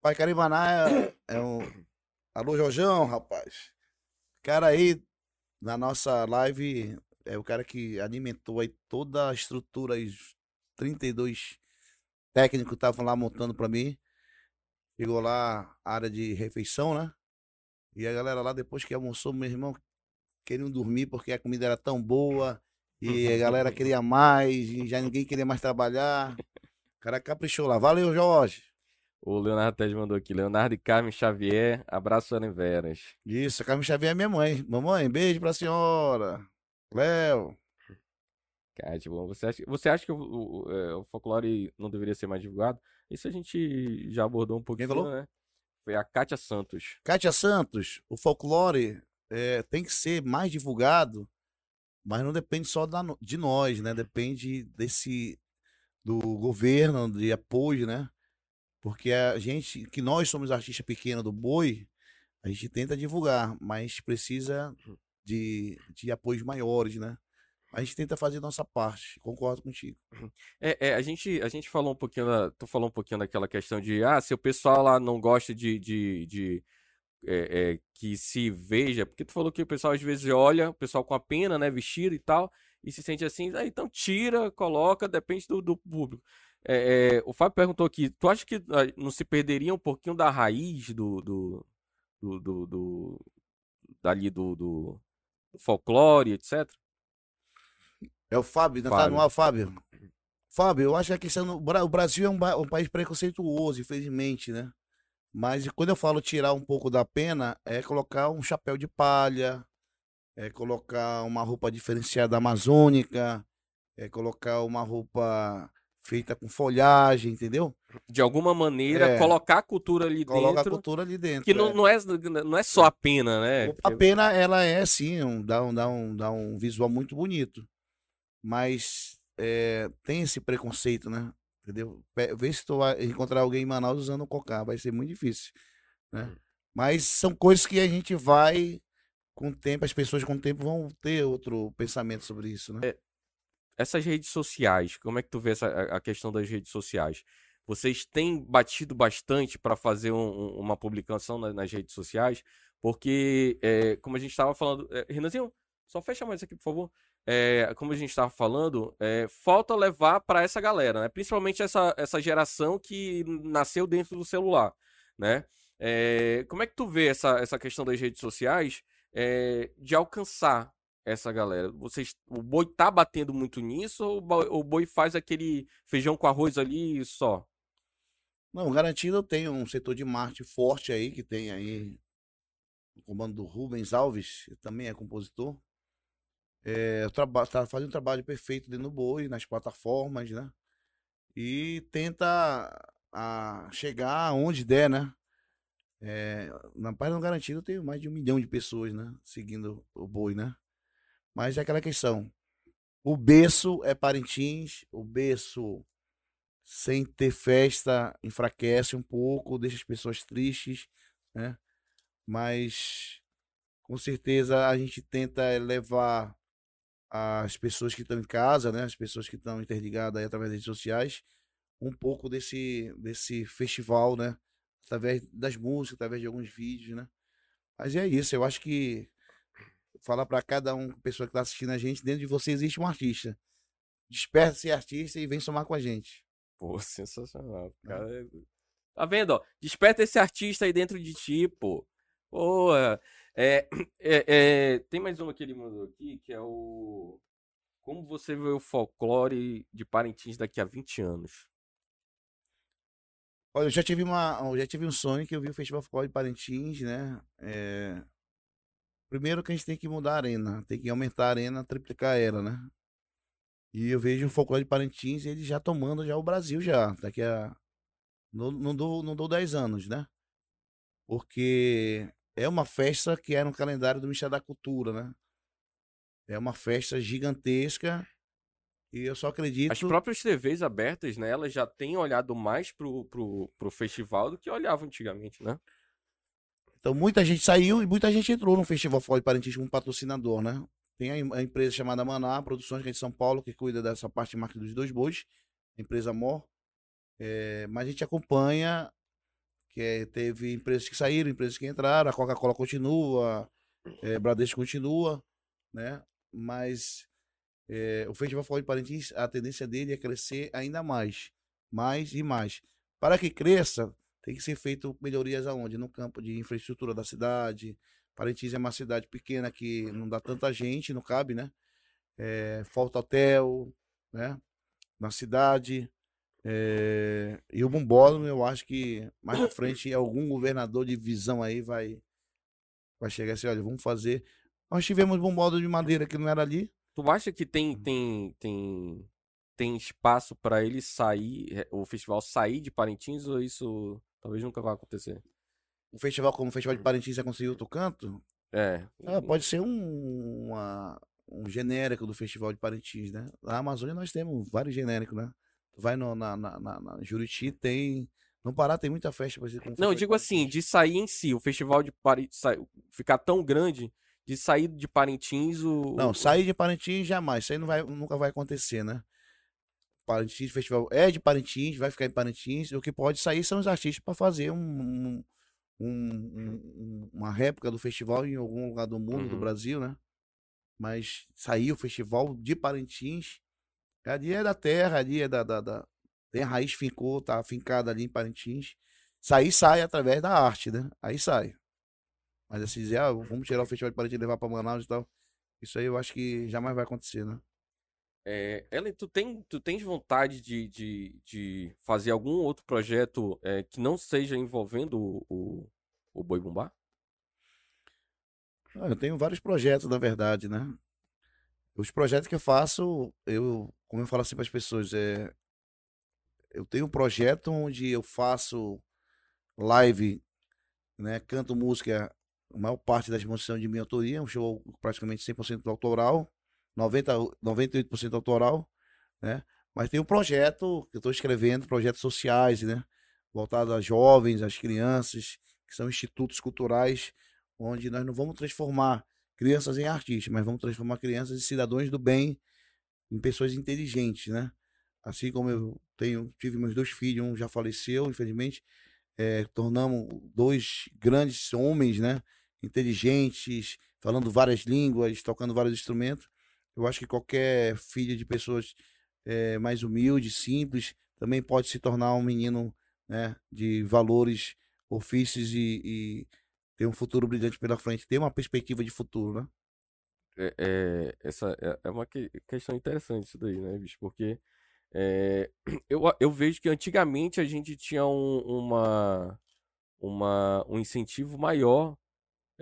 Pai Carimaná é, é um. Alô, Jorjão, rapaz. Cara aí, na nossa live, é o cara que alimentou aí toda a estrutura, os 32 técnicos estavam lá montando pra mim. Chegou lá a área de refeição, né? E a galera lá, depois que almoçou, meu irmão, queriam dormir porque a comida era tão boa. E a galera queria mais, e já ninguém queria mais trabalhar. O cara caprichou lá. Valeu, Jorge. O Leonardo Tedes mandou aqui. Leonardo e Carmen Xavier, abraço Ellen Veras. Isso, a Carmen Xavier é minha mãe. Mamãe, beijo pra senhora. Léo. Cara, tipo, você acha, você acha que o, o, é, o folclore não deveria ser mais divulgado? Isso a gente já abordou um pouquinho, falou? né? Foi a Kátia Santos. Kátia Santos, o folclore é, tem que ser mais divulgado, mas não depende só da de nós, né? Depende desse do governo, de apoio, né? Porque a gente, que nós somos artistas pequenos do boi, a gente tenta divulgar, mas precisa de, de apoios maiores, né? A gente tenta fazer nossa parte, concordo contigo. É, é, a gente, a gente falou um pouquinho, da, tu falou um pouquinho daquela questão de, ah, se o pessoal lá não gosta de, de, de, é, é, que se veja, porque tu falou que o pessoal às vezes olha, o pessoal com a pena, né, vestido e tal, e se sente assim, ah, então tira, coloca, depende do, do público. É, é, o Fábio perguntou aqui, tu acha que ah, não se perderia um pouquinho da raiz do, do, do, do, do- dali do, do folclore, etc? É o Fábio, ainda tá Fábio. no ar, Fábio. Fábio, eu acho que a questão o Brasil é um, um país preconceituoso, infelizmente, né? Mas quando eu falo tirar um pouco da pena, é colocar um chapéu de palha, é colocar uma roupa diferenciada amazônica, é colocar uma roupa feita com folhagem, entendeu? De alguma maneira, É. colocar a cultura ali Coloca a dentro. cultura ali dentro. Que não, é. não, é, não é só a pena, né? A pena, ela é sim, um, dá, um, dá, um, dá um visual muito bonito. Mas é, tem esse preconceito, né? Entendeu? Vê se tu vai encontrar alguém em Manaus usando cocá, vai ser muito difícil. Né? Mas são coisas que a gente vai, com o tempo, as pessoas com o tempo vão ter outro pensamento sobre isso, né? Essas redes sociais, como é que tu vê essa, a a questão das redes sociais? Vocês têm batido bastante para fazer um- um- uma publicação na- nas redes sociais? Porque, é, como a gente estava falando. É, Renanzinho, só fecha mais aqui, por favor. É, como a gente estava falando, é, falta levar para essa galera, né? Principalmente essa, essa geração que nasceu dentro do celular, né? É, como é que tu vê essa, essa questão das redes sociais de alcançar essa galera? Vocês, o boi tá batendo muito nisso ou o boi, faz aquele feijão com arroz ali só? Não, garantido eu tenho um setor de marketing forte aí, que tem aí o comando do Rubens Alves, que também é compositor. É, tá fazendo um trabalho perfeito dentro do boi, nas plataformas, né? E tenta a, chegar aonde der, né? É, na página do Garantido eu tenho mais de um milhão de pessoas, né? Seguindo o boi, né? Mas é aquela questão. O berço é Parintins, o berço sem ter festa enfraquece um pouco, deixa as pessoas tristes, né? Mas com certeza a gente tenta levar as pessoas que estão em casa, né? As pessoas que estão interligadas aí através das redes sociais, um pouco desse desse festival, né? Através das músicas, através de alguns vídeos, né? Mas é isso, eu acho que falar para cada um, pessoa que está assistindo a gente, dentro de você existe um artista. Desperta ser artista e vem somar com a gente. Pô, sensacional. Cara, é- tá vendo, ó? Desperta esse artista aí dentro de ti, pô. Pô, é, é, é, tem mais uma que ele mandou aqui, que é o... Como você vê o folclore de Parintins daqui a 20 anos? Olha, eu já tive uma, eu já tive um sonho que eu vi o Festival Folclore de Parintins, né? É, Primeiro que a gente tem que mudar a arena, tem que aumentar a arena, triplicar ela, né? E eu vejo o Folclore de Parintins, ele já tomando já o Brasil já, daqui a não, não dou não dou 10 anos, né? Porque é uma festa que é no calendário do Ministério da Cultura, né? É uma festa gigantesca e eu só acredito As próprias TVs abertas, né, elas já têm olhado mais pro, pro, pro festival do que olhavam antigamente, né? Então muita gente saiu e muita gente entrou no Festival Folclore de Parintins como patrocinador, né? Tem a, em- a empresa chamada Maná Produções, que é de São Paulo, que cuida dessa parte de marketing dos dois bois, empresa Mor. É, mas a gente acompanha, que é, teve empresas que saíram, empresas que entraram, a Coca-Cola continua, é, Bradesco continua, né? Mas é, o Festival Folclore de Parintins, a tendência dele é crescer ainda mais. mais e mais. Para que cresça, tem que ser feito melhorias aonde? No campo de infraestrutura da cidade. Parintins é uma cidade pequena que não dá tanta gente, não cabe, né? É, falta hotel, né? Na cidade. É, e o Bumbódromo, eu acho que mais à frente algum governador de visão aí vai, vai chegar assim, olha, vamos fazer. Nós tivemos Bumbódromo de madeira que não era ali. Tu acha que tem, tem, tem, tem espaço para ele sair, o festival sair de Parintins ou isso talvez nunca vai acontecer? O festival, como o Festival de Parintins, já conseguiu outro canto? É. Ah, pode ser um, uma, um genérico do Festival de Parintins, né? Na Amazônia nós temos vários genéricos, né? Vai no, na, na, na, na Juriti, tem. No Pará tem muita festa. Por exemplo, Não, eu digo assim, de sair em si, o festival de Parintins ficar tão grande, de sair de Parintins o. Não, sair de Parintins jamais. Isso aí não vai, nunca vai acontecer, né? Parintins, o festival é de Parintins, vai ficar em Parintins. O que pode sair são os artistas para fazer um, um, um, uma réplica do festival em algum lugar do mundo, uhum. do Brasil, né? Mas sair o festival de Parintins, ali é da terra, ali é da, da, da tem a raiz fincou, tá fincada ali em Parintins. Sair sai através da arte, né? Aí sai. Mas assim, dizer, ah, vamos tirar o festival de Parintins e levar para Manaus e tal. Isso aí eu acho que jamais vai acontecer, né? É, Ellen, tu, tem, tu tens vontade de, de, de fazer algum outro projeto é, que não seja envolvendo o, o, o Boi Bumbá? Ah, eu tenho vários projetos, na verdade, né? Os projetos que eu faço, eu, como eu falo assim para as pessoas, é, eu tenho um projeto onde eu faço live, né? Canto música, a maior parte das músicas de minha autoria, um show praticamente 100% autoral 90, 98% autoral, né? Mas tem um projeto que eu estou escrevendo, projetos sociais, né? Voltado a jovens, às crianças, que são institutos culturais, onde nós não vamos transformar crianças em artistas, mas vamos transformar crianças em cidadãos do bem, em pessoas inteligentes, né? Assim como eu tenho, tive meus dois filhos, um já faleceu, infelizmente, é, tornamos dois grandes homens, né? Inteligentes, falando várias línguas, tocando vários instrumentos. Eu acho que qualquer filho de pessoas é, mais humildes, simples, também pode se tornar um menino né, de valores, ofícios e, e ter um futuro brilhante pela frente, ter uma perspectiva de futuro, né? É, é essa é, é uma que, questão interessante isso daí, né, bicho? Porque é, eu, eu vejo que antigamente a gente tinha um, uma, uma, um incentivo maior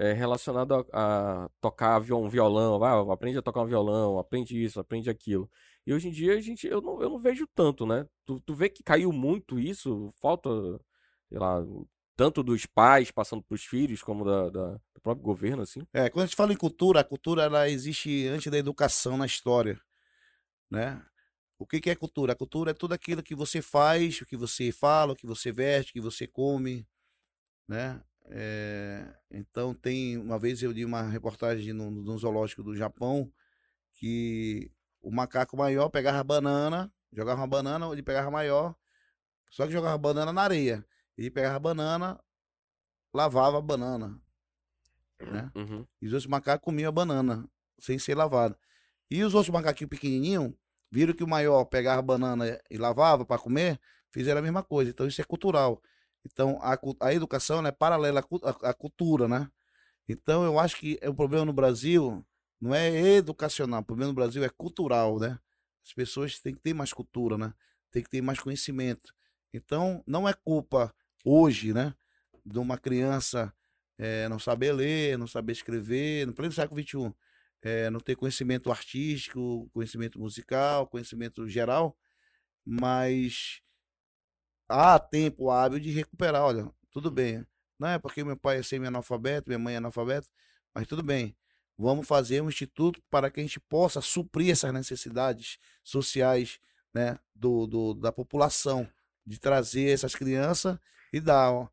é, relacionado a, a tocar um violão, ah, aprende a tocar um violão, aprende isso, aprende aquilo. E hoje em dia a gente, eu não, eu não vejo tanto, né? Tu, tu vê que caiu muito isso, falta, sei lá, tanto dos pais passando para os filhos, como da, da, do próprio governo, assim. É, quando a gente fala em cultura, a cultura ela existe antes da educação na história, né? O que, que é cultura? A cultura é tudo aquilo que você faz, o que você fala, o que você veste, o que você come, né? É, então tem uma vez eu li uma reportagem no, no zoológico do Japão que o macaco maior pegava banana, jogava uma banana, ele pegava maior, só que jogava banana na areia. Ele pegava banana, lavava a banana, né? Uhum. E os outros macacos comiam a banana sem ser lavada. E os outros macaquinhos pequenininhos viram que o maior pegava banana e lavava para comer, fizeram a mesma coisa. Então isso é cultural. Então, a, a educação é paralela à, à cultura, né? Então, eu acho que o problema no Brasil não é educacional, o problema no Brasil é cultural, né? As pessoas têm que ter mais cultura, né? Tem que ter mais conhecimento. Então, não é culpa hoje, né? De uma criança é, não saber ler, não saber escrever, no pleno século XXI, é, não ter conhecimento artístico, conhecimento musical, conhecimento geral, mas há tempo hábil de recuperar. Olha, tudo bem. Não é porque meu pai é semi-analfabeto, minha mãe é analfabeta, mas tudo bem. Vamos fazer um instituto para que a gente possa suprir essas necessidades sociais né, do, do da população, de trazer essas crianças e dar. Ó,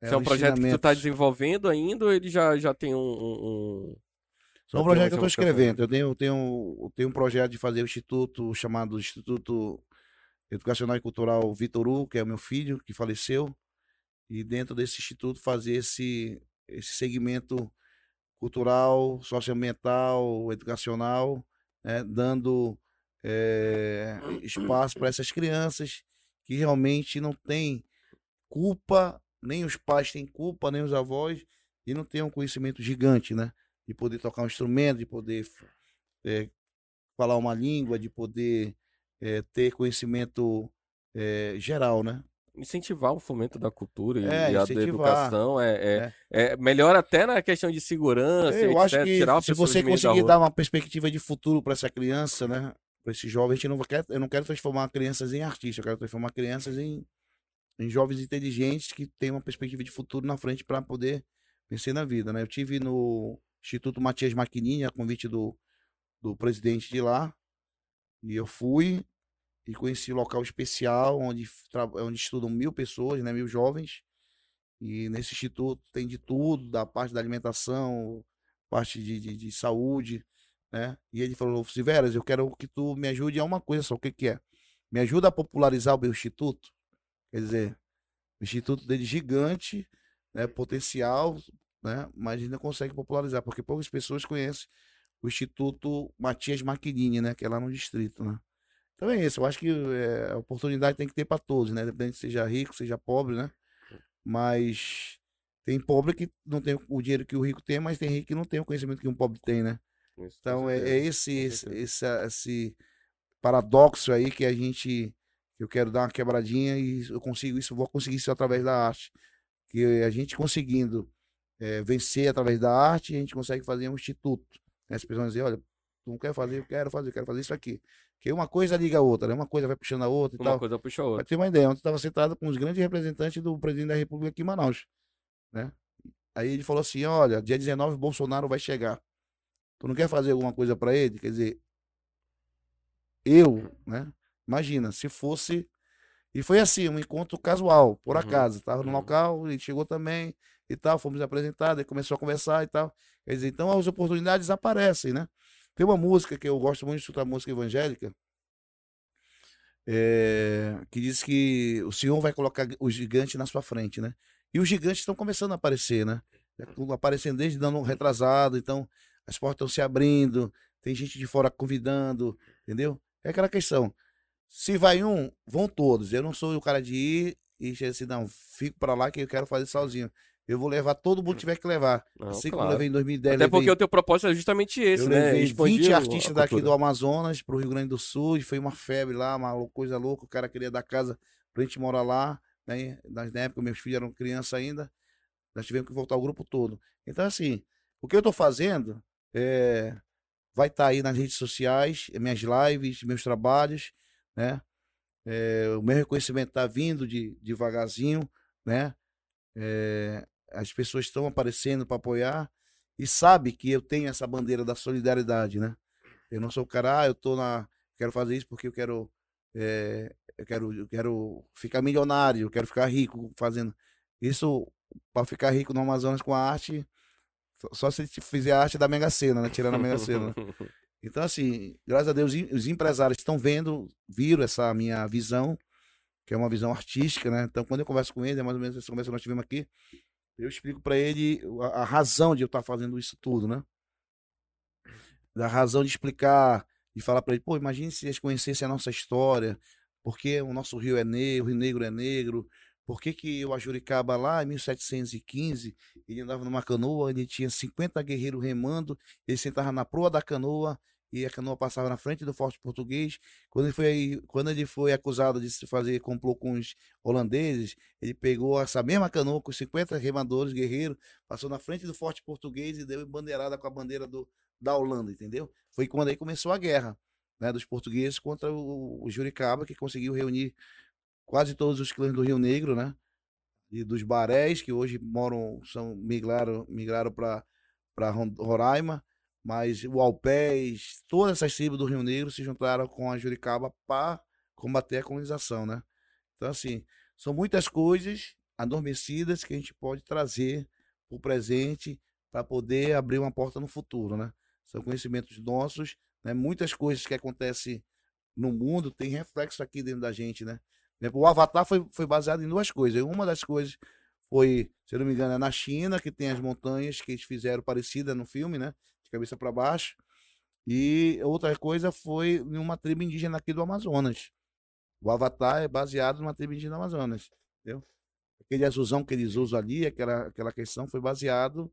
é, é um projeto que tu está desenvolvendo ainda ou ele já, já tem um. um... É um projeto que eu estou escrevendo. Eu tenho, tenho, tenho um projeto de fazer o um instituto chamado Instituto Educacional e Cultural Vitor Hugo, que é o meu filho, que faleceu, e dentro desse instituto fazer esse, esse segmento cultural, socioambiental, educacional, né, dando é, espaço para essas crianças que realmente não tem culpa, nem os pais têm culpa, nem os avós, e não tem um conhecimento gigante, né? De poder tocar um instrumento, de poder é, falar uma língua, de poder é, ter conhecimento é, geral, né? incentivar o fomento da cultura e, É, e a da educação é, é, é melhor até na questão de segurança, Eu etc, acho que se você conseguir dar uma perspectiva de futuro para essa criança, né? Para esse jovem, a gente não quer, eu não quero transformar crianças em artistas, eu quero transformar crianças em, em jovens inteligentes que têm uma perspectiva de futuro na frente para poder vencer na vida, né? Eu tive no Instituto Matias Maquininha, a convite do, do presidente de lá, e eu fui e conheci um local especial onde, onde estudam mil pessoas, né? Mil jovens. E nesse instituto tem de tudo, da parte da alimentação, parte de, de, de saúde, né? E ele falou, Siveras, eu quero que tu me ajude a uma coisa só, o que que é? Me ajuda a popularizar o meu instituto. Quer dizer, o instituto dele gigante, né? Potencial, né? Mas ainda consegue popularizar, porque poucas pessoas conhecem o Instituto Matias Maquinini, né? Que é lá no distrito, né? Então é isso, eu acho que é, a oportunidade tem que ter para todos, né? Independente seja rico, seja pobre, né? Mas tem pobre que não tem o dinheiro que o rico tem, mas tem rico que não tem o conhecimento que um pobre tem, né? Isso, Então é, é esse, esse, esse, esse paradoxo aí que a gente eu quero dar uma quebradinha e eu consigo isso, vou conseguir isso através da arte. Que a gente conseguindo eh, vencer através da arte, a gente consegue fazer um instituto. Né? As pessoas vão dizer, olha, tu não quer fazer, eu quero fazer, eu quero fazer isso aqui. Que uma coisa liga a outra, né? Uma coisa vai puxando a outra e Uma tal. coisa puxa a Pra outra. ter uma ideia, ontem eu estava sentado com os grandes representantes do presidente da República aqui em Manaus, né? Aí ele falou assim, olha, dia 19 Bolsonaro vai chegar. Tu não quer fazer alguma coisa para ele? Quer dizer, eu, né? Imagina, se fosse... E foi assim, um encontro casual, por Uhum, acaso. Tava no uhum. local, ele chegou também e tal, fomos apresentados, começou a conversar e tal. Quer dizer, então as oportunidades aparecem, né? Tem uma música que eu gosto muito de escutar, música evangélica, é, que diz que o Senhor vai colocar o gigante na sua frente, né? E os gigantes estão começando a aparecer, né? Aparecendo desde dando um retrasado, então as portas estão se abrindo, tem gente de fora convidando, entendeu? É aquela questão. Se vai um, vão todos. Eu não sou o cara de ir e dizer assim, não, fico pra lá que eu quero fazer sozinho. Eu vou levar todo mundo que tiver que levar. Não, assim como claro. eu levei em 2010, Até porque levei- o teu propósito é justamente esse, eu né? levei Expandir 20 o- a artistas daqui do Amazonas pro Rio Grande do Sul e foi uma febre lá, uma coisa louca. O cara queria dar casa pra gente morar lá, né? Na época, meus filhos eram crianças ainda. Nós tivemos que voltar o grupo todo. Então, assim, o que eu tô fazendo é, vai estar aí nas redes sociais, minhas lives, meus trabalhos, né? É, o meu reconhecimento tá vindo de devagarzinho, né? É, as pessoas estão aparecendo para apoiar e sabe que eu tenho essa bandeira da solidariedade, né? Eu não sou o cara, ah, eu tô na, quero fazer isso porque eu quero, é, eu quero, eu quero ficar milionário, eu quero ficar rico fazendo isso para ficar rico no Amazonas com a arte, só- se fizer a arte da Mega Sena, né? Tirando a Mega Sena. Então, assim, graças a Deus, os empresários estão vendo, viram essa minha visão, que é uma visão artística, né? Então, quando eu converso com ele, é mais ou menos essa conversa que nós tivemos aqui, eu explico para ele a, a razão de eu estar fazendo isso tudo, né? Da razão de explicar, de falar para ele, pô, imagine se eles conhecessem a nossa história, porque o nosso rio é negro, o Rio Negro é negro, por que que o Ajuricaba lá em 1715, ele andava numa canoa, ele tinha 50 guerreiros remando, ele sentava na proa da canoa e a canoa passava na frente do forte português. Quando ele foi, quando ele foi acusado de se fazer complô com os holandeses, ele pegou essa mesma canoa com 50 remadores guerreiros, passou na frente do forte português e deu bandeirada com a bandeira do, da Holanda, entendeu? Foi quando aí começou a guerra, né, dos portugueses contra o, o Juricaba, que conseguiu reunir quase todos os clãs do Rio Negro, né? E dos Barés, que hoje moram, são migraram, migraram para Roraima, mas o Alpés, todas essas tribos do Rio Negro se juntaram com a Juricaba para combater a colonização, né? Então, assim, são muitas coisas adormecidas que a gente pode trazer para o presente para poder abrir uma porta no futuro, né? São conhecimentos nossos, né? Muitas coisas que acontecem no mundo tem reflexo aqui dentro da gente, né? O Avatar foi, foi baseado em duas coisas. Uma das coisas foi, se não me engano, é na China, que tem as montanhas que eles fizeram parecida no filme, né? De cabeça para baixo. E outra coisa foi em uma tribo indígena aqui do Amazonas. O Avatar é baseado numa tribo indígena Amazonas, entendeu? Aquele azulzão que eles usam ali, aquela, aquela questão foi baseado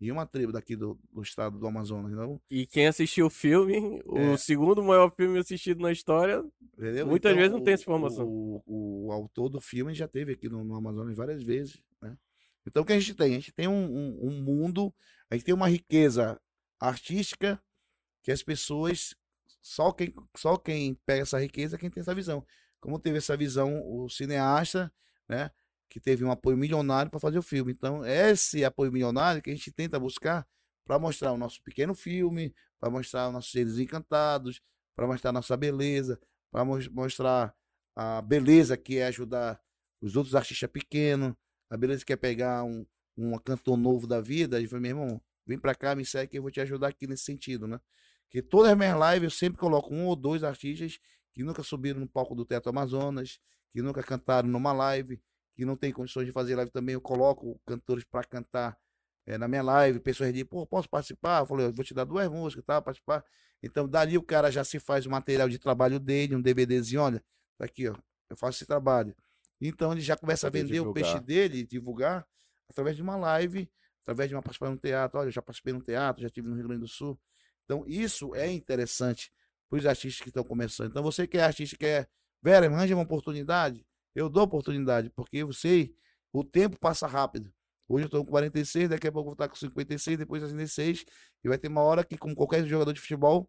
em uma tribo daqui do, do estado do Amazonas, não? E quem assistiu o filme, É. o segundo maior filme assistido na história, Entendeu? Muitas vezes não tem essa informação. O, o, o autor do filme já teve aqui no, no Amazonas várias vezes, né? Então o que a gente tem? A gente tem um, um, um mundo, a gente tem uma riqueza artística que as pessoas só quem só quem pega essa riqueza é quem tem essa visão. Como teve essa visão o cineasta, né? Que teve um apoio milionário para fazer o filme. Então, esse apoio milionário que a gente tenta buscar para mostrar o nosso pequeno filme, para mostrar os nossos seres encantados, para mostrar nossa beleza, para mostrar a beleza que é ajudar os outros artistas pequenos, a beleza que é pegar um, um cantor novo da vida e falar, meu irmão, vem pra cá, me segue que eu vou te ajudar aqui nesse sentido, né? Porque todas as minhas lives eu sempre coloco um ou dois artistas que nunca subiram no palco do Teatro Amazonas, que nunca cantaram numa live, que não tem condições de fazer live também, eu coloco cantores para cantar eh, na minha live, pessoas dizem, pô, posso participar? Eu falei, eu vou te dar duas músicas, tá? Participar. Então, dali o cara já se faz o material de trabalho dele, um DVDzinho, olha, tá aqui, ó, eu faço esse trabalho. Então, ele já começa a vender o divulgar. peixe dele, divulgar, através de uma live, através de uma participação no teatro. Olha, eu já participei no teatro, já estive no Rio Grande do Sul. Então, isso é interessante para os artistas que estão começando. Então, você que é artista, que é, Vera, me arranja uma oportunidade, eu dou oportunidade, porque eu sei, o tempo passa rápido. Hoje eu estou com 46, daqui a pouco eu vou estar com 56, depois 66, e vai ter uma hora que, como qualquer jogador de futebol,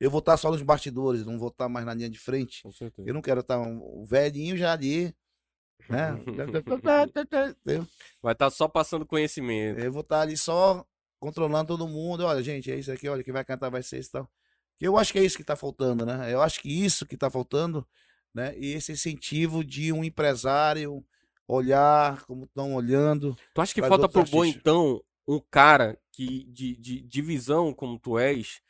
eu vou estar só nos bastidores, não vou estar mais na linha de frente. com certeza. Eu não quero estar um velhinho já ali, né? Vai estar só passando conhecimento. Eu vou estar ali só controlando todo mundo. Olha, gente, é isso aqui, olha, quem vai cantar vai ser isso e tal. Eu acho que é isso que está faltando, né? Eu acho que isso que está faltando, né? E esse incentivo de um empresário olhar como estão olhando. Tu acha que falta pro Boi, então, um cara que de, de, de visão como tu és,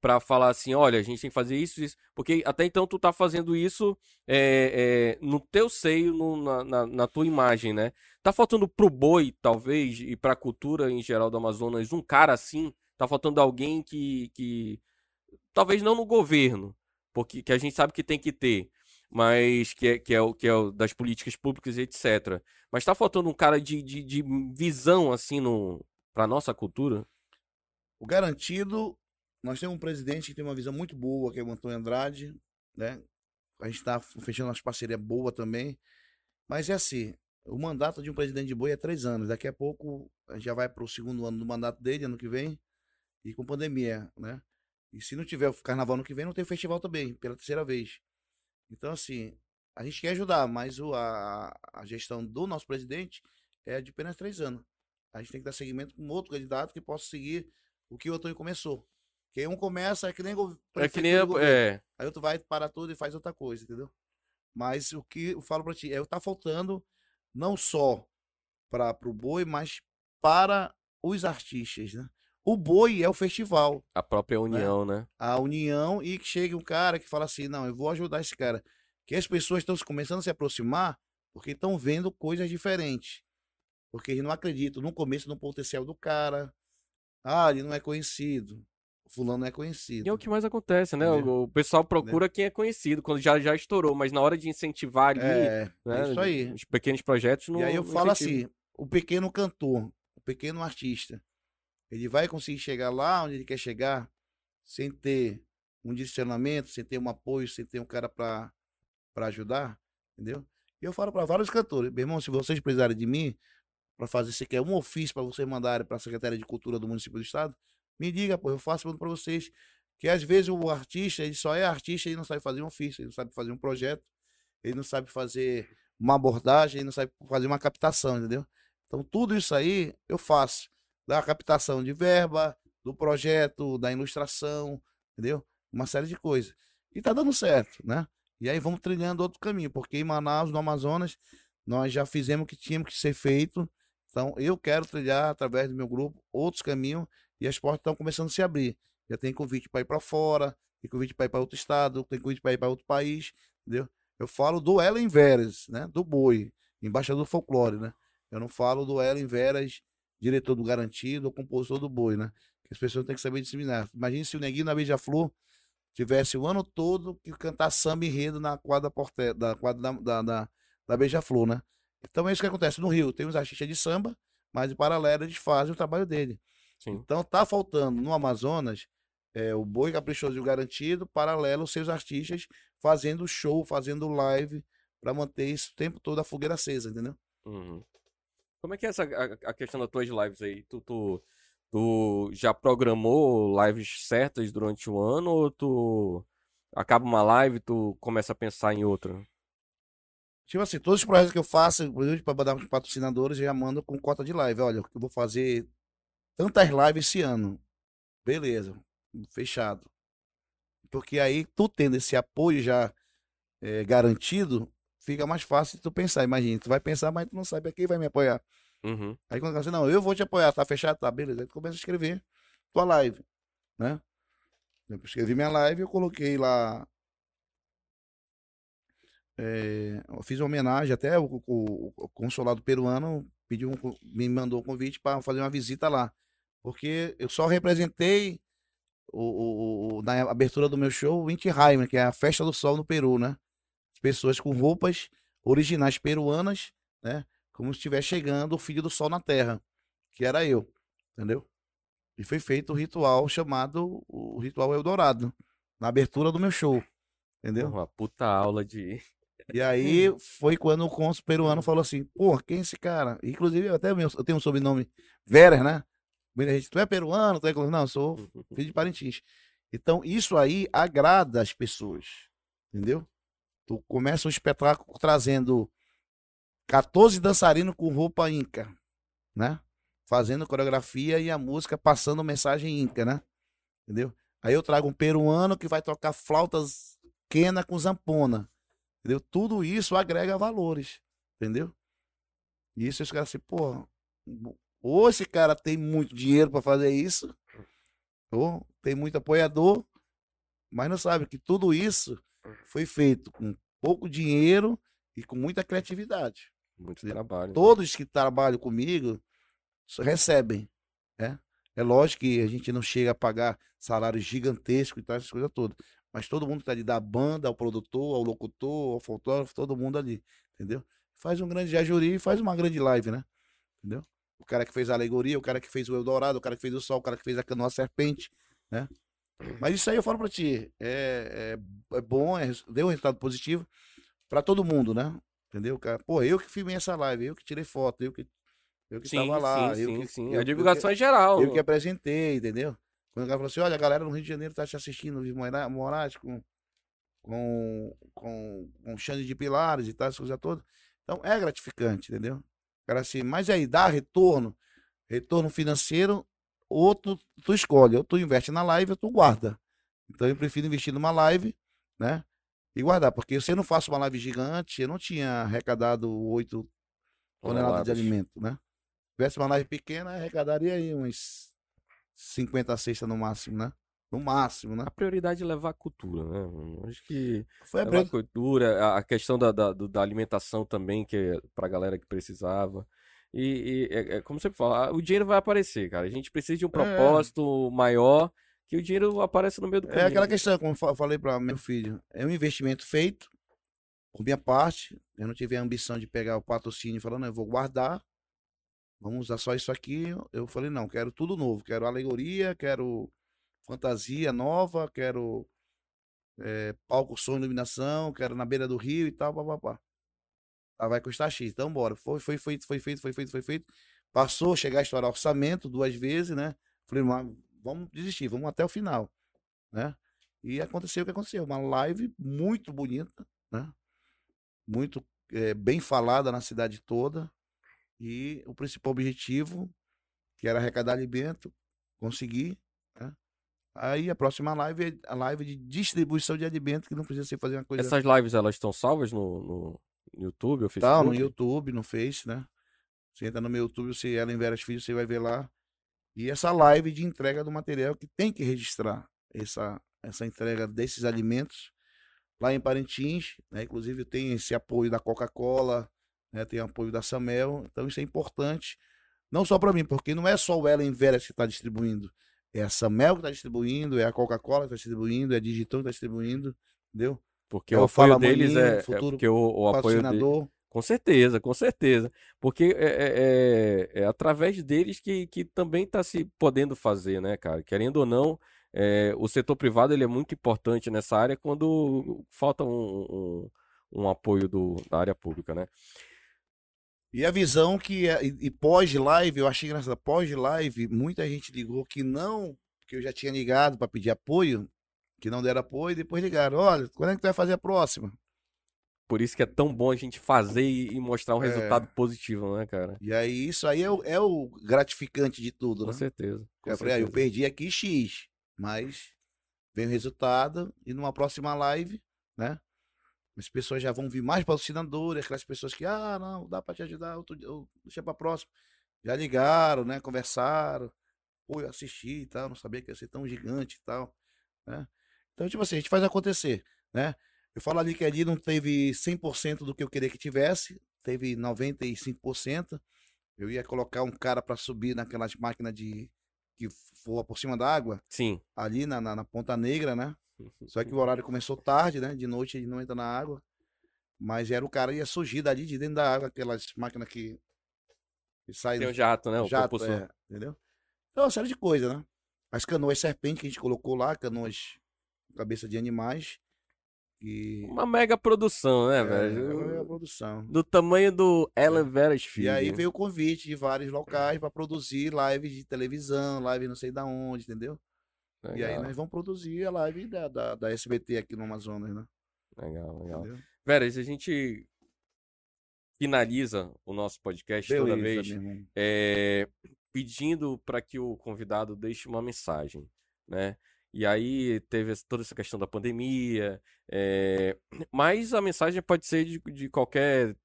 pra falar assim, olha, a gente tem que fazer isso, isso. Porque até então tu tá fazendo isso é, é, no teu seio, no- na, na, na tua imagem, né? Tá faltando pro Boi, talvez, e pra cultura em geral do Amazonas, um cara assim, tá faltando alguém que, que talvez não no governo, porque que a gente sabe que tem que ter, mas que é, que é, o, que é o das políticas públicas etc. Mas tá faltando um cara de, de, de visão, assim, no, pra nossa cultura? O garantido, nós temos um presidente que tem uma visão muito boa, que é o Antônio Andrade, né? A gente está fechando umas parcerias boas também. Mas é assim, o mandato de um presidente de boi é três anos. Daqui a pouco a gente já vai para o segundo ano do mandato dele, ano que vem, e com pandemia, né? E se não tiver o carnaval ano que vem, não tem festival também, pela terceira vez. Então, assim, a gente quer ajudar, mas o, a, a gestão do nosso presidente é de apenas três anos. A gente tem que dar seguimento com outro candidato que possa seguir o que o Antônio começou. Porque um começa, é que nem. É que nem. É, Aí outro vai, para tudo e faz outra coisa, entendeu? Mas o que eu falo pra ti é tá faltando não só para o boi, mas para os artistas, né? O boi é o festival, a própria união, né? a união, e que chega um cara que fala assim: não, eu vou ajudar esse cara. Que as pessoas estão começando a se aproximar porque estão vendo coisas diferentes. Porque eles não acreditam no começo no potencial do cara. Ah, ele não é conhecido. Fulano é conhecido. E é o que mais acontece, né? Entendeu? O, pessoal procura quem é conhecido, quando já, já estourou, mas na hora de incentivar ali, É, né, é isso aí. os pequenos projetos não E aí eu falo incentivam. assim, o pequeno cantor, o pequeno artista, ele vai conseguir chegar lá onde ele quer chegar sem ter um direcionamento, sem ter um apoio, sem ter um cara para ajudar, entendeu? E eu falo para vários cantores, meu irmão, se vocês precisarem de mim para fazer, você quer um ofício para vocês mandarem para a Secretaria de Cultura do município do estado, me diga, pô, eu faço para vocês. Que às vezes o artista, ele só é artista e não sabe fazer um ofício, ele não sabe fazer um projeto, ele não sabe fazer uma abordagem, ele não sabe fazer uma captação, entendeu? Então tudo isso aí eu faço. Da captação de verba, do projeto, da ilustração, entendeu? Uma série de coisas. E tá dando certo, né? E aí vamos trilhando outro caminho, porque em Manaus, no Amazonas, nós já fizemos o que tínhamos que ser feito. Então eu quero trilhar através do meu grupo outros caminhos e as portas estão começando a se abrir. Já tem convite para ir para fora, tem convite para ir para outro estado, tem convite para ir para outro país, entendeu? Eu falo do Ellen Veras, né? Do Boi, embaixador do folclore, né? Eu não falo do Ellen Veras, diretor do Garantido ou compositor do Boi, né? Que as pessoas têm que saber disseminar. Imagine se o Neguinho na Beija-Flor tivesse o ano todo que cantar samba enredo na quadra, porte... da, quadra da, da, da, da Beija-Flor, né? Então é isso que acontece. No Rio tem os artistas de samba, mas em paralelo eles fazem o trabalho dele. Sim. Então tá faltando no Amazonas é, o Boi Caprichoso e o Garantido, paralelo seus artistas fazendo show, fazendo live, para manter isso o tempo todo a fogueira acesa, entendeu? Uhum. Como é que é essa a, a questão das tuas lives aí? Tu, tu, tu já programou lives certas durante o ano ou tu acaba uma live e tu começa a pensar em outra? Tipo assim, todos os projetos que eu faço, inclusive para mandar para os patrocinadores, eu já mando com cota de live. Olha, eu vou fazer tantas lives esse ano. Beleza, fechado. Porque aí, tu tendo esse apoio já é, garantido, fica mais fácil de tu pensar. Imagina, tu vai pensar, mas tu não sabe a quem vai me apoiar. Uhum. Aí quando você, não, eu vou te apoiar, tá fechado? Tá, beleza. Aí tu começa a escrever tua live, né? Eu escrevi minha live, eu coloquei lá. É, eu fiz uma homenagem, até o, o, o consulado peruano pediu um, me mandou um convite para fazer uma visita lá. Porque eu só representei o, o, na abertura do meu show o Inti Raima, que é a festa do sol no Peru, né? Pessoas com roupas originais peruanas, né? Como se estivesse chegando o filho do sol na terra, que era eu, entendeu? E foi feito o ritual chamado o ritual Eldorado, na abertura do meu show, entendeu? Uma puta aula de. E aí foi quando o cônsul peruano falou assim: pô, quem é esse cara? Inclusive, até eu tenho um sobrenome Veras, né? Muita gente, tu é peruano, tu é. Não, eu sou filho de Parintins. Então, isso aí agrada as pessoas, entendeu? Tu começa o espetáculo trazendo 14 dançarinos com roupa inca, né? Fazendo coreografia e a música passando mensagem inca, né? Entendeu? Aí eu trago um peruano que vai tocar flautas quena com zampona. Entendeu? Tudo isso agrega valores, entendeu? E isso os caras assim, pô, ou esse cara tem muito dinheiro para fazer isso, ou tem muito apoiador, mas não sabe que tudo isso foi feito com pouco dinheiro e com muita criatividade. Muito trabalho. né? Todos que trabalham comigo recebem. Né? É lógico que a gente não chega a pagar salários gigantescos e tal, essas coisas todas. Mas todo mundo está ali, da banda, ao produtor, ao locutor, ao fotógrafo, todo mundo ali. Entendeu? Faz um grande jajuri e faz uma grande live, né? Entendeu? O cara que fez a alegoria, o cara que fez o Eldorado, o cara que fez o sol, o cara que fez a canoa serpente, né? Mas isso aí eu falo pra ti, é, é, é bom, é, deu um resultado positivo pra todo mundo, né? Entendeu, cara? Pô, eu que filmei essa live, eu que tirei foto, eu que, eu que Sim, tava lá. sim, eu sim, que, sim. eu- eu a divulgação que- é geral. eu que apresentei, entendeu? Quando o cara falou assim, olha, a galera no Rio de Janeiro tá te assistindo, o Vivo Mora- Moraes com, com, com, com Xande de Pilares e tal, essa coisa toda. Então é gratificante, entendeu? Cara assim, mas aí dá retorno, retorno financeiro, ou tu, tu escolhe, ou tu investe na live ou tu guarda. Então eu prefiro investir numa live, né? E guardar, porque se eu não faço uma live gigante, eu não tinha arrecadado oito toneladas de alimento, né? Se tivesse uma live pequena, arrecadaria aí uns 50 cestas no máximo, né? No máximo, né? A prioridade é levar a cultura, né? Acho que Foi a levar a cultura, a- questão da, da, da alimentação também, que é pra galera que precisava. E, e é, é como você fala, o dinheiro vai aparecer, cara. A gente precisa de um propósito maior, que o dinheiro apareça no meio do É caminho. aquela questão, como eu fa- falei para meu filho, é um investimento feito por minha parte. Eu não tive a ambição de pegar o patrocínio e falar, não, eu vou guardar, vamos usar só isso aqui. Eu falei, não, quero tudo novo, quero alegoria, quero fantasia nova, quero é, palco, som, iluminação, quero na beira do rio e tal, papapá. Ah, vai custar X, então bora. Foi, foi feito, foi feito, foi feito, foi feito. Passou, chegar a estourar orçamento duas vezes, né? Falei, vamos desistir, vamos até o final, né? E aconteceu o que aconteceu, uma live muito bonita, né? Muito eh, bem falada na cidade toda. E o principal objetivo, que era arrecadar alimento, consegui? Aí a próxima live é a live de distribuição de alimento, que não precisa ser fazer uma coisa Essas lives, elas estão salvas no, no YouTube ou Tá, Facebook? no YouTube, no Face, né? Você entra no meu YouTube, você Ellen Veras Filho, você vai ver lá. E essa live de entrega do material que tem que registrar essa, essa entrega desses alimentos lá em Parintins, né? Inclusive tem esse apoio da Coca-Cola, né? Tem apoio da Samel, então isso é importante. Não só para mim, porque não é só o Ellen Veras que está distribuindo, É a Samel que está distribuindo, é a Coca-Cola que está distribuindo, é a Digital que está distribuindo, entendeu? Porque É o o apoio Fala deles é, é futuro porque o, o apoio Patrocinador. com certeza, com certeza, porque é, é- é- é através deles que, que também está se podendo fazer, né, cara? Querendo ou não, é, o setor privado ele é muito importante nessa área quando falta um, um, um apoio do, da área pública, né? E a visão que, é- e, e pós-live, eu achei engraçado, pós-live, muita gente ligou que não, que eu já tinha ligado para pedir apoio, que não deram apoio, e depois ligaram, olha, quando é que tu vai fazer a próxima? Por isso que é tão bom a gente fazer e, mostrar um É. resultado positivo, né, cara? E aí, isso aí é o, é o gratificante de tudo, Com né? certeza. com Eu falei, ah, eu certeza. perdi aqui X, mas vem o resultado e numa próxima live, né? As pessoas já vão vir mais patrocinadores, aquelas pessoas que, ah, não, dá pra te ajudar, outro, dia- eu- deixa pra próxima. Já ligaram, né? Conversaram. Pô, eu assisti e tal, não sabia que ia ser tão gigante e tal, né? Então, tipo assim, a gente faz acontecer, né? Eu falo ali que ali não teve 100% do que eu queria que tivesse, teve 95%. Eu ia colocar um cara pra subir naquelas máquinas de que voa por cima da água, Sim. ali na, na, na Ponta Negra, né? Só que o horário começou tarde, né? De noite ele não entra na água. Mas era o cara ia surgir dali de dentro da água, aquelas máquinas que, que saem Tem o jato, né? O jato, propulsor. é, entendeu? Então, uma série de coisas, né? As canoas serpente que a gente colocou lá, canoas cabeça de animais. E Uma mega produção, né, é, velho? é a produção. Do tamanho do Ellen Veras E aí veio o convite de vários locais para produzir lives de televisão, live não sei da onde, entendeu? E aí nós vamos produzir a live da, da, da SBT aqui no Amazonas, né? Legal, legal. Entendeu? Veras, a gente finaliza o nosso podcast toda Beleza, vez meu irmão. é, pedindo para que o convidado deixe uma mensagem, né? E aí teve toda essa questão da pandemia, é, mas a mensagem pode ser de, de qualquer,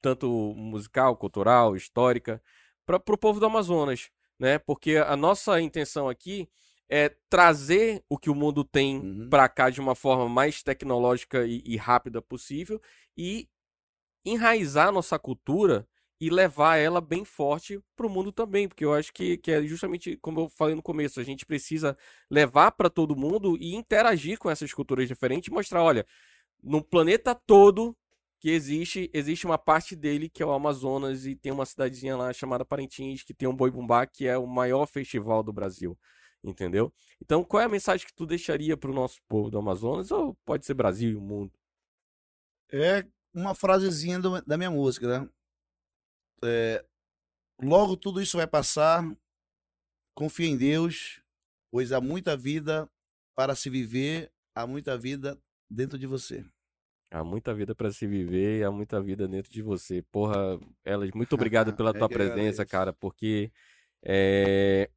tanto musical, cultural, histórica, para o povo do Amazonas, né? Porque a nossa intenção aqui é trazer o que o mundo tem Uhum. para cá de uma forma mais tecnológica e, e rápida possível e enraizar nossa cultura e levar ela bem forte para o mundo também, porque eu acho que, que é justamente como eu falei no começo, a gente precisa levar para todo mundo e interagir com essas culturas diferentes e mostrar, olha, no planeta todo que existe, existe uma parte dele que é o Amazonas e tem uma cidadezinha lá chamada Parintins que tem um Boi Bumbá que é o maior festival do Brasil, entendeu? Então, qual é a mensagem que tu deixaria para o nosso povo do Amazonas ou pode ser Brasil e o mundo? É uma frasezinha do- da minha música, né? É, logo tudo isso vai passar. Confia em Deus, pois há muita vida para se viver, há muita vida dentro de você. Há muita vida para se viver e há muita vida dentro de você. Porra, Elas, muito obrigado pela Eu tua que presença, agradeço. cara, porque é,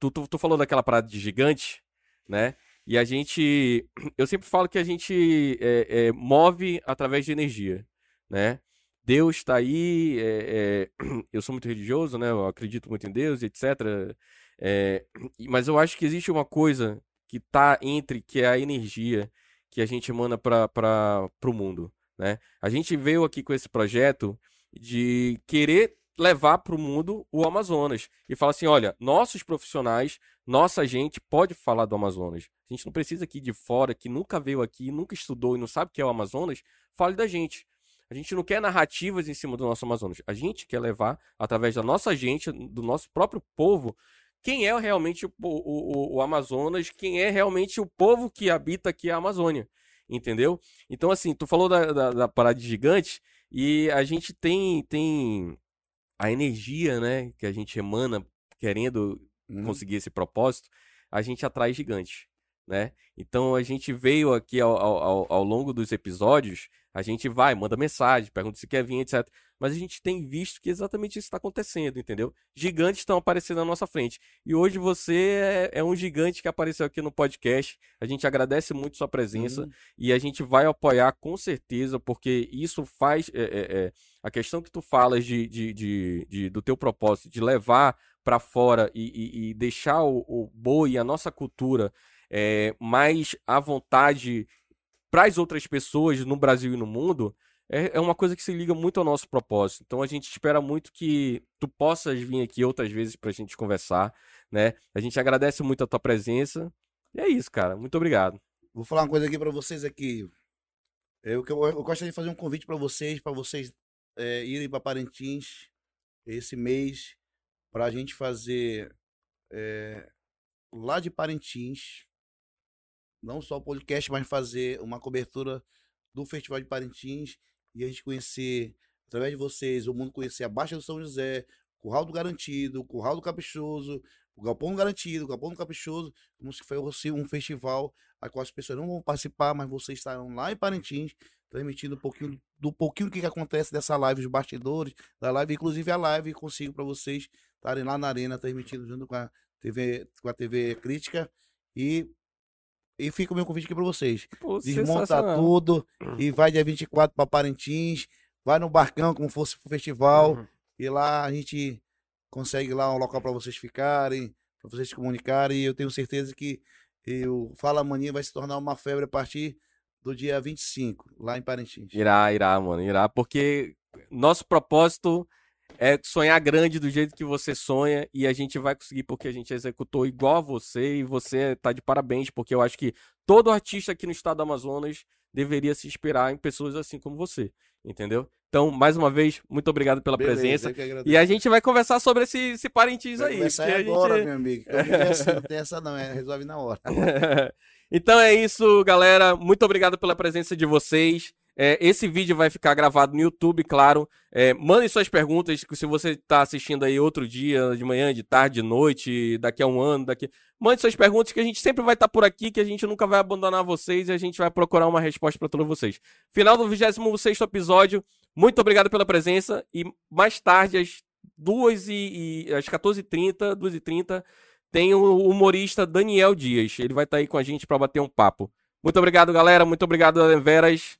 tu, tu, tu falou daquela parada de gigante, né? E a gente, eu sempre falo que a gente é, é, move através de energia, né? Deus está aí, é, é, eu sou muito religioso, né? Eu acredito muito em Deus, etc. É, mas eu acho que existe uma coisa que tá entre, que é a energia que a gente emana para o mundo, né? A gente veio aqui com esse projeto de querer levar para o mundo o Amazonas e falar assim, olha, nossos profissionais, nossa gente pode falar do Amazonas. A gente não precisa aqui de fora, que nunca veio aqui, nunca estudou e não sabe o que é o Amazonas, fale da gente. A gente não quer narrativas em cima do nosso Amazonas. A gente quer levar, através da nossa gente, do nosso próprio povo, quem é realmente o, o, o- Amazonas, quem é realmente o povo que habita aqui a Amazônia. Entendeu? Então, assim, tu falou da, da, da parada gigante e a gente tem, tem a energia, né, que a gente emana querendo Uhum. conseguir esse propósito, a gente atrai gigantes, né? Então a gente veio aqui ao, ao, ao- ao longo dos episódios, a gente vai, manda mensagem, pergunta se quer vir, etc. Mas a gente tem visto que exatamente isso está acontecendo, entendeu? Gigantes estão aparecendo na nossa frente. E hoje você é, é um gigante que apareceu aqui no podcast. A gente agradece muito sua presença Uhum. e a gente vai apoiar com certeza, porque isso faz é, é, é, a questão que tu falas de, de, de, de- do teu propósito de levar para fora e, e- e deixar o, o boi a nossa cultura é, mais à vontade para as outras pessoas no Brasil e no mundo. É, é uma coisa que se liga muito ao nosso propósito. Então a gente espera muito que tu possas vir aqui outras vezes pra gente conversar, né? A gente agradece muito a tua presença. E é isso, cara. Muito obrigado. Vou falar uma coisa aqui pra vocês aqui. Eu, eu, eu gostaria de fazer um convite pra vocês, pra vocês é, irem pra Parintins esse mês, pra gente fazer é, lá de Parintins, não só o podcast, mas fazer uma cobertura do Festival de Parintins e a gente conhecer, através de vocês, o mundo conhecer a Baixa do São José, Curral do Garantido, Curral do Caprichoso, o Galpão do Garantido, o Galpão do Caprichoso, como se fosse um festival a qual as pessoas não vão participar, mas vocês estarão lá em Parintins, transmitindo um pouquinho do pouquinho que acontece dessa live, os bastidores da live, inclusive a live consigo para vocês estarem lá na arena transmitindo junto com a TV, com a TV Crítica e e fica o meu convite aqui para vocês. Pô, Desmonta tudo e vai dia 24 para Parintins, vai no barcão como fosse pro festival Uhum. e lá a gente consegue lá um local para vocês ficarem, para vocês se comunicarem e eu tenho certeza que o Fala Mania vai se tornar uma febre a partir do dia 25, lá em Parintins. Irá, irá, mano, irá. Porque nosso propósito é sonhar grande do jeito que você sonha e a gente vai conseguir porque a gente executou igual a você e você tá de parabéns, porque eu acho que todo artista aqui no estado do Amazonas deveria se inspirar em pessoas assim como você, entendeu? Então, mais uma vez, muito obrigado pela Beleza, presença. que. E a gente vai conversar sobre esse, esse Parintins Vai aí. começar porque a agora, gente... meu amigo. Não tem essa não, é, resolve na hora. então é isso, galera. Muito obrigado pela presença de vocês. É, esse vídeo vai ficar gravado no YouTube, claro. É, mandem suas perguntas, se você está assistindo aí outro dia, de manhã, de tarde, de noite, daqui a um ano, daqui. Mande suas perguntas, que a gente sempre vai estar por aqui, que a gente nunca vai abandonar vocês e a gente vai procurar uma resposta para todos vocês. Final do 26 episódio. Muito obrigado pela presença. E mais tarde, às 2 e, e às 14h30, 2h30, tem o humorista Daniel Dias. Ele vai estar aí com a gente para bater um papo. Muito obrigado, galera. Muito obrigado, Veras.